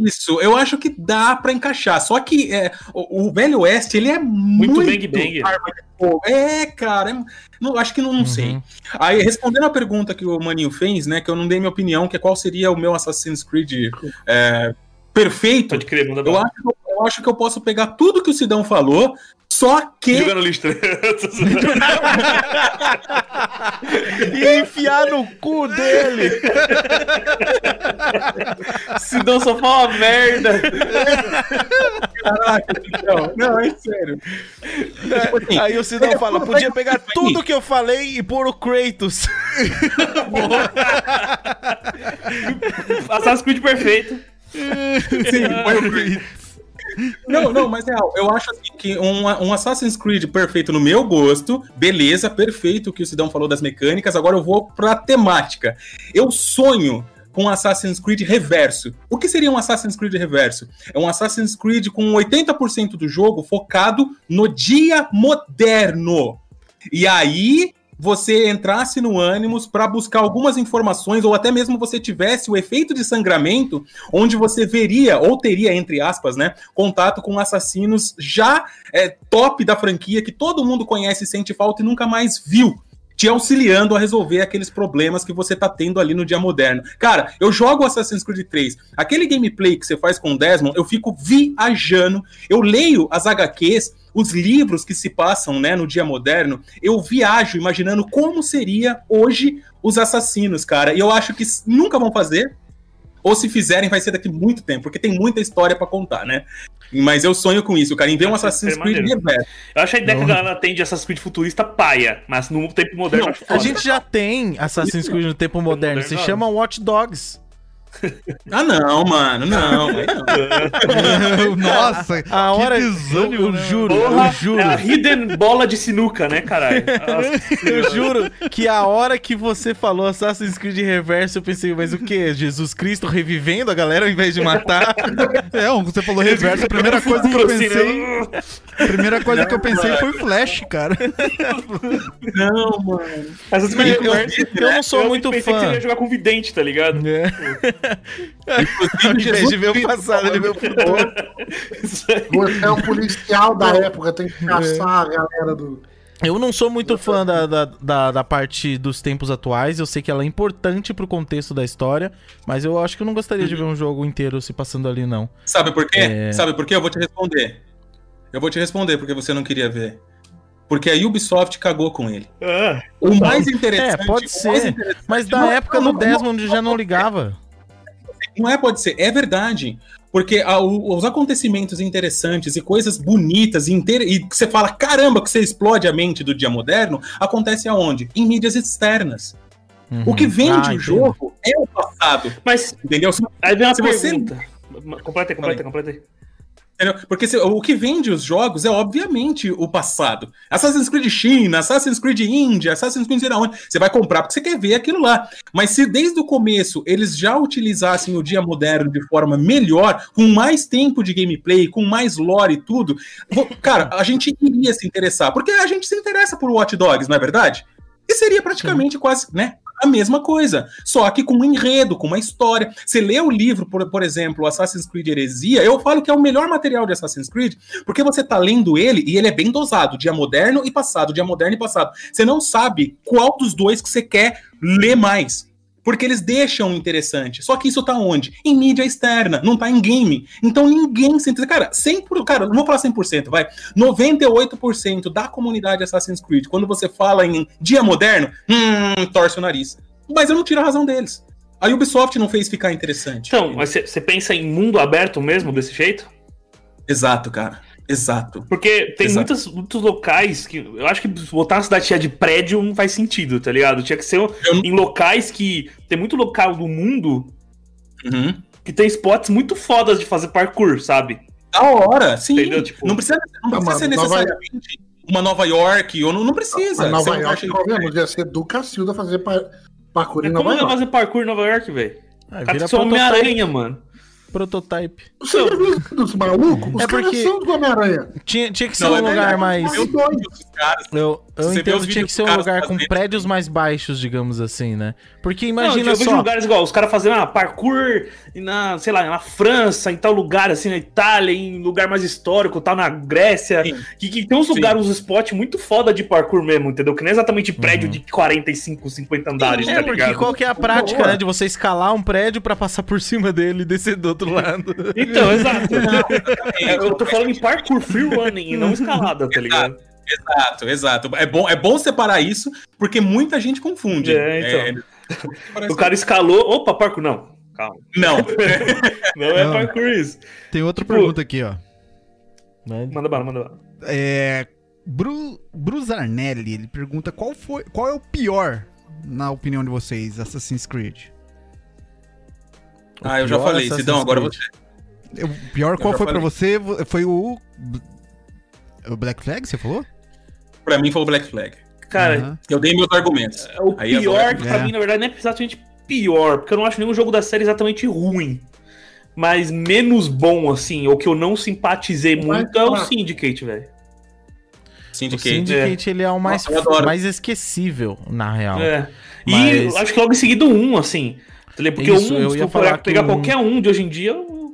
Isso, eu acho que dá pra encaixar. Só que é, o, o Velho Oeste, ele é muito, Muito bang bang. arma de fogo. É, cara, é- não, acho que não, não Uhum. sei. Aí, respondendo a pergunta que o Maninho fez, né, que eu não dei minha opinião, que é qual seria o meu Assassin's Creed é, perfeito, Pode crer, manda eu acho, que eu- eu acho que eu posso pegar tudo que o Sidão falou, só que Jogar no lixo. tá E enfiar no cu dele. Se não só fala merda. Caraca, Sidão, não, é sério. Tipo assim, Aí o Sidão fala: podia pegar tudo que eu falei e pôr o Kratos. Assassin's Creed perfeito. Sim, põe o Creed. Não, não, mas é, eu acho assim, que um, um Assassin's Creed perfeito no meu gosto, beleza, perfeito o que o Sidão falou das mecânicas, agora eu vou pra temática. Eu sonho com um Assassin's Creed reverso. O que seria um Assassin's Creed reverso? É um Assassin's Creed com 80% do jogo focado no dia moderno. E aí você entrasse no Animus para buscar algumas informações, ou até mesmo você tivesse o efeito de sangramento, onde você veria, ou teria, entre aspas, né, contato com assassinos já é, top da franquia, que todo mundo conhece, sente falta e nunca mais viu. Te auxiliando a resolver aqueles problemas que você tá tendo ali no dia moderno. Cara, eu jogo Assassin's Creed 3. Aquele gameplay que você faz com o Desmond, eu fico viajando. Eu leio as HQs, os livros que se passam né, no dia moderno. Eu viajo imaginando como seria hoje os assassinos, cara. E eu acho que nunca vão fazer. Ou se fizerem, vai ser daqui muito tempo, porque tem muita história pra contar, né? Mas eu sonho com isso, cara, em ver um Assassin's Creed reverso. Eu acho a ideia que a galera tem de Assassin's Creed futurista paia, mas no tempo moderno acho A gente já tem Assassin's Creed no tempo moderno, se chama Watch Dogs. Ah, não, mano, não. não. Nossa, A hora, que eu, desânimo, eu né? juro, Porra, eu juro. é a hidden bola de sinuca, né, caralho? Nossa, Eu juro que a hora que você falou Assassin's Creed Reverso, eu pensei, mas o que? Jesus Cristo revivendo a galera ao invés de matar? É, você falou reverso, a primeira coisa que eu pensei, a primeira coisa que eu pensei foi Flash, cara. Não, mano. Assassin's Eu, Creed eu- Reverso, eu não sou eu muito pensei que você fã. ia jogar com vidente, tá ligado? É. Ao invés de ver o passado, ele vê o futuro. Você é um policial da época, tem que caçar a galera do. Eu não sou muito fã da, da, da, da parte dos tempos atuais. Eu sei que ela é importante pro contexto da história, mas eu acho que eu não gostaria de ver um jogo inteiro se passando ali, não. Sabe por quê? É. Sabe por quê? Eu vou te responder. Eu vou te responder porque você não queria ver. Porque a Ubisoft cagou com ele. Ah, O mais interessante. É, pode ser. Mas da Não, época não, Desmond já não ligava. Não é, pode ser, é verdade. Porque a- o- os acontecimentos interessantes e coisas bonitas e, inter- e que você fala, caramba, que você explode a mente do dia moderno, acontece aonde? Em mídias externas. O que Uhum. vende Ah, o entendo. jogo é o passado. mas Entendeu? aí vem uma Se você- pergunta. Completa aí, completa aí, completa aí. Entendeu? Porque se- o que vende os jogos é, obviamente, o passado. Assassin's Creed China, Assassin's Creed Índia, Assassin's Creed sei onde. Você vai comprar porque você quer ver aquilo lá. Mas se desde o começo eles já utilizassem o dia moderno de forma melhor, com mais tempo de gameplay, com mais lore e tudo, cara, a gente iria se interessar. Porque a gente se interessa por Watch Dogs, não é verdade? E seria praticamente quase, né? A mesma coisa, só que com um enredo, com uma história. Você lê o livro, por, por exemplo, Assassin's Creed Heresia, eu falo que é o melhor material de Assassin's Creed, porque você tá lendo ele e ele é bem dosado, dia moderno e passado, dia moderno e passado. Você não sabe qual dos dois que você quer ler mais. Porque eles deixam interessante. Só que isso tá onde? Em mídia externa, não tá em game. Então ninguém se interessa. Cara, 100%, cara, não vou falar 100%, vai. 98% da comunidade Assassin's Creed, quando você fala em dia moderno, hum, torce o nariz. Mas eu não tiro a razão deles. A Ubisoft não fez ficar interessante. Então, mas você pensa em mundo aberto mesmo desse jeito? Exato, cara. Exato. Porque tem Exato. muitos, muitos locais que. Eu acho que botar uma cidade cheia de prédio não faz sentido, tá ligado? Tinha que ser Eu- em locais que. Tem muito local do mundo Uhum. que tem spots muito fodas de fazer parkour, sabe? Da hora, sim. Entendeu? Tipo- não precisa, não precisa mano, ser Nova- necessariamente uma Nova York, ou não, não precisa. Mas Nova York, acha- convenhamos, ia ser do Cacilda fazer pa- parkour em Nova como vai York. fazer parkour em Nova York, velho? Ah, O cara vira. Homem-Aranha, mano. Prototype. Você já viu dos malucos? Os É caras porque- são do Homem-Aranha. Tinha, tinha que ser Não, um é lugar verdade. mais. Eu caras- Eu, eu entendo que tinha que ser um lugar com fazendo. prédios mais baixos, digamos assim, né? Porque Não, imagina eu vejo só. lugares igual, os caras fazendo ah, parkour na, sei lá, na França, em tal lugar, assim, na Itália, em lugar mais histórico, tal, na Grécia. Sim. Que, que tem uns Sim. lugares, uns spots muito foda de parkour mesmo, entendeu? Que não é exatamente prédio de 45, 50 andares, É, tá porque ligado? qual que é a prática, né? De você escalar um prédio pra passar por cima dele e descer do outro lado. Então, exato. É, eu tô falando em parkour free running e não escalada, tá ligado? Exato, exato. É bom, é bom separar isso, porque muita gente confunde. É, então. parece- O cara escalou. Opa, parkour. Não, calma. Não. Não é Não. parkour isso. Tem outra Tipo- pergunta aqui, ó. Manda bala, manda bala. É, Bru, Bruzarnelli, ele pergunta qual, foi, qual é o pior, na opinião de vocês, Assassin's Creed? Ah, eu já falei, Assassin's Sidão, agora você. O pior, qual foi pra falei. você? Foi o... O Black Flag, você falou? Pra mim foi o Black Flag. Cara, Aham. Eu dei meus argumentos. o Aí pior, agora- que pra É. mim, na verdade, não é exatamente pior, porque eu não acho nenhum jogo da série exatamente ruim. Mas menos bom, assim, ou que eu não simpatizei muito, é o. Syndicate, velho. O Syndicate. Syndicate, ele é o mais, mais esquecível, na real. É. E Mas- acho que logo em seguida um, assim. Entendeu? Porque Isso, um, eu se ia falar for que pegar um- qualquer um de hoje em dia, eu-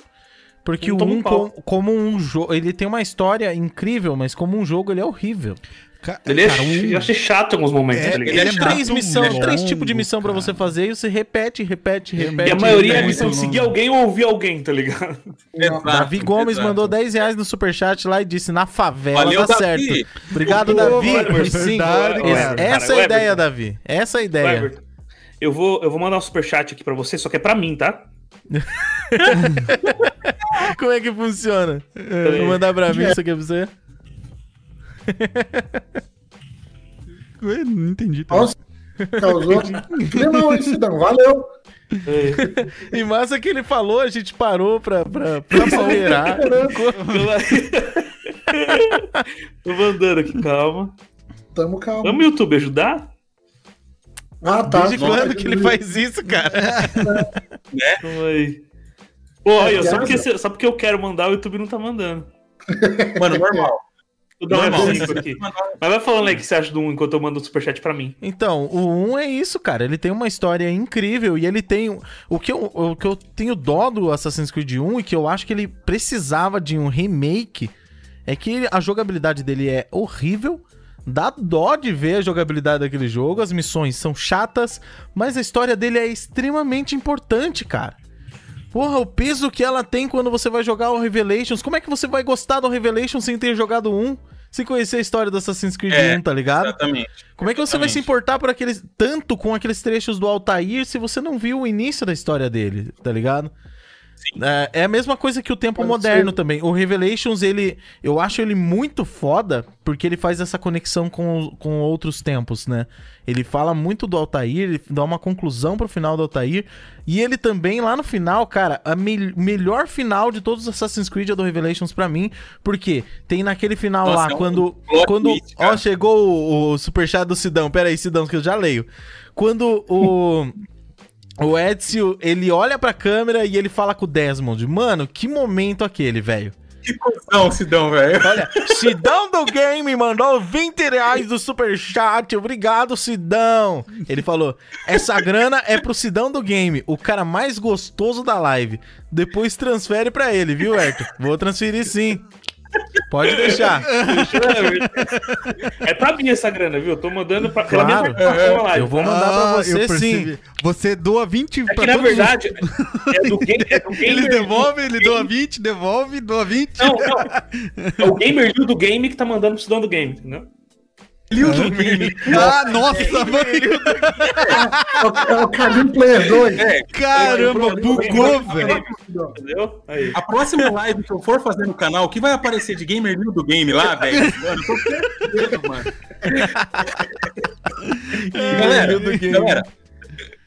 Porque o toma um 1, pau. com- como um jogo, ele tem uma história incrível, mas como um jogo ele é horrível. Ca- ele é, cara, um- eu achei chato em alguns momentos, É, tá ligado? ele é Tem chato, três missão, ele é três tipos de missão pra cara. você fazer e você repete, repete, repete. E a maioria é a missão de seguir alguém ou ouvir alguém, tá ligado? Exato, Davi Gomes exato. mandou 10 reais no superchat lá e disse: na favela Valeu, dá Davi. certo. Obrigado, Davi. Por cinco. Essa é a ideia. Davi. Essa é a ideia. Eu vou, eu vou mandar um superchat aqui pra você, só que é pra mim, tá? Como é que funciona? Vou mandar pra mim isso aqui pra você. Ué, Não entendi. tá? Nossa, causou. Não, esse não, valeu. E massa que ele falou, a gente parou pra, pra, pra esperar. Tô mandando aqui, calma. Tamo calmo. Vamos YouTube ajudar? Ah, tá. Desde quando que ele faz isso, cara? Calma aí. Pô, olha, só porque, só porque eu quero mandar, o YouTube não tá mandando. Mano, normal. Um Normal. F5 aqui. Mas vai falando aí o que você acha do 1 enquanto eu mando o superchat pra mim. Então, o 1 é isso, cara. Ele tem uma história incrível e ele tem. O que, eu, o que eu tenho dó do Assassin's Creed 1 e que eu acho que ele precisava de um remake é que a jogabilidade dele é horrível. Dá dó de ver a jogabilidade daquele jogo, as missões são chatas, mas a história dele é extremamente importante, cara. Porra, o peso que ela tem quando você vai jogar o Revelations. Como é que você vai gostar do Revelations sem ter jogado um? Sem conhecer a história do Assassin's Creed É, 1, tá ligado? Exatamente. Como é que você vai se Exatamente. importar por aqueles tanto com aqueles trechos do Altair se você não viu o início da história dele, tá ligado? É, é a mesma coisa que o tempo Pode moderno ser. também. O Revelations, ele. Eu acho ele muito foda porque ele faz essa conexão com, com outros tempos, né? Ele fala muito do Altair, ele dá uma conclusão pro final do Altair. E ele também, lá no final, cara, a me- melhor final de todos os Assassin's Creed é do Revelations pra mim. Porque tem naquele final Nossa, lá, é um quando. quando twist, ó, chegou o, o superchat do Sidão. Pera aí, Sidão, que eu já leio. Quando o. O Ezio, ele olha pra câmera e ele fala com o Desmond. Mano, que momento aquele, velho. Que cuzão, Sidão, velho. Olha, Sidão do Game mandou 20 reais do superchat. Obrigado, Sidão. Ele falou: essa grana é pro Sidão do Game, o cara mais gostoso da live. Depois transfere pra ele, viu, Herto? Vou transferir sim. Pode deixar. É pra mim essa grana, viu? Eu tô mandando pra, pela Claro. minha plataforma lá. Eu vou mandar pra Ah, você eu percebi. sim. Você doa 20 É pra que na todos os- verdade é do game, é do gamer. Ele devolve, ele doa 20, devolve, doa 20. Não, não. É o gamer do game que tá mandando pro cidadão do game, entendeu? Liu do game. Ah, nossa, mano. É o- É o Caminho Player 2. É, Caramba, bugou, velho. Entendeu? Aí. a próxima live que eu for fazer no canal, o que vai aparecer de gamer Liu do game lá, velho? Mano, eu tô perdido, mano. galera, galera,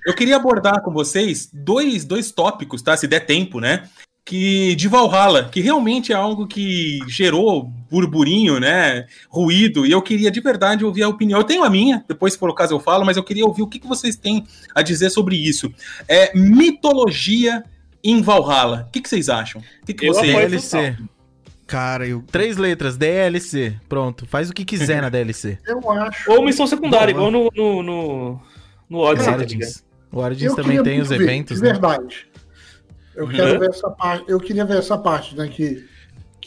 eu queria abordar com vocês dois, dois tópicos, tá? Se der tempo, né? Que de Valhalla, que realmente é algo que gerou burburinho, né? Ruído, e eu queria de verdade ouvir a opinião. Eu tenho a minha, depois, se for o caso, eu falo, mas eu queria ouvir o que, que vocês têm a dizer sobre isso. É mitologia em Valhalla. O que, que vocês acham? O que, que Eu apoio DLC. Cara, eu. Três letras, DLC. Pronto, faz o que quiser na DLC. Eu acho. Ou missão secundária, igual no, no, no, no Odyssey, tá? Origins. O Origins Eu também tem os ver, eventos, de né? verdade. Eu quero Uhum. ver essa parte. Eu queria ver essa parte, né? Que,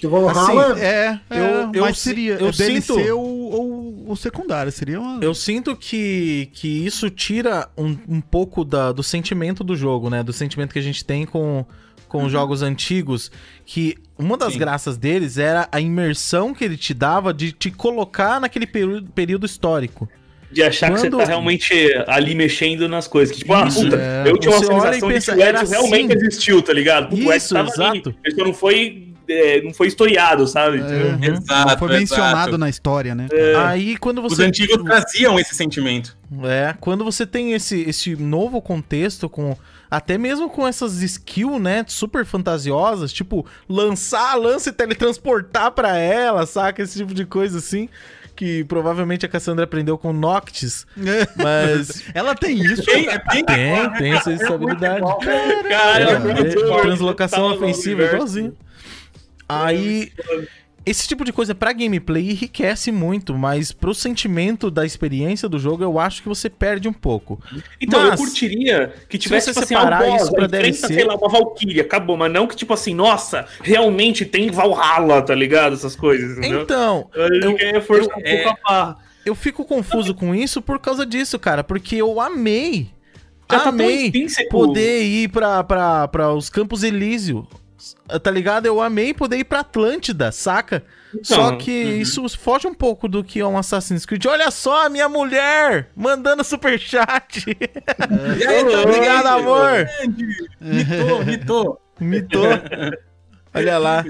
que Valhalla. Assim, É, Eu- é, eu mas si- seria eu é DLC sinto- ou, ou, ou secundário. Seria uma. Eu sinto que, que isso tira um, um pouco da- do sentimento do jogo, né? Do sentimento que a gente tem com, com os jogos antigos. Que uma das Sim. graças deles era a imersão que ele te dava de te colocar naquele período, período histórico. De achar que Quando- você tá realmente ali mexendo nas coisas. Que, tipo, ah, Isso, puta, é. eu tinha uma sensação de que o Edson realmente assim. existiu, tá ligado? Puta, o Edson Isso, tava exato. ali. Ele não foi, é, não foi historiado, sabe? É, Exato, não foi mencionado exato. na história, né? Aí quando Os você. antigos traziam esse sentimento. É, quando você tem esse, esse novo contexto com. Até mesmo com essas skills, né? Super fantasiosas, tipo, lançar a lança e teletransportar pra ela, saca? Esse tipo de coisa assim. Que provavelmente a Cassandra aprendeu com Noctis. Mas. Ela tem isso. Tem, é bem tem, tem essa, habilidade. Caralho, É, é muito é, bom. translocação no ofensiva, igualzinho. Aí. Esse tipo de coisa pra gameplay enriquece muito, mas pro sentimento da experiência do jogo, eu acho que você perde um pouco. Então, Mas, eu curtiria que tivesse, você tipo assim, separar boss, isso pra DLC sei lá, uma Valkyria, acabou. Mas não que, tipo assim, nossa, realmente tem Valhalla, tá ligado? Essas coisas, entendeu? Então, eu, eu- um eu- a barra. eu fico confuso com isso por causa disso, cara, porque eu amei. Já tá amei intrínseco. poder ir pra, pra, pra os Campos Elísio. Tá ligado? Eu amei poder ir pra Atlântida, saca? Só que isso foge um pouco do que é um Assassin's Creed. Olha só, a minha mulher mandando superchat. E aí, tá Obrigado, amor. Mitou, mitou. Mitou. Olha lá.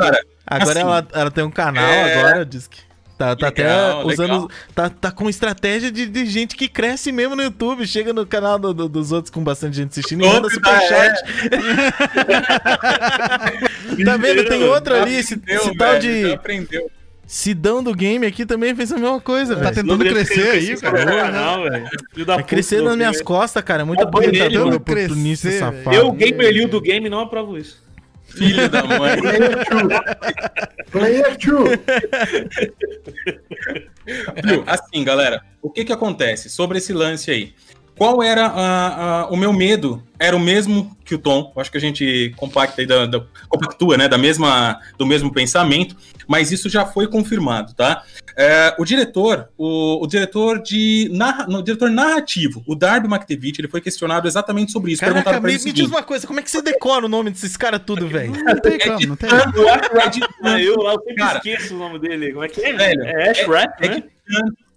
Cara, Agora Assim, ela, ela tem um canal, é- agora, diz que. Tá, tá Legal, até usando. legal. Tá, tá com estratégia de, de gente que cresce mesmo no YouTube. Chega no canal do- do- dos outros com bastante gente assistindo e manda superchat. tá vendo? Tem outro ali, esse, aprendeu, esse tal de aprendeu. Sidão do game aqui também fez a mesma coisa, Tá velho. tentando crescer aí, cara. Canal, velho. Puta, crescer nas minhas costas, cara. É muito aproveitador, mano. oportunista, Crescer, safado. Eu, gamer Liu do game, não aprovo isso. Filho da mãe. Player 2. Viu? Assim, galera, o que que acontece sobre esse lance aí? Qual era a- a- o meu medo? Era o mesmo que o Tom. Eu acho que a gente compacta aí da, da- compactua, né, da mesma, do mesmo pensamento, mas isso já foi confirmado, tá? É, o diretor, o, o diretor de narra, no, diretor narrativo, o Darby McTevitt, ele foi questionado exatamente sobre isso. Caraca, Perguntaram pra me, me diz uma coisa, como é que você decora o nome desses caras tudo, velho? Não tem como, não tem. Que ah, eu lá eu sempre Cara, esqueço o nome dele. Como é que é? velho, é Ash Rat, é né?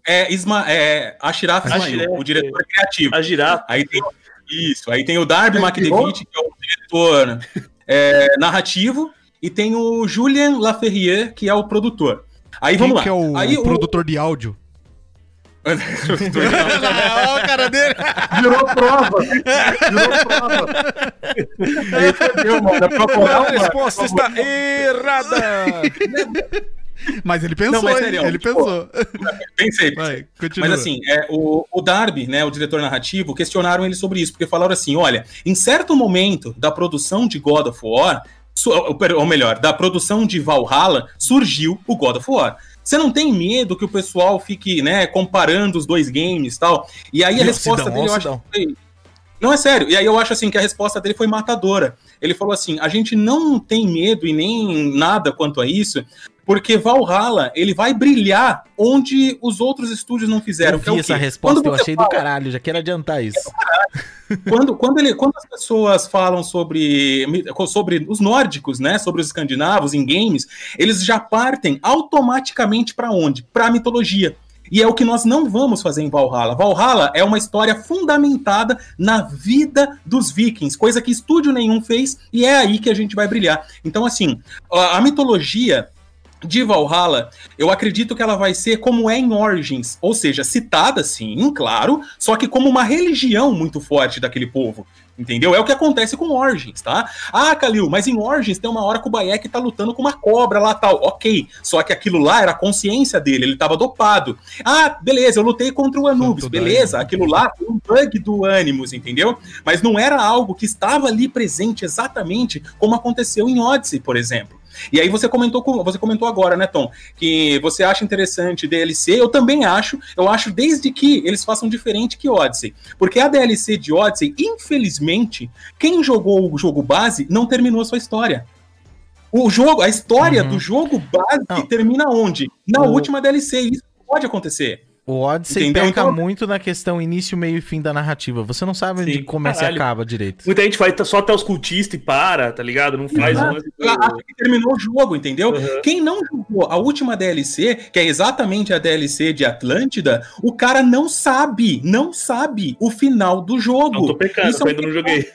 É, Isma, é Ismail, Ashraf, o diretor criativo. A girafa. Aí tem isso, aí tem o Darby É, McDevitt, que é o diretor é, narrativo, e tem o Julien Laferrier, que é o produtor. Aí Quem vamos lá. que é o aí produtor de áudio? Olha o cara dele. Virou prova. Virou prova. Aí fodeu, mano. É pra A resposta está errada. Mas ele pensou, Não, mas sério, ele tipo, pensou. Pensei, pensei. Vai. Mas assim, é, o, o Darby, né, o diretor narrativo, questionaram ele sobre isso, porque falaram assim: olha, em certo momento da produção de God of War, ou melhor, da produção de Valhalla, surgiu o God of War. Você não tem medo que o pessoal fique, né, comparando os dois games e tal? E aí a Meu, resposta dele, eu acho que foi... Não, é sério. E aí eu acho assim que a resposta dele foi matadora. Ele falou assim: a gente não tem medo e nem nada quanto a isso, porque Valhalla ele vai brilhar onde os outros estúdios não fizeram. Eu é vi essa quê? resposta, eu achei fala- do caralho, já quero adiantar isso. quando, quando, ele, quando as pessoas falam sobre, sobre os nórdicos, né, sobre os escandinavos em games, eles já partem automaticamente para onde? Para a mitologia. E é o que nós não vamos fazer em Valhalla. Valhalla é uma história fundamentada na vida dos vikings, coisa que estúdio nenhum fez, e é aí que a gente vai brilhar. Então, assim, a mitologia de Valhalla, eu acredito que ela vai ser como é em Origins, ou seja, citada sim, claro, só que como uma religião muito forte daquele povo. Entendeu? É o que acontece com Origins, tá? Ah, Kalil, mas em Origins tem uma hora que o Bayek tá lutando com uma cobra lá tal. Ok. Só que aquilo lá era a consciência dele, ele tava dopado. Ah, beleza, eu lutei contra o Anubis. Santo beleza, aquilo lá foi um bug do Animus, entendeu? Mas não era algo que estava ali presente exatamente como aconteceu em Odyssey, por exemplo. E aí você comentou com, você comentou agora, né, Tom, que você acha interessante DLC, eu também acho, eu acho desde que eles façam diferente que Odyssey. Porque a DLC de Odyssey, infelizmente, quem jogou o jogo base não terminou a sua história. O jogo, a história Uhum. do jogo base Não. termina onde? Na O- última DLC, isso pode acontecer. O Odyssey Entendeu? peca Então- muito na questão início, meio e fim da narrativa. Você não sabe onde Sim, começa e caralho. acaba direito. Muita gente vai só até os cultistas e para, tá ligado? Não faz Uhum. um do- Eu acho que terminou o jogo, entendeu? Uhum. Quem não jogou a última DLC, que é exatamente a DLC de Atlântida, o cara não sabe, não sabe o final do jogo. Não tô pecando, Isso é um eu ainda não joguei.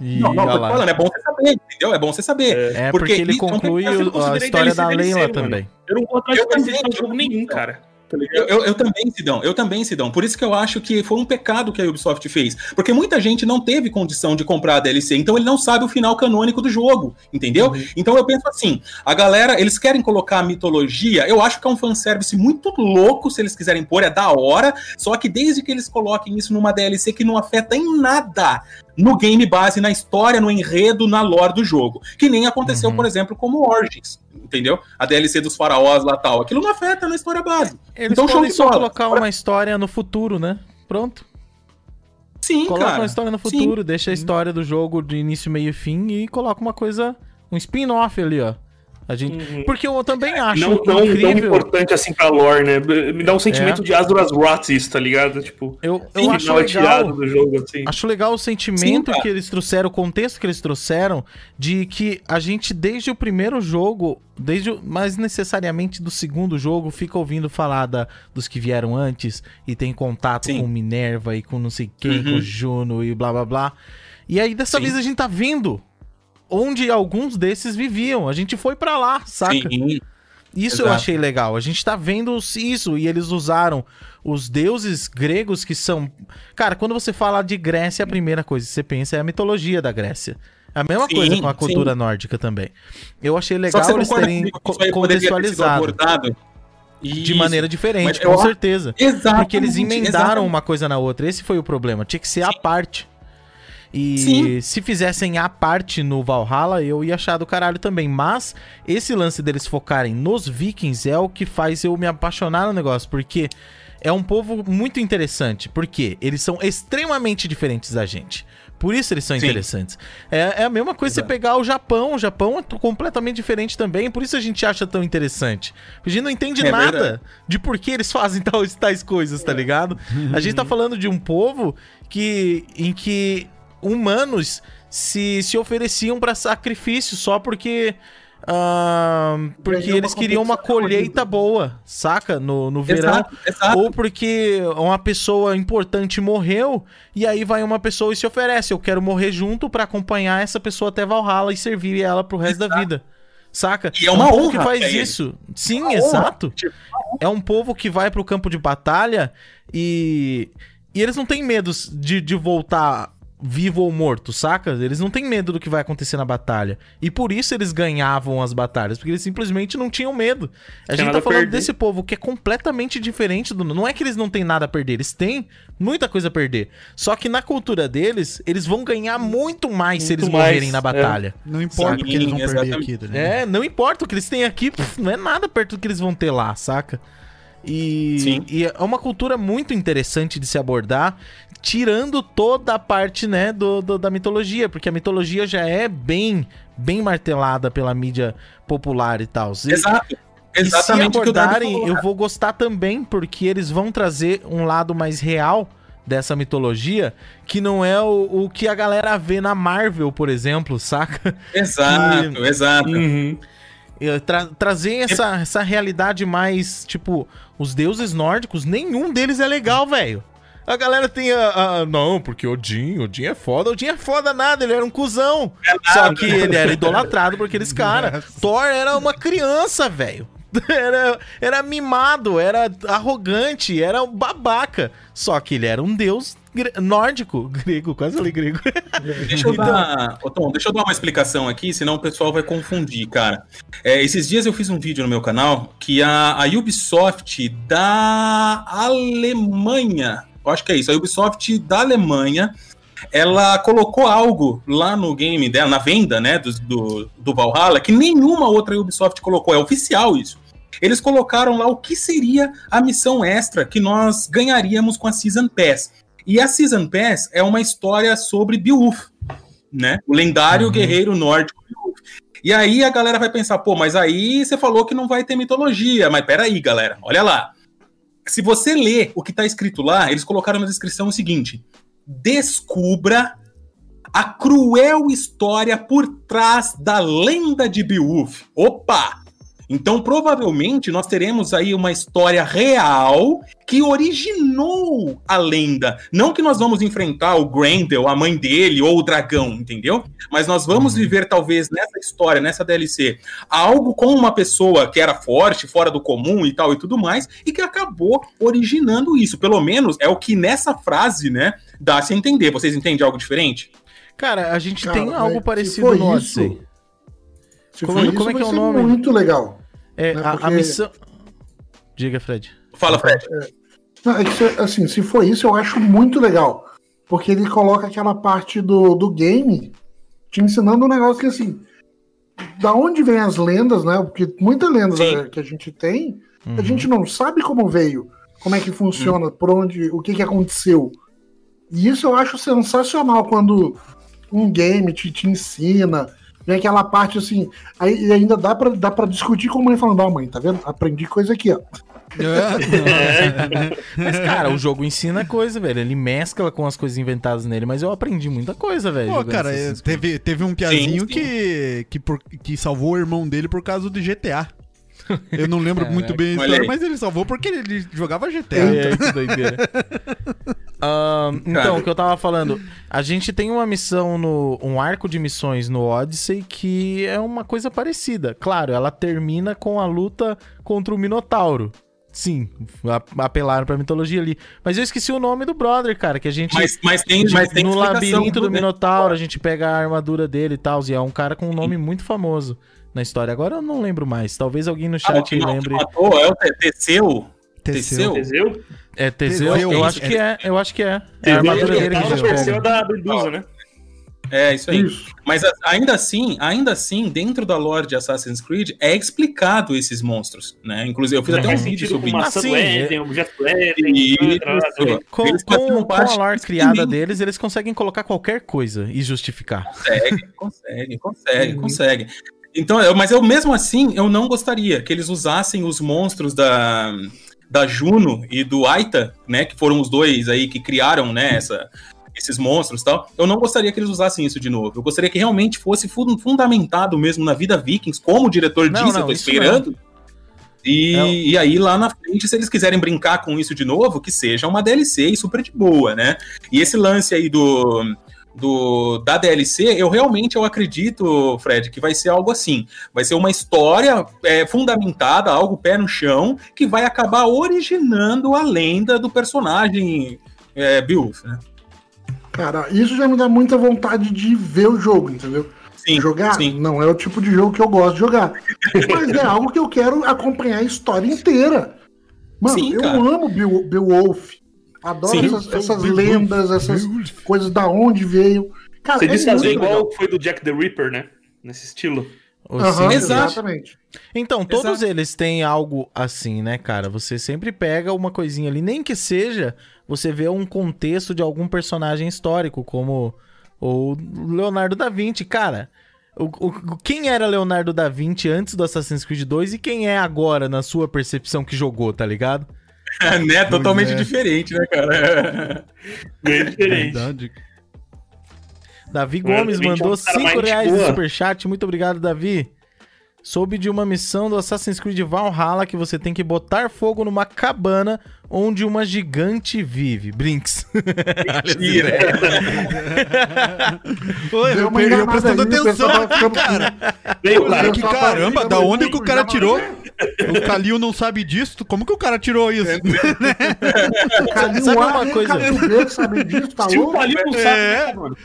E, Não, não, tô lá. falando, é bom você saber, entendeu? É bom você saber. É Porque porque ele é um conclui a história da Leila mano. também. Eu não vou atrás de jogo nenhum, cara. Tá Eu, eu- eu também, Sidão, eu também, Sidão. Por isso que eu acho que foi um pecado que a Ubisoft fez. Porque muita gente não teve condição de comprar a DLC, então ele não sabe o final canônico do jogo, entendeu? Uhum. Então eu penso assim, a galera, eles querem colocar a mitologia, eu acho que é um fanservice muito louco, se eles quiserem pôr, é da hora, só que desde que eles coloquem isso numa DLC que não afeta em nada no game base, na história, no enredo, na lore do jogo. Que nem aconteceu, Uhum. por exemplo, como Origins, entendeu? A DLC dos faraós lá tal. Aquilo não afeta na história base. Eles Então, podem de só colocar uma história no futuro, né? Pronto. Sim, Coloca cara. uma história no Sim. futuro, deixa a história do jogo de início, meio e fim e coloca uma coisa, um spin-off ali, ó. A gente, Uhum. porque eu também acho Não tão, tão incrível. importante assim pra lore, né? Me dá um sentimento de Asura's Wrath, tá ligado? Tipo, Eu, eu o acho é legal. do jogo, assim. Acho legal o sentimento Sim, que eles trouxeram, o contexto que eles trouxeram, de que a gente, desde o primeiro jogo, desde o, mais necessariamente do segundo jogo, fica ouvindo falar da, dos que vieram antes e tem contato Sim. com Minerva e com não sei quem, Uhum. com Juno e blá blá blá. E aí, dessa Sim. vez, a gente tá vendo onde alguns desses viviam. A gente foi pra lá, saca? Sim, Isso eu Exato. achei legal. A gente tá vendo isso e eles usaram os deuses gregos que são. Cara, quando você fala de Grécia, a primeira coisa que você pensa é a mitologia da Grécia. É a mesma Sim, coisa com a sim. cultura nórdica também. Eu achei legal eles terem isso contextualizado abordado? de Isso. maneira diferente, Mas com eu certeza. Exato. Porque eles emendaram uma coisa na outra. Esse foi o problema. Tinha que ser a parte. E Sim. se fizessem a parte no Valhalla, eu ia achar do caralho também. Mas esse lance deles focarem nos vikings é o que faz eu me apaixonar no negócio. Porque é um povo muito interessante. Porque eles são extremamente diferentes da gente. Por isso eles são Sim. interessantes. É, é a mesma coisa você pegar o Japão. O Japão é completamente diferente também. Por isso a gente acha tão interessante. A gente não entende É nada verdade. de por que eles fazem tais, tais coisas, tá ligado? A gente tá falando de um povo que em que humanos se, se ofereciam pra sacrifício só porque ah, porque eles queriam uma colheita boa, saca? No, no verão. Exato, exato. Ou porque uma pessoa importante morreu e aí vai uma pessoa e se oferece, eu quero morrer junto pra acompanhar essa pessoa até Valhalla e servir ela pro resto da vida. Saca? E é uma um povo honra que faz ele. isso. Sim, exato. honra. Tipo, É um povo que vai pro campo de batalha e e eles não têm medo de, de voltar vivo ou morto, saca? Eles não têm medo do que vai acontecer na batalha. E por isso eles ganhavam as batalhas, porque eles simplesmente não tinham medo. A gente tá falando perder. desse povo que é completamente diferente do. Não é que eles não têm nada a perder, eles têm muita coisa a perder. Só que na cultura deles, eles vão ganhar muito mais se Muito eles mais, morrerem na é. batalha. Não importa o que eles vão perder exatamente. aqui, ligado? É, não importa o que eles têm aqui, pff, não é nada perto do que eles vão ter lá, saca? E, e é uma cultura muito interessante de se abordar, tirando toda a parte, né, do, do- da mitologia, porque a mitologia já é bem, bem martelada pela mídia popular e tal. E- Exato. e se Exatamente o que o Dardo abordarem, falou, eu vou gostar também, porque eles vão trazer um lado mais real dessa mitologia, que não é o, o que a galera vê na Marvel, por exemplo, saca? Exato, exato. Uhum. Tra- trazer essa, essa realidade mais, tipo, os deuses nórdicos, nenhum deles é legal, velho. A galera tem a, a- Não, porque Odin, Odin é foda. Odin é foda nada, ele era um cuzão. Só que ele era idolatrado por aqueles caras. Thor era uma criança, velho. Era, era mimado, era arrogante, era um babaca. Só que ele era um deus gre- nórdico, grego, quase falei grego. Deixa eu Então- dar. Tom, deixa eu dar uma explicação aqui, senão o pessoal vai confundir, cara. É, esses dias eu fiz um vídeo no meu canal que a, a Ubisoft da Alemanha, eu acho que é isso, a Ubisoft da Alemanha, ela colocou algo lá no game dela, na venda, né, do, do, do Valhalla, que nenhuma outra Ubisoft colocou, é oficial isso. Eles colocaram lá o que seria a missão extra que nós ganharíamos com a Season Pass. E a Season Pass é uma história sobre Beowulf, né? O lendário Uhum. guerreiro nórdico Beowulf. E aí a galera vai pensar, pô, mas aí você falou que não vai ter mitologia. Mas peraí, galera, olha lá. Se você ler o que tá escrito lá, eles colocaram na descrição o seguinte: descubra a cruel história por trás da lenda de Beowulf. Opa! Então, provavelmente, nós teremos aí uma história real que originou a lenda. Não que nós vamos enfrentar o Grendel, a mãe dele, ou o dragão, entendeu? Mas nós vamos viver, talvez, nessa história, nessa DLC, algo com uma pessoa que era forte, fora do comum e tal e tudo mais, e que acabou originando isso. Pelo menos é o que nessa frase, né, dá-se a entender. Vocês entendem algo diferente? Cara, a gente Cara, tem algo parecido no isso, Odyssey. Se Como- isso, como é que vai é o ser nome? muito legal. É, Né, a, a porque- missão. Diga, Fred. Fala, Fred. Não, é que se- assim, se for isso, eu acho muito legal. Porque ele coloca aquela parte do, do game te ensinando um negócio que, assim, da onde vem as lendas, né? Porque muita lenda Sim. eh, que a gente tem, Uhum. a gente não sabe como veio, como é que funciona, por onde, o que, que aconteceu. E isso eu acho sensacional quando um game te, te ensina. Vem aquela parte assim, aí e ainda dá pra, dá pra discutir com a mãe falando, ó, mãe, tá vendo? Aprendi coisa aqui, ó. Mas, cara, o jogo ensina coisa, velho. Ele mescla com as coisas inventadas nele, mas eu aprendi muita coisa, velho. Pô, cara, é, teve, teve um piazinho sim. que, que, por- que salvou o irmão dele por causa do GTA. Eu não lembro muito bem a história, mas ele salvou porque ele jogava GTA. É, que doideira. Ahn, então, o que eu tava falando, a gente tem uma missão no. um arco de missões no Odyssey que é uma coisa parecida. Claro, ela termina com a luta contra o Minotauro. Sim, apelaram pra mitologia ali. Mas eu esqueci o nome do brother, cara, que a gente. Mas, mas tem, mas tem no labirinto do né? Minotauro, a gente pega a armadura dele e tal. E é um cara com um nome muito famoso na história. Agora eu não lembro mais. Talvez alguém no Ah, chat não- lembre. matou é o Te- Teseu. Teseu. Entendeu? É Teseu? Teseu, Eu é acho que é. Eu acho que é. É a armadura dele que Teseu pega. da Medusa, né? É, isso aí. Isso. Mas ainda assim, ainda assim, dentro da lore de Assassin's Creed, é explicado esses monstros, né? Inclusive, eu fiz até um vídeo sobre isso. Assim, do é- Éden, objeto Isso. tranquilo. Com, Eles com, com a lore criada deles, eles conseguem colocar qualquer coisa e justificar. Consegue, consegue, consegue, Uhum. consegue. Então, eu- mas eu mesmo assim, eu não gostaria que eles usassem os monstros da, da Juno e do Aita, né? Que foram os dois aí que criaram, né, essa, esses monstros e tal. Eu não gostaria que eles usassem isso de novo. Eu gostaria que realmente fosse fun- fundamentado mesmo na vida Vikings, como o diretor Não, disse, não, eu tô esperando. E, e aí, lá na frente, se eles quiserem brincar com isso de novo, que seja uma DLC e super de boa, né? E esse lance aí do, do da DLC, eu realmente eu acredito, Fred, que vai ser algo assim. Vai ser uma história é, fundamentada, algo pé no chão, que vai acabar originando a lenda do personagem é, Beowulf, né? Cara, isso já me dá muita vontade de ver o jogo, entendeu? Sim, jogar sim. não é o tipo de jogo que eu gosto de jogar. Mas é algo que eu quero acompanhar a história inteira. Mano, Sim, eu cara. amo Beowulf. Adoro Sim. essas, essas lendas, essas coisas da onde veio. Cara, Você é disse fazer igual legal. foi do Jack the Ripper, né? Nesse estilo. Exato. exatamente. Então, todos Exato. eles têm algo assim, né, cara? Você sempre pega uma coisinha ali, nem que seja você vê um contexto de algum personagem histórico, como o Leonardo da Vinci. Cara, o, o- quem era Leonardo da Vinci antes do Assassin's Creed 2 e quem é agora, na sua percepção, que jogou, tá ligado? né? Totalmente é. diferente, né, cara? Bem diferente. Verdade. Davi Gomes mandou cara 5 mais reais de superchat. Muito obrigado, Davi. Soube de uma missão do Assassin's Creed Valhalla que você tem que botar fogo numa cabana onde uma gigante vive. Brinks. Mentira. Oi, Deu eu, uma eu prestando atenção aqui, cara. Olha cara. que caramba, da onde que o cara tirou? mandou O Kalil não sabe disso? Como que o cara tirou isso? Calil Sabe A, uma coisa- Calil sabe disso, tá Se o louco? Palio não sabe, É. né, mano?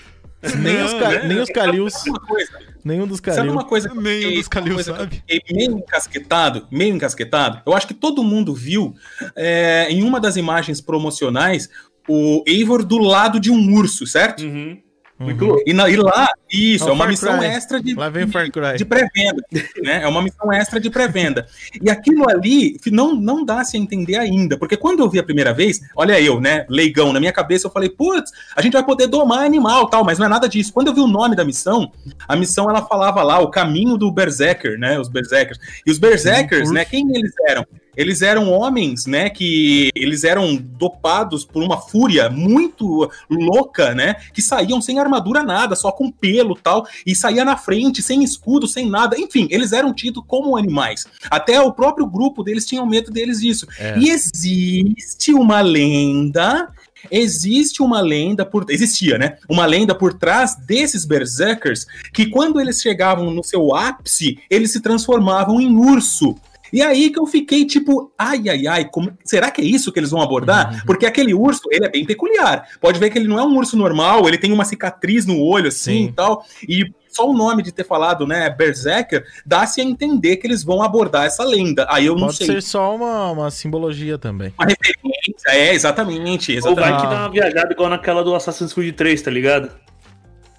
Nem, os ca- nem os. Sabe coisa? Nenhum dos Sabe Kalil. uma coisa que eu Nenhum fiquei- dos eu sabe. fiquei meio encasquetado, meio encasquetado. Eu acho que todo mundo viu é, em uma das imagens promocionais o Eivor do lado de um urso, certo? Uhum. Uhum. E, na- e lá, isso, É é uma Far missão Cry. extra de, Lá vem Far Cry. de pré-venda, né? É uma missão extra de pré-venda. E aquilo ali não, não dá-se a entender ainda, porque quando eu vi a primeira vez, olha eu, né, leigão, na minha cabeça eu falei, putz, a gente vai poder domar animal, tal, mas não é nada disso. Quando eu vi o nome da missão, a missão ela falava lá, o caminho do Berserker, né, os Berserkers. E os Berserkers, né, quem eles eram? Eles eram homens, né, que eles eram dopados por uma fúria muito louca, né, que saíam sem armadura nada, só com pelo tal, e saía na frente, sem escudo, sem nada. Enfim, eles eram tidos como animais. Até o próprio grupo deles tinham medo deles disso. É. E existe uma lenda. Existe uma lenda por. Existia, né? Uma lenda por trás desses berserkers que, quando eles chegavam no seu ápice, eles se transformavam em urso. E aí que eu fiquei tipo, ai, ai, ai, como- será que é isso que eles vão abordar? Uhum. Porque aquele urso, ele é bem peculiar. Pode ver que ele não é um urso normal, ele tem uma cicatriz no olho, assim, Sim. e tal. E só o nome de ter falado, né, Berserker, dá-se a entender que eles vão abordar essa lenda. Aí eu não Pode sei. ser só uma, uma simbologia também. Uma referência, é, exatamente, Ou exatamente. vai que dá uma viajada igual naquela do Assassin's Creed 3, tá ligado?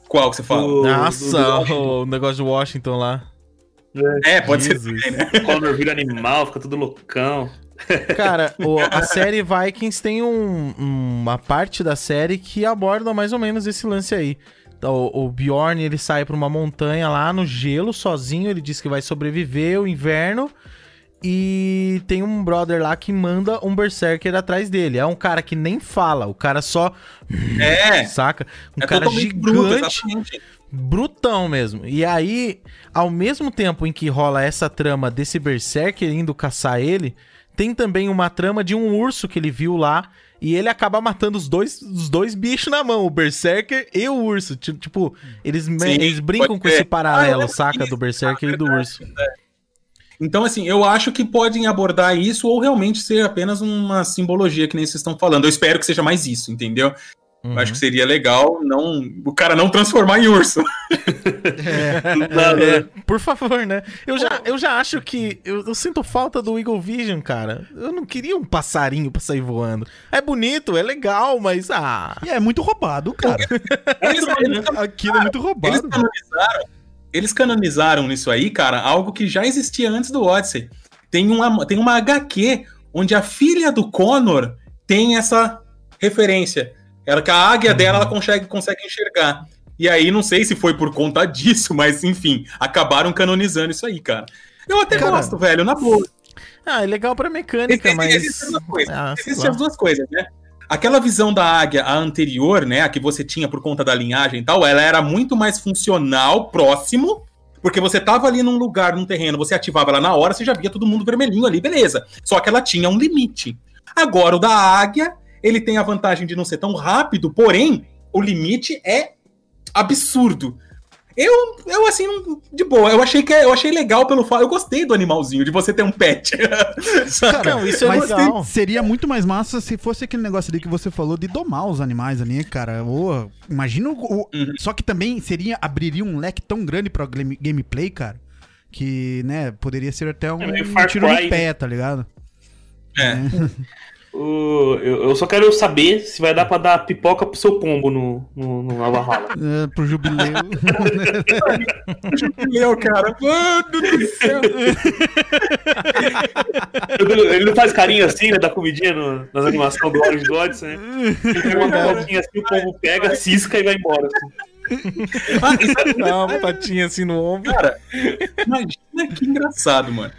Qual que você fala? Do- Nossa, do- do o negócio de Washington lá. É, pode ser Jesus. também, né? O Connor vira animal, fica tudo loucão. Cara, o- a série Vikings tem um- uma parte da série que aborda mais ou menos esse lance aí. O, o Bjorn, ele sai pra uma montanha lá no gelo, sozinho. Ele diz que vai sobreviver o inverno. E tem um brother lá que manda um Berserker atrás dele. É um cara que nem fala, o cara só. É, Saca? Um é cara totalmente gigante, bruto. Brutão mesmo. E aí, ao mesmo tempo em que rola essa trama desse Berserker indo caçar ele, tem também uma trama de um urso que ele viu lá. E ele acaba matando os dois, os dois bichos na mão, o Berserker e o urso. Ti- Tipo, eles, Sim, eles brincam com esse Ah, paralelo, lembro saca? Do Berserker e do urso. Então, assim, eu acho que podem abordar isso ou realmente ser apenas uma simbologia, que nem vocês estão falando. Eu espero que seja mais isso, entendeu? Eu Uhum. acho que seria legal não o cara não transformar em urso. É, por favor, né? Eu já, eu já acho que. Eu, eu sinto falta do Eagle Vision, cara. Eu não queria um passarinho pra sair voando. É bonito, é legal, mas. Ah. E é muito roubado, cara. Eles, eles, Aquilo é muito eles roubado. canonizaram, eles canonizaram nisso aí, cara, algo que já existia antes do Odyssey. Tem uma, tem uma HQ onde a filha do Connor tem essa referência. Ela, que a águia dela ela consegue, consegue enxergar. E aí, não sei se foi por conta disso, mas enfim, acabaram canonizando isso aí, cara. Eu até Cara, gosto, velho, na boa. Ah, é legal pra mecânica, Existe- mas. Existem duas coisas. Ah, lá. as duas coisas, né? Aquela visão da águia, a anterior, né? A que você tinha por conta da linhagem e tal, ela era muito mais funcional, próximo, porque você tava ali num lugar, num terreno, você ativava ela na hora, você já via todo mundo vermelhinho ali, beleza. Só que ela tinha um limite. Agora, o da águia, ele tem a vantagem de não ser tão rápido, porém, o limite é absurdo. Eu, eu assim, de boa, eu achei que é- eu achei legal pelo fato. Eu gostei do animalzinho, de você ter um pet. Não, isso é Mas legal. se- seria muito mais massa se fosse aquele negócio ali que você falou de domar os animais ali, cara. Ô, imagina o. Uhum. Só que também seria. abriria um leque tão grande pra game- gameplay, cara. Que, né, poderia ser até um, É Far tiro no pé, tá ligado? É. O- eu, eu só quero saber se vai dar pra dar pipoca pro seu pombo no, no, no Valhalla. É, pro jubileu. Meu, cara, mano do céu. Ele não faz carinho assim, né? Da comidinha no- nas animações do Orange Gods, né? Ele pega uma pipoquinha assim, o pombo pega, cisca e vai embora. assim. Ah, sabe, Dá uma batatinha assim no ombro. cara, imagina que engraçado, mano.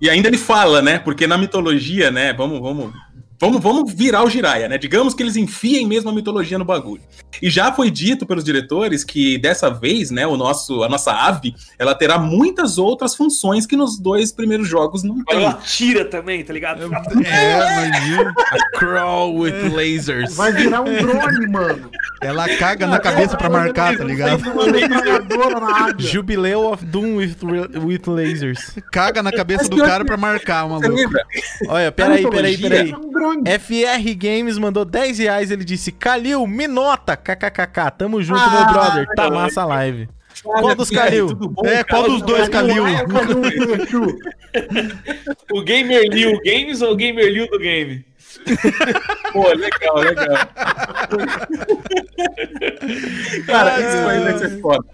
E ainda ele fala, né? Porque na mitologia, né? Vamos, vamos, vamos, vamos virar o Jiraya, né? Digamos que eles enfiem mesmo a mitologia no bagulho. E já foi dito pelos diretores que dessa vez, né? O nosso, a nossa ave, ela terá muitas outras funções que nos dois primeiros jogos não tem. ela tira também, tá ligado? é, imagina. A crawl with lasers. Vai virar um drone, mano. Ela caga na cabeça pra marcar, tá ligado? Jubileu of Doom with, with lasers. Caga na cabeça do cara pra marcar, maluco. Olha, peraí, peraí, peraí. É drone. FR Games mandou 10 reais, ele disse, Calil, me nota, kkkk, tamo junto, meu Ah, brother, tá massa a live. Olha, Qual dos Calil? bom, É, cara? qual dos dois, Calil? É. O Gamer Liu Games ou o Gamer Liu do game? Pô, legal, legal. Cara, isso aí vai ser foda.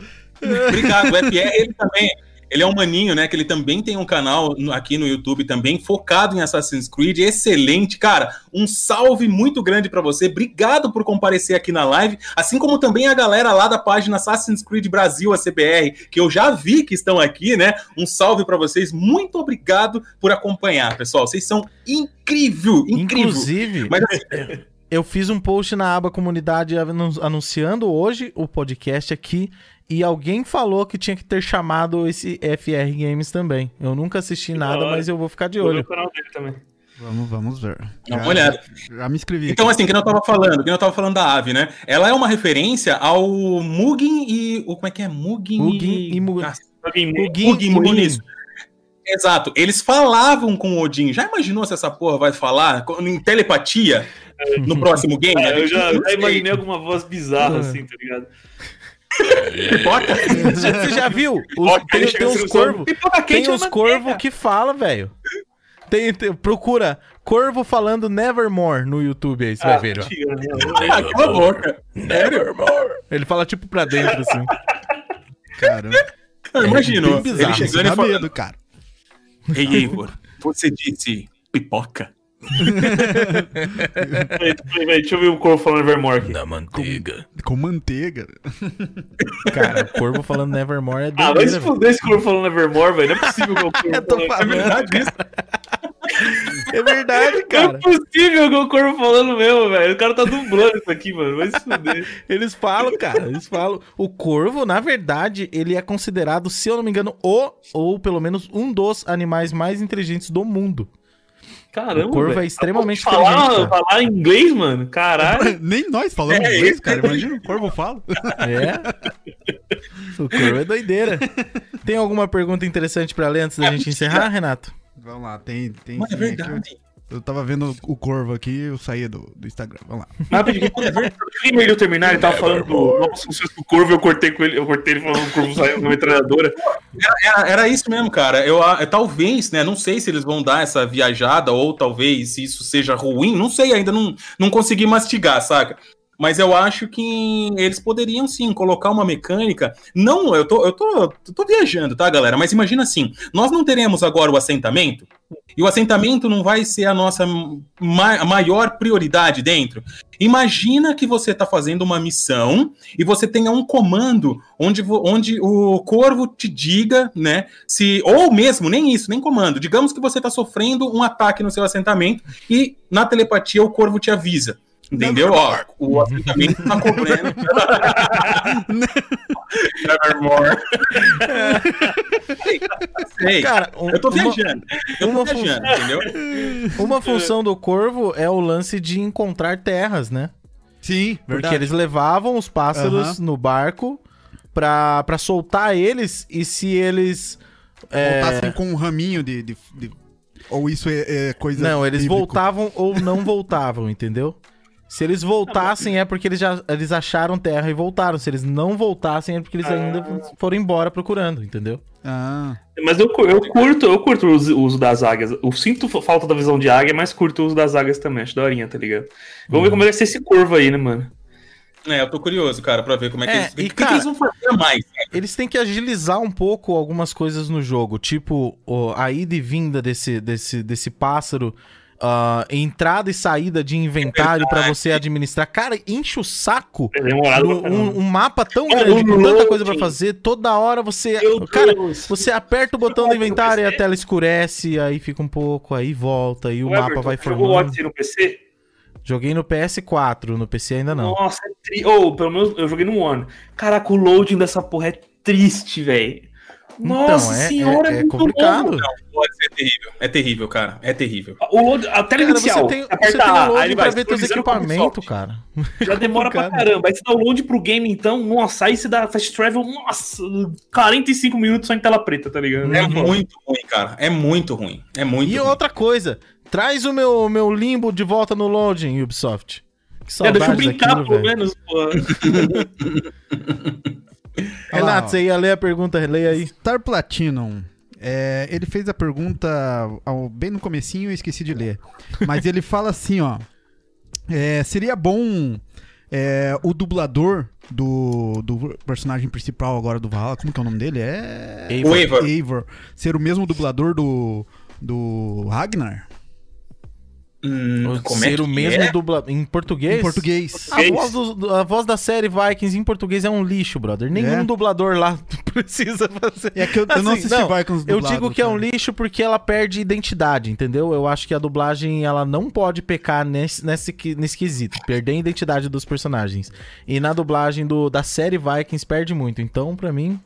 Obrigado, o FR, ele também. Ele é um maninho, né? Que ele também tem um canal aqui no YouTube também, focado em Assassin's Creed. Excelente, cara. Um salve muito grande pra você. Obrigado por comparecer aqui na live. Assim como também a galera lá da página Assassin's Creed Brasil, a CBR, que eu já vi que estão aqui, né? Um salve pra vocês. Muito obrigado por acompanhar, pessoal. Vocês são incrível, incrível. Inclusive, Mas assim, eu fiz um post na aba comunidade anun- anunciando hoje o podcast aqui e alguém falou que tinha que ter chamado esse FR Games também. Eu nunca assisti Que nada, mas eu vou ficar de olho. o canal dele também. Vamos, vamos ver. Dá uma olhada. já me inscrevi. Então, assim, que eu tava falando, que eu tava falando da ave, né? Ela é uma referência ao Mugen e. O, como é que é? Mugen, Mugen e Mu- Ah, Gui Mugen e e Munin. Munin. Exato. Eles falavam com o Odin. Já imaginou se essa porra vai falar com- em telepatia no próximo game? Ah, eu já, já imaginei alguma voz bizarra Ah. assim, tá ligado? Pipoca? Você já viu? Os- Ó, tem, tem uns corvos. Pipoca Tem uns corvos que fala, velho. Tem, tem- procura corvo falando Nevermore no YouTube aí, você vai Ah, ver, ó. mentira, né? Ah, cala a boca. Nevermore. Ele fala tipo pra dentro, assim. Cara, Eu imagino. bem bizarro, ele chegando e falando: medo, cara. Ei, Eivor, você disse pipoca? Peraí, peraí, Deixa eu ver o corvo falando Nevermore aqui. Da manteiga. Com manteiga. Cara, o corvo falando Nevermore é Ah, vai se fuder esse corvo falando Nevermore, velho. Não é possível que o corvo Eu tô falando- falando, É verdade isso? É verdade, Não é cara. possível que o corvo falando mesmo, velho. O cara tá dublando isso aqui, mano. Vai se fuder. Eles falam, cara, eles falam. O corvo, na verdade, ele é considerado, se eu não me engano, o, ou pelo menos um dos animais mais inteligentes do mundo. Caramba, O corvo velho. é extremamente falar, inteligente, cara. falar inglês, mano. Caralho. Nem nós falamos É, inglês, cara. Imagina o corvo fala. É. O corvo é doideira. Tem alguma pergunta interessante pra ler antes da gente encerrar, Renato? Vamos lá, tem. tem Mas é sim, aqui. Eu tava vendo o corvo aqui, eu saí do, do Instagram. Vamos lá. Rapidinho, quando ia terminar, ele tava falando do funções do corvo, eu cortei com ele, eu cortei ele falando que o corvo saiu na metralhadora. Era, era isso mesmo, cara. Eu, ah, talvez, né? Não sei se eles vão dar essa viajada ou talvez se isso seja ruim. Não sei, ainda não, não consegui mastigar, saca? Mas eu acho que eles poderiam sim colocar uma mecânica. Não, eu tô, eu tô, tô viajando, tá, galera? Mas imagina assim: nós não teremos agora o assentamento, e o assentamento não vai ser a nossa ma- maior prioridade dentro. Imagina que você está fazendo uma missão e você tenha um comando onde, onde o corvo te diga, né? Se ou mesmo nem isso, nem comando. Digamos que você está sofrendo um ataque no seu assentamento e na telepatia o corvo te avisa. Entendeu? Ó, o assentamento tá cobrando. Nevermore. Sei. Cara, um- eu tô uma- viajando. Eu tô uma viajando, entendeu? Uma função do corvo é o lance de encontrar terras, né? Sim, Porque eles levavam os pássaros Aham. no barco pra, pra soltar eles e se eles. é, Voltassem com um raminho de. de- de- Ou isso é, é coisa. Não, eles bíblico? voltavam ou não voltavam, entendeu? Se eles voltassem é porque eles já eles acharam terra e voltaram. Se eles não voltassem é porque eles ainda foram embora procurando, entendeu? Ah. Mas eu, eu curto, eu curto o uso, das águias. Eu sinto fa- falta da visão de águia, mas curto o uso das águias também. Acho daorinha, tá ligado? Vamos ver como vai ser esse corvo aí, né, mano? É, eu tô curioso, cara, pra ver como é que É, eles. E, que, que cara- eles vão fazer a mais? né? Eles têm que agilizar um pouco algumas coisas no jogo, tipo a ida e vinda desse, desse, desse pássaro, ah, entrada e saída de inventário pra você administrar. Cara, enche o saco. É No- um, um mapa tão Mano, grande, com tanta coisa pra loading. fazer, toda hora você. Meu Cara, Deus. você aperta o botão do Jogou inventário e a tela escurece, aí fica um pouco, aí volta, aí o Ô, mapa Everton, vai Jogou o formando. Odyssey no PC? Joguei no PS4, no PC ainda não. Nossa, é tri... Ou, pelo menos eu joguei no One. Caraca, o loading dessa porra é triste, velho. Nossa Então, é- senhora, é- é muito complicado. longo. Pode ser terrível. É terrível, cara. É terrível. O load, a tela Cara, inicial, você tem, aperta você tem load pra ver teus equipamentos, cara. Já demora pra caramba. Aí você dá o load pro game, então, nossa, aí você dá fast travel, nossa, 45 minutos só em tela preta, tá ligado? É muito ruim, cara. É muito ruim. É muito E ruim. outra coisa, traz o meu, meu limbo de volta no loading, Ubisoft. Que É, deixa eu brincar, daquilo, pelo velho. menos, pô. Renato, você ia ler a pergunta, leia aí. Star Platinum. é, ele fez a pergunta ao- bem no comecinho e esqueci de ler. Mas ele fala assim, ó. é, seria bom é, o dublador do, do personagem principal agora do Valhalla, como que é o nome dele? É... O Eivor. Eivor. Ser o mesmo dublador do, do Ragnar? Hum, é ser que o mesmo é? dubla... em português? Em português. A voz, do- a voz da série Vikings em português é um lixo, brother. Nenhum É? dublador lá precisa fazer. É que eu, eu não Assim, assisti não, Vikings Eu dublado, digo que é um cara. lixo porque ela perde identidade, entendeu? Eu acho que a dublagem ela não pode pecar nesse, nesse, que- nesse quesito, perder a identidade dos personagens. E na dublagem do, da série Vikings perde muito. Então, pra mim,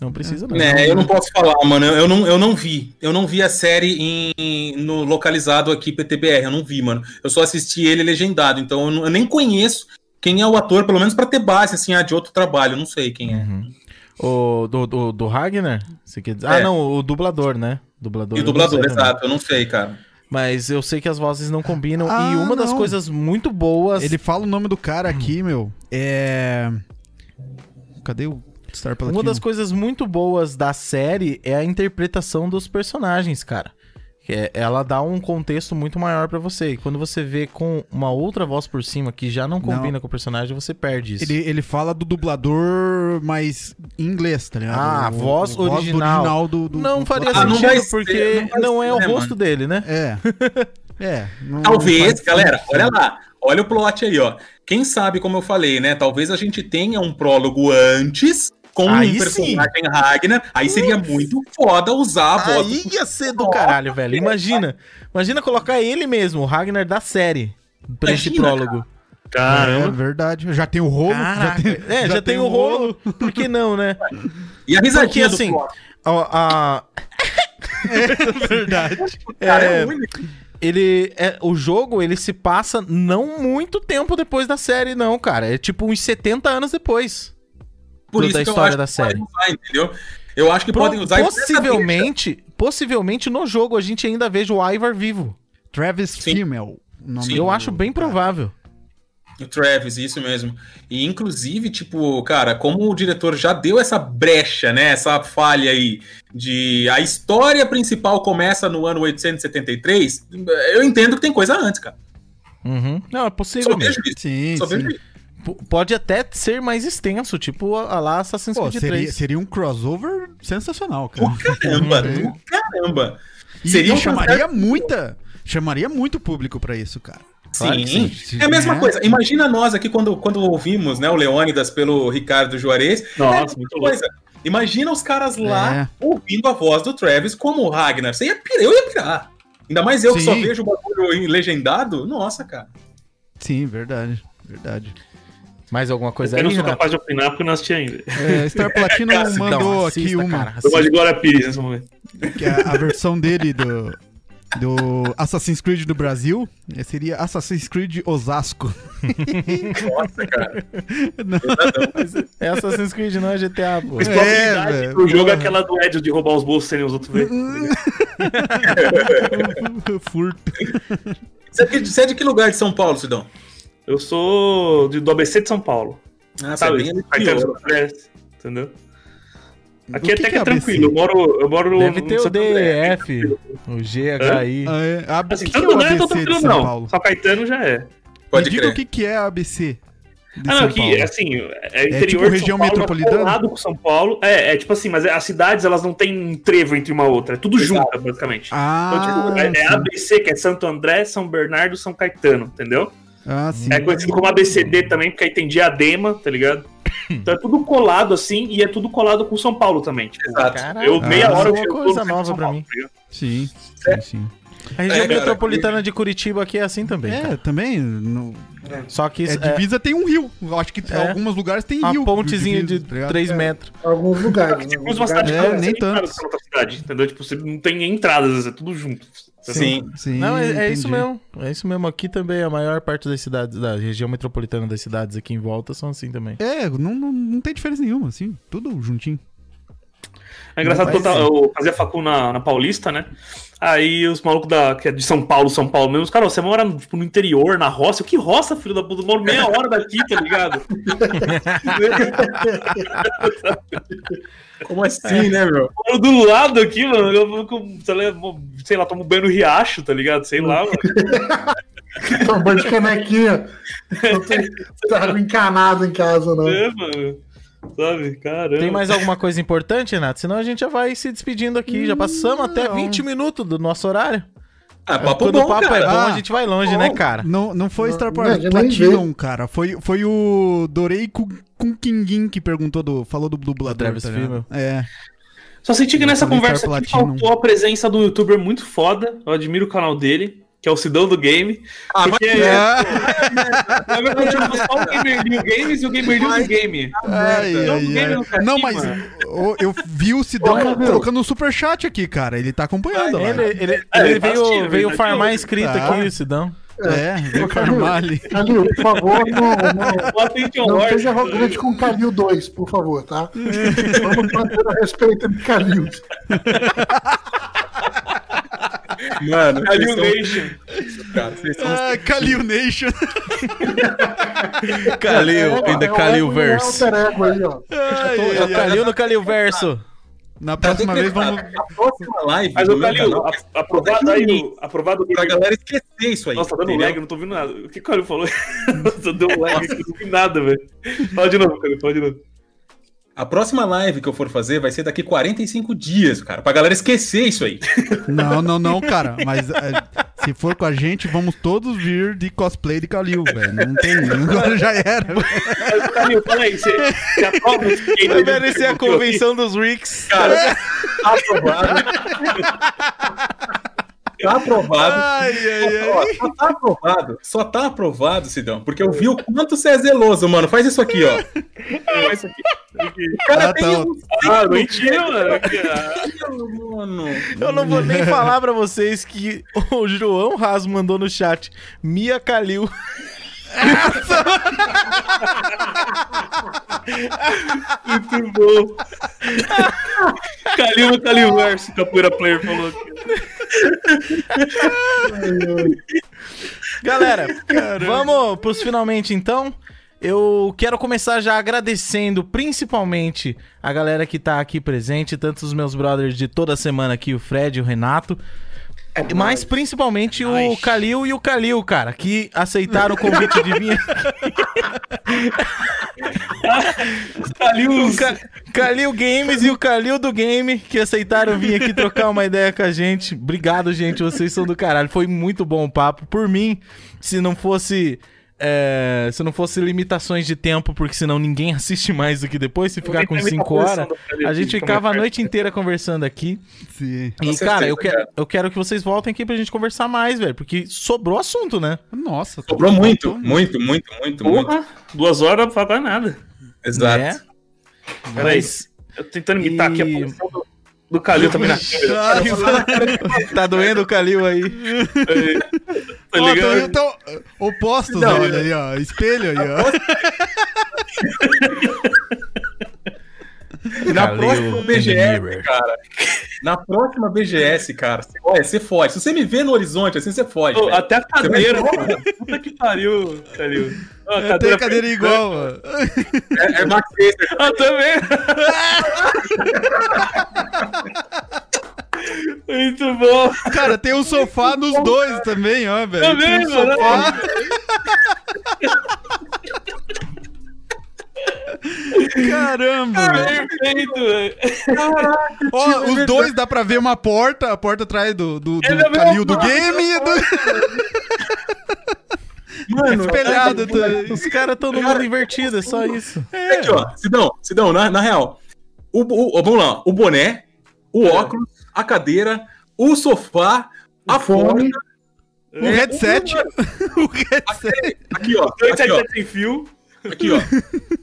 não precisa não. É, eu não posso falar, mano. Eu não, eu não vi. Eu não vi a série em, no localizado aqui PTBR. Eu não vi, mano. Eu só assisti ele legendado. Então eu, não- eu nem conheço quem é o ator, pelo menos pra ter base, assim, ah, de outro trabalho. Eu não sei quem é. Uhum. O do, do, do Ragnar? Você quer dizer? Ah, É. não, o dublador, né? Dublador. E o dublador, sei também. exato. Eu não sei, cara. Mas eu sei que as vozes não combinam. Ah, e uma das não. coisas muito boas. Ele fala o nome do cara aqui, meu. É. Cadê o Star Platinum? Uma das coisas muito boas da série é a interpretação dos personagens, cara. Que é- ela dá um contexto muito maior pra você. E quando você vê com uma outra voz por cima que já não combina com o personagem, você perde isso. Ele, ele fala do dublador, mas em inglês, tá ligado? Ah, O- voz o original. do, do- não do- faria Ah, não sentido, ser, porque não não, é ser, o né, rosto mano? dele, né? É. É. não Talvez, galera, sentido. olha lá. Olha o plot aí, ó. Quem sabe, como eu falei, né? Talvez a gente tenha um prólogo antes com Aí um personagem Ragnar. Aí seria muito foda usar a voz. Aí ia ser do caralho, velho. Imagina. Imagina colocar ele mesmo, o Ragnar da série, pra esse Imagina, prólogo. É Caramba. verdade. Já tem o rolo. Caraca. já tem, é, já, tem, o rolo. Por que não, né? E a risadinha Porque, assim. A, a- verdade. Cara, é, é único. ele é, o jogo ele se passa não muito tempo depois da série não, cara. É tipo uns 70 anos depois. Por da isso história acho da que série. podem usar, entendeu? Eu acho que Pro- podem usar possivelmente, possivelmente no jogo a gente ainda veja o Ivar vivo. Travis Sim. Fimmel. Sim. Eu acho bem provável. O Travis, isso mesmo. E inclusive, tipo, cara, como o diretor já deu essa brecha, né? Essa falha aí de a história principal começa no ano 873, eu entendo que tem coisa antes, cara. Uhum. Não, é Só possível. mesmo. vejo isso. Sim, Só sim. vejo isso. Pode até ser mais extenso, tipo a, a lá Assassin's Pô, Creed seria, 3. seria um crossover sensacional, cara. Caramba, Uhum. do caramba. E, Seria e um chamaria muita. Chamaria muito público pra isso, cara. Claro que Sim. sim. É a mesma É. coisa. Imagina nós aqui quando, quando ouvimos né, o Leônidas pelo Ricardo Juarez. Nossa, é muito a louco. coisa. Imagina os caras lá É. ouvindo a voz do Travis como o Ragnar. Você ia pirar, eu ia pirar. Ainda mais eu que Sim. só vejo o bagulho legendado. Nossa, cara. Sim, verdade. Verdade. Mais alguma coisa Eu não aí, sou Renato? capaz de opinar porque eu não assisti ainda. É, Star Platinum Cacete, mandou Não, aqui assista, uma. cara, Eu gosto de. Glória Pires nesse momento. Que é a versão dele do, do Assassin's Creed do Brasil eh, seria Assassin's Creed Osasco. Nossa, cara. Não. É Assassin's Creed, não é GTA, pô. A É, do jogo é aquela do Ed de roubar os bolsos sem os outros ver. Furto. É, de, você é de que lugar de São Paulo, Sidão? Eu sou de- do ABC de São Paulo. Ah, Sabe? bem Caetano interior. André, Entendeu? Aqui até que, é é tranquilo. Eu moro, eu moro Deve no ter o. DF, o GHI. Ah, é. A- Assim, o que, que é não é tão ABC de tranquilo, São não. Paulo? Só Caetano já é. Pode Me diga o que, que é a ABC de Ah, não, São aqui, Paulo. assim, é tipo interior de região São Paulo, metropolitana? com São Paulo. É, é tipo assim, mas as cidades, elas não têm um trevo entre uma outra. É tudo Exato. junto, basicamente. Então, Ah, tipo, é, é. ABC, que é Santo André, São Bernardo, São Caetano, entendeu? Ah, sim. É conhecido como ABCD também, porque aí tem diadema, tá ligado? Então é tudo colado assim e é tudo colado com São Paulo também. Tipo, Exato. Caralho, eu meia Ah, hora eu uma chego coisa no nova Paulo, mim. tá ligado? Sim, É. sim, sim. A região É, cara. metropolitana de Curitiba aqui é assim também, É, cara. também. no- Só que é, isso é, divisa tem um rio. Eu acho que em É. alguns lugares tem uma rio. pontezinha de divisa, tá ligado? 3 É. metros. Alguns lugares. Tipo, uma cidade É, que nem tanto. cidade, entendeu? Tipo, você não tem entradas, é tudo junto. Sim. Sim, Não, é, é isso mesmo. É isso mesmo. Aqui também a maior parte das cidades, da região metropolitana das cidades aqui em volta são assim também. É, não, não, não tem diferença nenhuma, assim. Tudo juntinho. É engraçado que eu, tava- eu fazia facu na, na Paulista, né? Aí os malucos da, que é de São Paulo, São Paulo mesmo, os caras, você mora tipo, no interior, na roça. Eu, que roça, filho da puta? Eu moro meia hora daqui, tá ligado? Como assim, né, meu? Eu moro do lado aqui, mano. Eu sei lá, sei lá, tomo banho no riacho, tá ligado? Sei lá, mano. Toma banho de canequinha. Não tem água encanada em casa, não. É, mano. Sabe? Caramba. Tem mais alguma coisa importante, Renato? Senão a gente já vai se despedindo aqui. Já passamos até Não. 20 minutos do nosso horário. Ah, papo Quando bom, o papo cara. é bom, Ah, a gente vai longe, bom. né, cara? Não, não foi Star nem Platinum, cara. Foi, foi o Dorei com Kingin que perguntou do. Falou do dublador. Travis tá? Fimmel. É. Só senti que nessa conversa aqui faltou a presença do youtuber muito foda. Eu admiro o canal dele, que é o Sidão do Game. Ah, Porque vai- Ah, na verdade eu só o Gamer New Games e o Gamer New do Game. ai, Não, ai, game ai. no castigo, Não, mas eu, eu vi o Sidão Olha, colocando um superchat aqui, cara. Ele tá acompanhando lá. Ele, ele, É, ele ele tá veio, veio ele tá farmar aqui. inscrito Tá. aqui, o Sidão. É, veio farmar ali. Calil, por favor, não, não, não seja arrogante com o Calil 2, por favor, tá? Vamos manter a respeito entre Calil. Mano, são- Nation. Ah, Kalil Nation. The É o Kalil ego e o verse. alter ego aí, ó. Ai, É o. Kalil no Kalil verso. Na Tá próxima vez vamos. A próxima live Mas o Calil, aprovado aí, aprovado o pra galera esquecer isso aí. Nossa, tá dando entendeu? lag, eu não tô ouvindo nada. O que o Calil falou? Nossa, deu um lag não ouvi nada, velho. Fala de novo, Calil, fala de novo. A próxima live que eu for fazer vai ser daqui 45 dias, cara. Pra galera esquecer isso aí. Não, não, não, cara. Mas é, Se for com a gente, vamos todos vir de cosplay de Kalil, velho. Não tem. Agora já era. Mas, Calil, fala aí, você, você aprova esse? Vai ser a convenção dos Ricks. Cara, tá aprovado. Tá aprovado. Ai, ai, Ó, só tá aprovado. Só tá aprovado, Sidão. Porque eu vi o quanto você é zeloso, mano. Faz isso aqui, ó. Faz isso aqui. O cara Ah, tem tá. um Ah, mentira, mano. Eu não vou nem falar pra vocês que o João Ras mandou no chat Mia Kalil. Muito bom. Calil no Calilverso, Capoeira Player falou aqui. Galera, vamos pros finalmente então. Eu quero começar já agradecendo principalmente a galera que tá aqui presente, tanto os meus brothers de toda semana aqui, o Fred e o Renato. Mas principalmente o Kalil e o Kalil, cara, que aceitaram o convite de vir. O Ka- Kalil Games e o Kalil do Game, que aceitaram vir aqui trocar uma ideia com a gente. Obrigado, gente. Vocês são do caralho. Foi muito bom o papo. Por mim, se não fosse. É, se não fosse limitações de tempo, porque senão ninguém assiste mais do que depois, se ficar com 5 horas, a gente ficava a noite inteira conversando aqui. Sim. E, certeza, cara, eu quero, cara. eu quero que vocês voltem aqui pra gente conversar mais, velho, porque sobrou assunto, né? Nossa. Sobrou muito, muito, muito, muito, muito. Duas horas não pagar nada. Exato. É. Peraí, Mas. eu tô tentando imitar aqui a E- posição do, do Calil também na câmera. tá doendo o Kalil aí. Tá Ó, ligado? tão, tão opostos, Não, olha ali, ó. Espelho aí, ó. Na Kalil próxima BGS, cara. Na próxima BGS, cara. Você, olha, você fode. Se você me vê no horizonte assim, você. Ô, velho. até a cadeira, mano. Puta que pariu, Calil. Ó, a Tem cadeira igual, ó. É, é Max Racer. Ah, também. Muito bom. Cara, tem um sofá nos dois também, ó, velho. Também, Tem um mano. sofá. Caramba, velho. Perfeito, velho. Ó, os dois dá pra ver uma porta, a porta atrás do, do, do É Calil do porta. game e do Mano, espelhado. tá- Os caras todo mundo invertido, é só isso. É aqui, ó. Sidão, Sidão, na, na real. O, o- vamos lá. O boné, o óculos, a cadeira, o sofá, a fone. porta. O headset. O headset. Aqui, ó. Ó. headsets sem fio. Aqui, ó.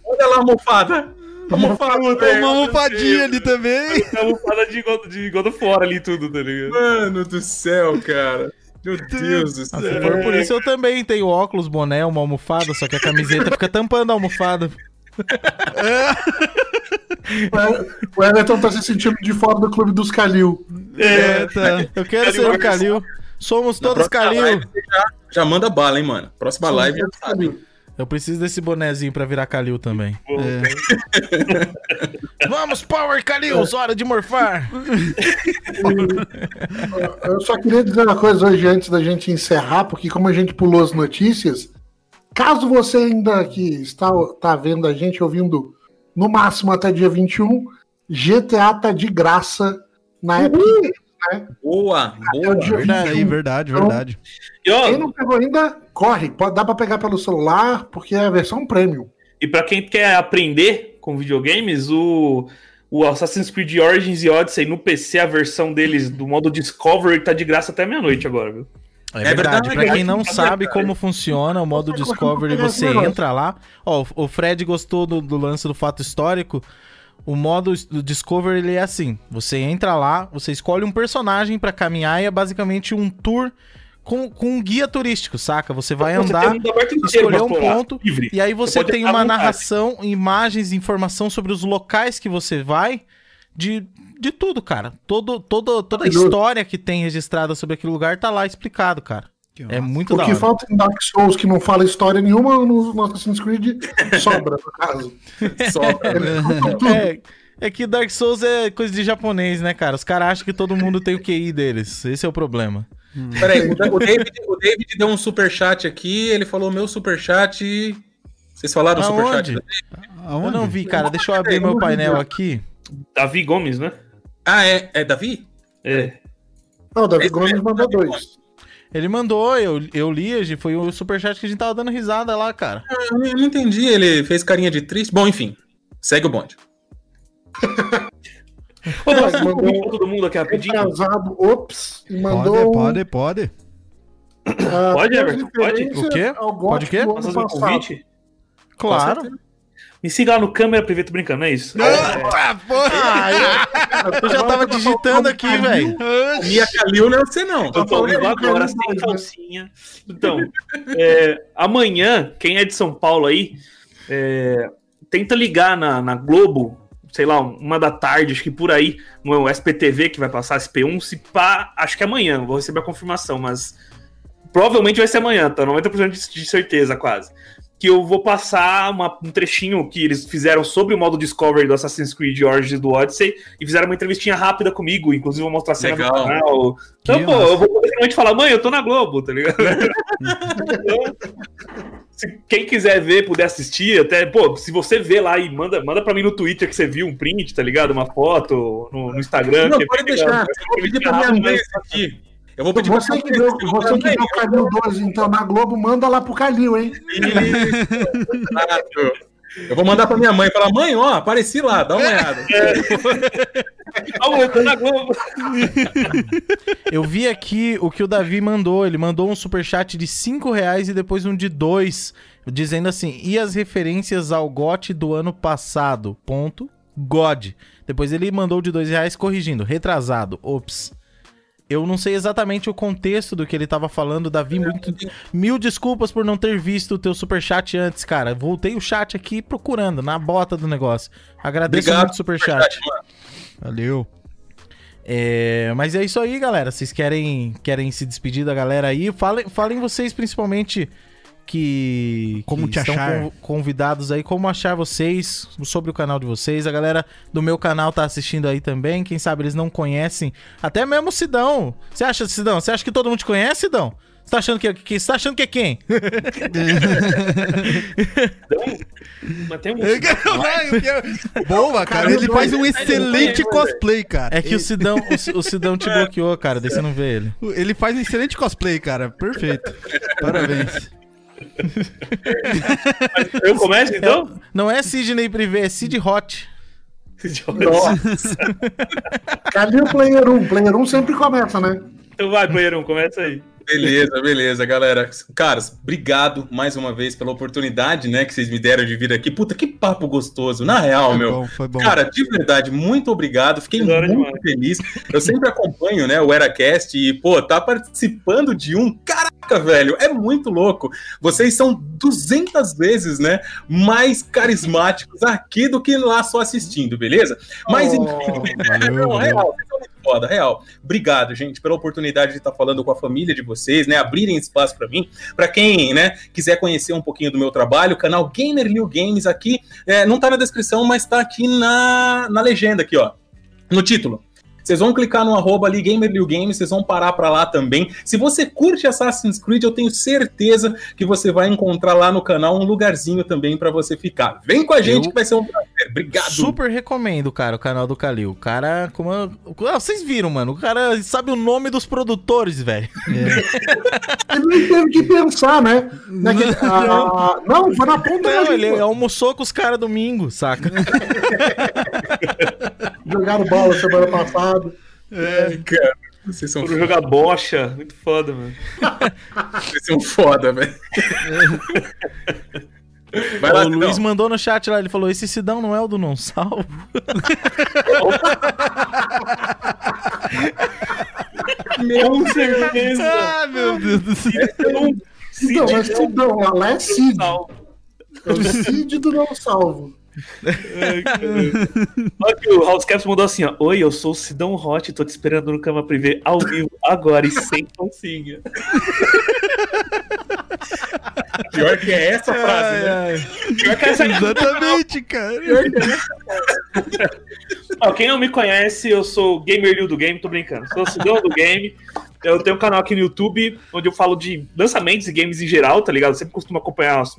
Olha lá a almofada. A almofada, Uma almofadinha ali também. É uma fada de God, de God of War ali tudo, tá ligado? Mano do céu, cara. Meu Deus do Se céu. for por isso, eu também tenho óculos, boné, uma almofada, só que a camiseta fica tampando a almofada. O Everton tá se sentindo de fora do clube dos Calil. É, tá. Eu quero ser o Kalil. Somos todos Kalil. live Já, já manda bala, hein, mano. Próxima live já sabe. Eu preciso desse bonezinho pra virar Kalil também. É. Vamos, Power Kalil, hora de morfar. Eu só queria dizer uma coisa hoje antes da gente encerrar, porque como a gente pulou as notícias, caso você ainda que está tá vendo a gente ouvindo no máximo até dia 21, GTA tá de graça na Epic né? Boa, É boa. dia Verdade, 21. verdade, verdade. E, ó, Quem não pegou ainda, corre. Pode, dá pra pegar pelo celular, porque é a versão premium. e pra quem quer aprender com videogames, o, o Assassin's Creed Origins e Odyssey no PC, a versão deles do modo Discovery tá de graça até meia-noite agora, viu? É, É verdade. verdade, Pra quem é não sabe como funciona o modo Discovery, você entra lá. Ó, o Fred gostou do, do lance do fato histórico. O modo do Discovery ele é assim: você entra lá, você escolhe um personagem pra caminhar e é basicamente um tour com, com um guia turístico, saca? Você vai Você andar. inteiro escolher um ponto, livre. E aí você pode tem uma narração, imagens, informação sobre os locais que você vai, de, de tudo, cara. Todo, todo, toda a história que tem registrada sobre aquele lugar tá lá explicado, cara. É muito O que hora. falta em Dark Souls, que não fala história nenhuma, no, no Assassin's Creed sobra, no caso. Só, É, é que Dark Souls é coisa de japonês, né, cara? Os caras acham que todo mundo tem o QI deles. Esse é o problema. Peraí, o Da- o David, o David deu um superchat aqui, ele falou meu superchat. Vocês falaram o superchat? Aonde? Aonde? Eu não vi, cara. Deixa eu abrir meu painel aqui. Davi Gomes, né? Ah, é, é Davi? É. Não, o Davi Esse Gomes mesmo, mandou dois. Ele mandou, eu, eu li, foi o superchat que a gente tava dando risada lá, cara. Eu não eu não entendi, ele fez carinha de triste. Bom, enfim, segue o bonde. Ô, mandou- todo mundo aqui rapidinho? Atrasado, ops, mandou. Pode, pode, pode. ah, Pode, Everton, pode? O quê? Pode o quê? passado. convite? Claro. Me siga lá no câmera privê, tô brincando, não é isso? Ah, porra! Ah, eu, já tava digitando aqui, velho. Mia Kalil não é você, não. Eu tô falando vivo de agora, sem né? calcinha. Então, é, amanhã, quem é de São Paulo aí, é, tenta ligar na, na Globo, sei lá, uma da tarde, acho que por aí, no SPTV que vai passar, SP1, se pá, acho que é amanhã, vou receber a confirmação, mas provavelmente vai ser amanhã, tá? 90% de, de certeza, quase. Que eu vou passar uma- um trechinho que eles fizeram sobre o modo Discovery do Assassin's Creed Origins do Odyssey e fizeram uma entrevistinha rápida comigo, inclusive vou mostrar a cena Legal. do canal. Então, Que pô, massa. eu vou finalmente falar, mãe, eu tô na Globo, tá ligado? então, se quem quiser ver, puder assistir, até, pô, se você vê lá e manda, manda pra mim no Twitter que você viu um print, tá ligado? Uma foto no, no Instagram. Não, que é pode bem deixar. Eu vou pedir pra minha mãe esse aqui. Eu vou pedir pra Você que deu, você que deu o Calil 12, então, na Globo, manda lá pro Calil, hein? Exato. Eu vou mandar pra minha mãe e falar: mãe, ó, apareci lá, dá uma olhada. Eu tô na Globo. Eu vi aqui o que o Davi mandou. Ele mandou um superchat de 5 reais e depois um de 2, dizendo assim: e as referências ao GOT do ano passado? Ponto. God. Depois ele mandou de 2 reais corrigindo. Retrasado. Ops. Eu não sei exatamente o contexto do que ele tava falando, Davi. Muito... Mil desculpas por não ter visto o teu superchat antes, cara. Voltei o chat aqui procurando, na bota do negócio. Agradeço Obrigado muito o superchat. mano. Valeu. É, mas é isso aí, galera. Vocês querem, querem se despedir da galera aí? Falem, falem vocês, principalmente, que, Como que te estão achar. con- convidados aí, como achar vocês, sobre o canal de vocês. A galera do meu canal tá assistindo aí também. Quem sabe eles não conhecem. Até mesmo o Sidão. Você acha, Sidão? Você acha que todo mundo te conhece, Sidão? Você tá achando que, que, você tá achando que é quem? Mas tem um... Boa, cara. Ele faz um excelente cosplay, cara. É que o Sidão, o, o Sidão te bloqueou, cara. Daí você não vê ele. Ele faz um excelente cosplay, cara. Perfeito. Parabéns. Eu começo, então? Não é Sidney Privé, é Sid Hot. Nossa. Calil Player 1. Player 1 sempre começa, né? Então vai, Banheirão, começa aí. Beleza, beleza, galera. Caras, obrigado mais uma vez pela oportunidade, né, que vocês me deram de vir aqui. Puta, que papo gostoso. Na real, Foi meu. bom, foi bom. Cara, de verdade, muito obrigado. Fiquei muito feliz. Eu sempre acompanho, né, o EraCast e, pô, tá participando de um. Caraca, velho, é muito louco. Vocês são 200 vezes, né, mais carismáticos aqui do que lá só assistindo, beleza? Mas, Oh, enfim, valeu, não, real, vocês são muito foda, real. Obrigado, gente, pela oportunidade de estar falando com a família de vocês, né, abrirem espaço pra mim. Pra quem, né, quiser conhecer um pouquinho do meu trabalho, o canal Gamer Games aqui, é, não tá na descrição, mas tá aqui na, na legenda aqui, ó, no título. Vocês vão clicar no arroba ali, Gamer Liu Games, vocês vão parar pra lá também. Se você curte Assassin's Creed, eu tenho certeza que você vai encontrar lá no canal um lugarzinho também pra você ficar. Vem com a gente Eu- que vai ser um prazer. Obrigado. Super recomendo, cara, o canal do Kalil. O cara, como. eu- Ah, vocês viram, mano? O cara sabe o nome dos produtores, velho. Ele nem teve que pensar, né? Que- ah, não, foi na ponta da Não, ele língua. almoçou com os caras domingo, saca? Jogaram bola semana passada. Cara, vocês são, Foram jogar bocha. Muito foda, mano. vocês são foda, velho. Vai lá, o Luiz mandou no chat lá, ele falou: esse Sidão não é o do Não Salvo? Com certeza. Ah, meu Deus do céu. Então, Então, mas Sidão, lá é Cid. É o Cid do não salvo. Olha que o House Caps mandou assim, ó. Oi, eu sou o Sidão Hot, tô te esperando no Cama Privé ao vivo, agora e sem calcinha. Pior que é essa frase, né? Pior que essa- Exatamente, cara. Ó, quem não me conhece, eu sou o Gamer Liu do Game, tô brincando. Sou o Sidão do Game. Eu tenho um canal aqui no YouTube onde eu falo de lançamentos e games em geral, tá ligado? Eu sempre costumo acompanhar as,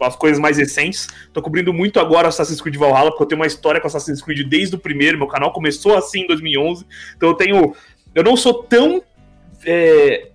as coisas mais recentes. Tô cobrindo muito agora Assassin's Creed Valhalla, porque eu tenho uma história com Assassin's Creed desde o primeiro. Meu canal começou assim em 2011. Então eu tenho. Eu não sou tão. é,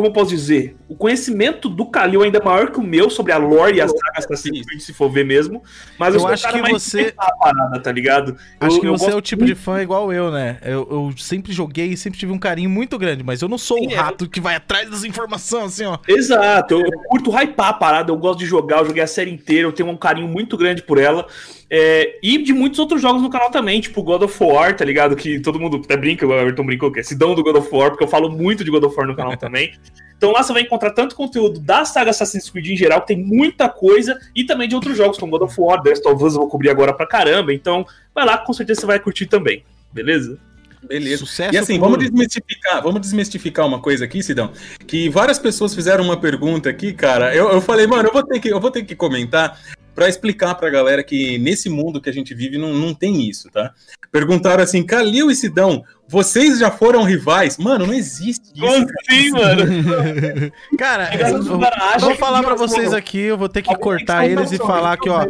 como eu posso dizer? O conhecimento do Kalil ainda é maior que o meu sobre a lore e as sagas Assassin's Creed, se for ver mesmo. Mas Eu o acho que você- parada, tá ligado? Acho Eu- que eu você é o tipo de muito- fã igual eu, né? Eu, eu sempre joguei e sempre tive um carinho muito grande, mas eu não sou Sim, o é. rato que vai atrás das informações, assim, ó. Exato, eu, eu curto hypar a parada, eu gosto de jogar, eu joguei a série inteira, eu tenho um carinho muito grande por ela. É, e de muitos outros jogos no canal também, tipo God of War, tá ligado? Que todo mundo até brinca, o Everton brincou que é Sidão do God of War, porque eu falo muito de God of War no canal também. Então lá você vai encontrar tanto conteúdo da saga Assassin's Creed em geral, que tem muita coisa, e também de outros jogos, como God of War, The Last of Us eu vou cobrir agora pra caramba. Então vai lá, com certeza você vai curtir também, beleza? Beleza. Sucesso E assim, vamos desmistificar, vamos desmistificar uma coisa aqui, Sidão. Que várias pessoas fizeram uma pergunta aqui, cara. Eu, eu falei, mano, eu vou ter que, eu vou ter que comentar pra explicar pra galera que nesse mundo que a gente vive não, não tem isso, tá? Perguntaram assim, Kalil e Sidão, vocês já foram rivais? Mano, não existe isso. Como assim, mano? Cara, eu, vou falar pra já vocês aqui, eu vou ter que cortar eles e falar que, ó,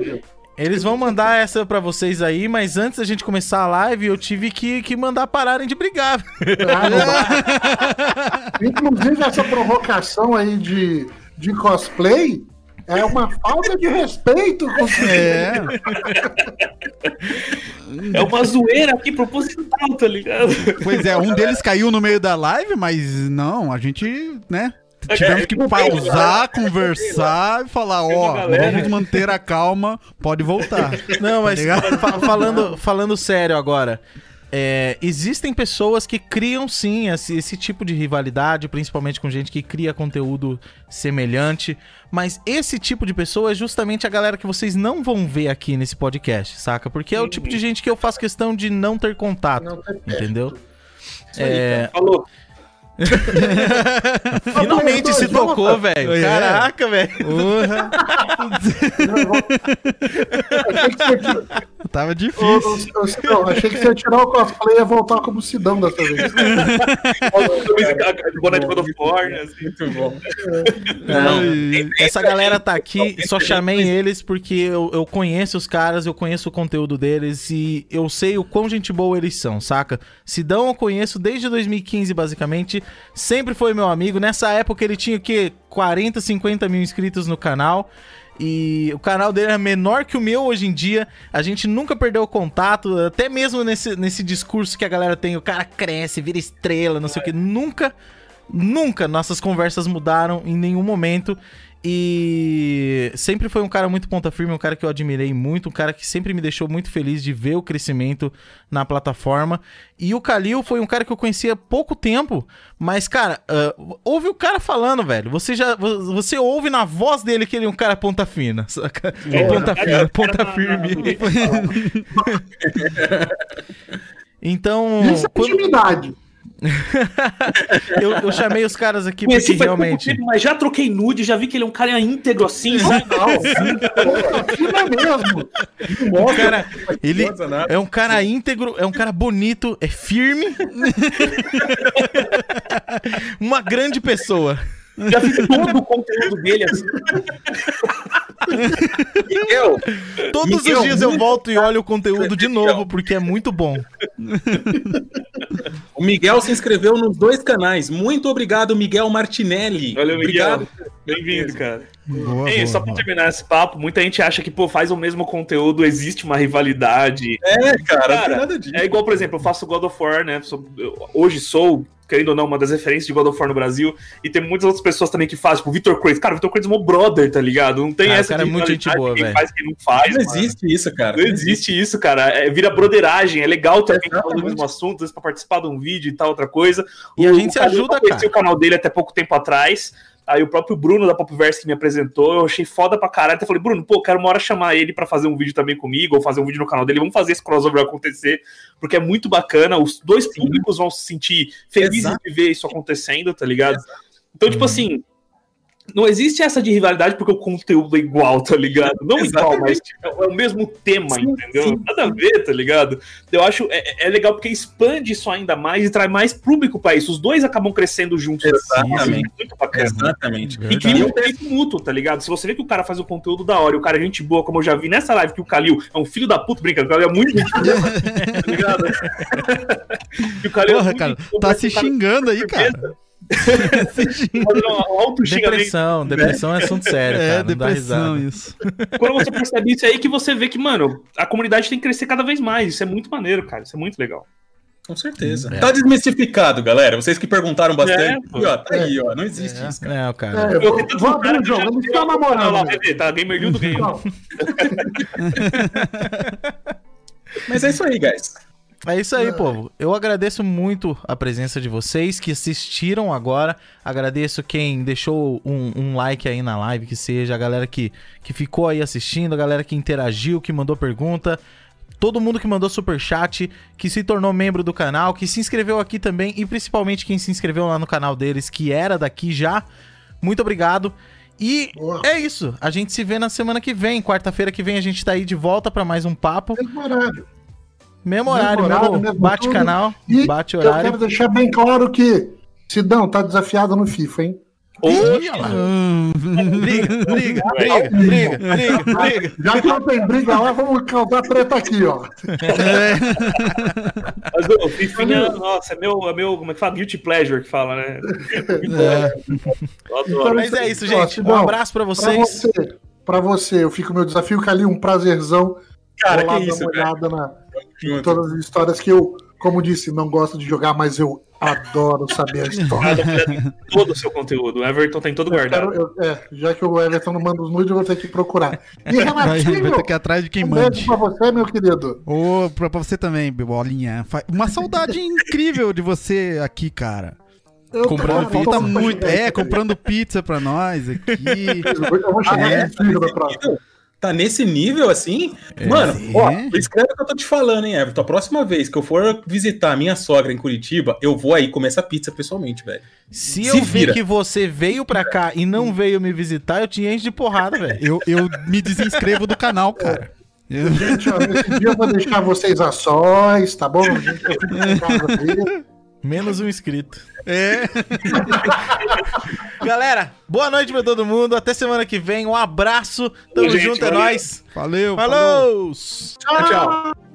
eles vão mandar essa pra vocês aí, mas antes da gente começar a live, eu tive que, que mandar pararem de brigar. Inclusive, essa provocação aí de, de cosplay é uma falta de respeito com É. É uma zoeira aqui proposital, tá ligado? Pois é, um deles caiu no meio da live, mas não, a gente, né? Tivemos que pausar, conversar e falar, ó, vamos manter a calma, pode voltar. Não, mas ligado? fa- falando, falando sério agora. É, existem pessoas que criam sim esse, esse tipo de rivalidade, principalmente com gente que cria conteúdo semelhante. Mas esse tipo de pessoa é justamente a galera que vocês não vão ver aqui nesse podcast, saca? Porque é o tipo de gente que eu faço questão de não ter contato, Não tem entendeu? Aí, É. Falou. finalmente se tocou, velho. É. Caraca, velho. Ia- tava difícil. ô, ô, Sidão, achei que você ia tirar o cosplay e ia voltar como Sidão dessa vez. Boné de God of War, assim. Muito bom. Essa galera tá aqui, só chamei eles porque eu, eu conheço os caras, eu conheço o conteúdo deles e eu sei o quão gente boa eles são, saca? Sidão eu conheço desde 2015, basicamente. Sempre foi meu amigo. Nessa época ele tinha o quê? 40, 50 mil inscritos no canal. E o canal dele é menor que o meu hoje em dia. A gente nunca perdeu o contato, até mesmo nesse, nesse discurso que a galera tem, o cara cresce, vira estrela, não sei o que. Nunca, nunca nossas conversas mudaram em nenhum momento. E sempre foi um cara muito ponta firme, um cara que eu admirei muito, um cara que sempre me deixou muito feliz de ver o crescimento na plataforma. E o Kalil foi um cara que eu conhecia há pouco tempo, mas, cara, ah, ouve o cara falando, velho. Você já vo- você ouve na voz dele que ele é um cara ponta fina, saca? ponta cara, fina, ponta firme. Então, é quando intimidade. eu, eu chamei os caras aqui Conheci porque realmente. tempo, mas já troquei nude, já vi que ele é um cara íntegro assim? Não, fina mesmo. O cara, ele é um cara íntegro, é um cara bonito, é firme. Uma grande pessoa. Já vi todo o conteúdo dele assim. Miguel, Todos Miguel, os dias eu volto e olho o conteúdo de novo, porque é muito bom. o Miguel se inscreveu nos dois canais. Muito obrigado, Miguel Martinelli. Valeu, obrigado. Miguel. Bem-vindo, cara. Boa, Ei, boa, só pra boa. terminar esse papo, muita gente acha que, pô, faz o mesmo conteúdo, existe uma rivalidade. É, cara, não Cara, tem nada disso. É igual, por exemplo, eu faço God of War, né? Sou- eu- hoje sou, querendo ou não, uma das referências de God of War no Brasil. E tem muitas outras pessoas também que fazem, tipo, Vitor Crazy. Cara, o Vitor Crazy é meu brother, tá ligado? Não tem Cara, essa cara é muito gente boa, quem velho. faz, quem não faz. Não mano. existe isso, cara. Não existe isso, cara. É, vira broderagem. É legal também falar do mesmo assunto, às vezes pra participar de um vídeo e tal, outra coisa. E a O- gente se ajuda, eu conheci cara. o canal dele até pouco tempo atrás. Aí o próprio Bruno da Popverse que me apresentou, eu achei foda pra caralho. Até falei, Bruno, pô, quero uma hora chamar ele pra fazer um vídeo também comigo, ou fazer um vídeo no canal dele. Vamos fazer esse crossover acontecer, porque é muito bacana. Os dois públicos vão se sentir felizes Exato. de ver isso acontecendo, tá ligado? Então, tipo assim. Não existe essa de rivalidade porque o conteúdo é igual, tá ligado? Não igual, mas é é o mesmo tema, Sim, entendeu? sim. Nada a ver, tá ligado? Eu acho é, é legal porque expande isso ainda mais e traz mais público pra isso. Os dois acabam crescendo juntos. assim, Exatamente. isso é muito bacana. Exatamente. E cria um efeito mútuo, tá ligado? Se você vê que o cara faz o conteúdo da hora e o cara é gente boa, como eu já vi nessa live, que o Kalil é um filho da puta, brincando, o Kalil é muito gente boa, tá ligado? e o Kalil é Porra, muito cara, gente boa, tá se cara xingando aí, cara. Um. Depressão, depressão é assunto sério, É, cara. Não depressão isso. Quando você percebe isso é aí que você vê que, mano, a comunidade tem que crescer cada vez mais. Isso é muito maneiro, cara. Isso é muito legal. Com certeza. É. Tá desmistificado, galera. Vocês que perguntaram bastante. É. E, ó, tá aí, ó. Não existe isso, cara. Não, cara. É, Eu tentando vou abrir cara o jogo, tá Olha namorando. lá, né? bebê, tá gamer lindo game. Mas é isso aí, guys. É isso aí, povo. Eu agradeço muito a presença de vocês que assistiram agora. Agradeço quem deixou um, um like aí na live, que seja a galera que, que ficou aí assistindo, a galera que interagiu, que mandou pergunta. Todo mundo que mandou superchat, que se tornou membro do canal, que se inscreveu aqui também e principalmente quem se inscreveu lá no canal deles, que era daqui já. Muito obrigado. E Boa. é isso. A gente se vê na semana que vem. Quarta-feira que vem a gente tá aí de volta pra mais um papo. mesmo horário. Mesmo horário, Mesmo horário, mesmo bate tudo. canal, E bate eu horário. quero deixar bem claro que Sidão tá desafiado no FIFA, hein? Hum, Briga, briga, briga, briga, briga, briga. Já que não tem briga lá, vamos causar treta aqui, ó. Mas o Fifinha, nossa, é meu, é meu, como é que fala? Guilty pleasure que fala, né? Eu adoro. Mas é isso, gente. Um abraço pra Pra vocês. você, pra você, eu fico meu desafio, Cali, um prazerzão. Cara, que isso, uma velho. olhada na, em Junto. todas as histórias que eu, como disse, não gosto de jogar, mas eu adoro saber a história. Todo o seu conteúdo. O Everton tem todo Eu guardado. quero- eu- é, já que o Everton não manda os nudes, eu vou ter que procurar. E vai, vai Renatinho, ter que ir atrás de quem um beijo pra você, meu querido. Ô, pra, pra você também, Bolinha. Uma saudade incrível de você aqui, cara. Eu Comprando cara, Falta vamos muito. É, comprando pizza pra nós aqui. Eu vou chegar É. Tá nesse nível assim? Mano, ó, É. escreve o que eu tô te falando, hein, Everton. A próxima vez que eu for visitar a minha sogra em Curitiba, eu vou aí comer essa pizza pessoalmente, velho. Se Se eu ver vira. que você veio pra cá e não veio me visitar, eu te encho de porrada, velho. Eu, eu me desinscrevo do canal, cara. Eu- Gente, ó, nesse dia eu vou deixar vocês a sós, tá bom? Gente, eu fico. Menos um inscrito. É. Galera, boa noite pra todo mundo. Até semana que vem. Um abraço. Tamo Gente, junto, é valeu. nóis. Faleu. falou. Falou! Tchau, tchau.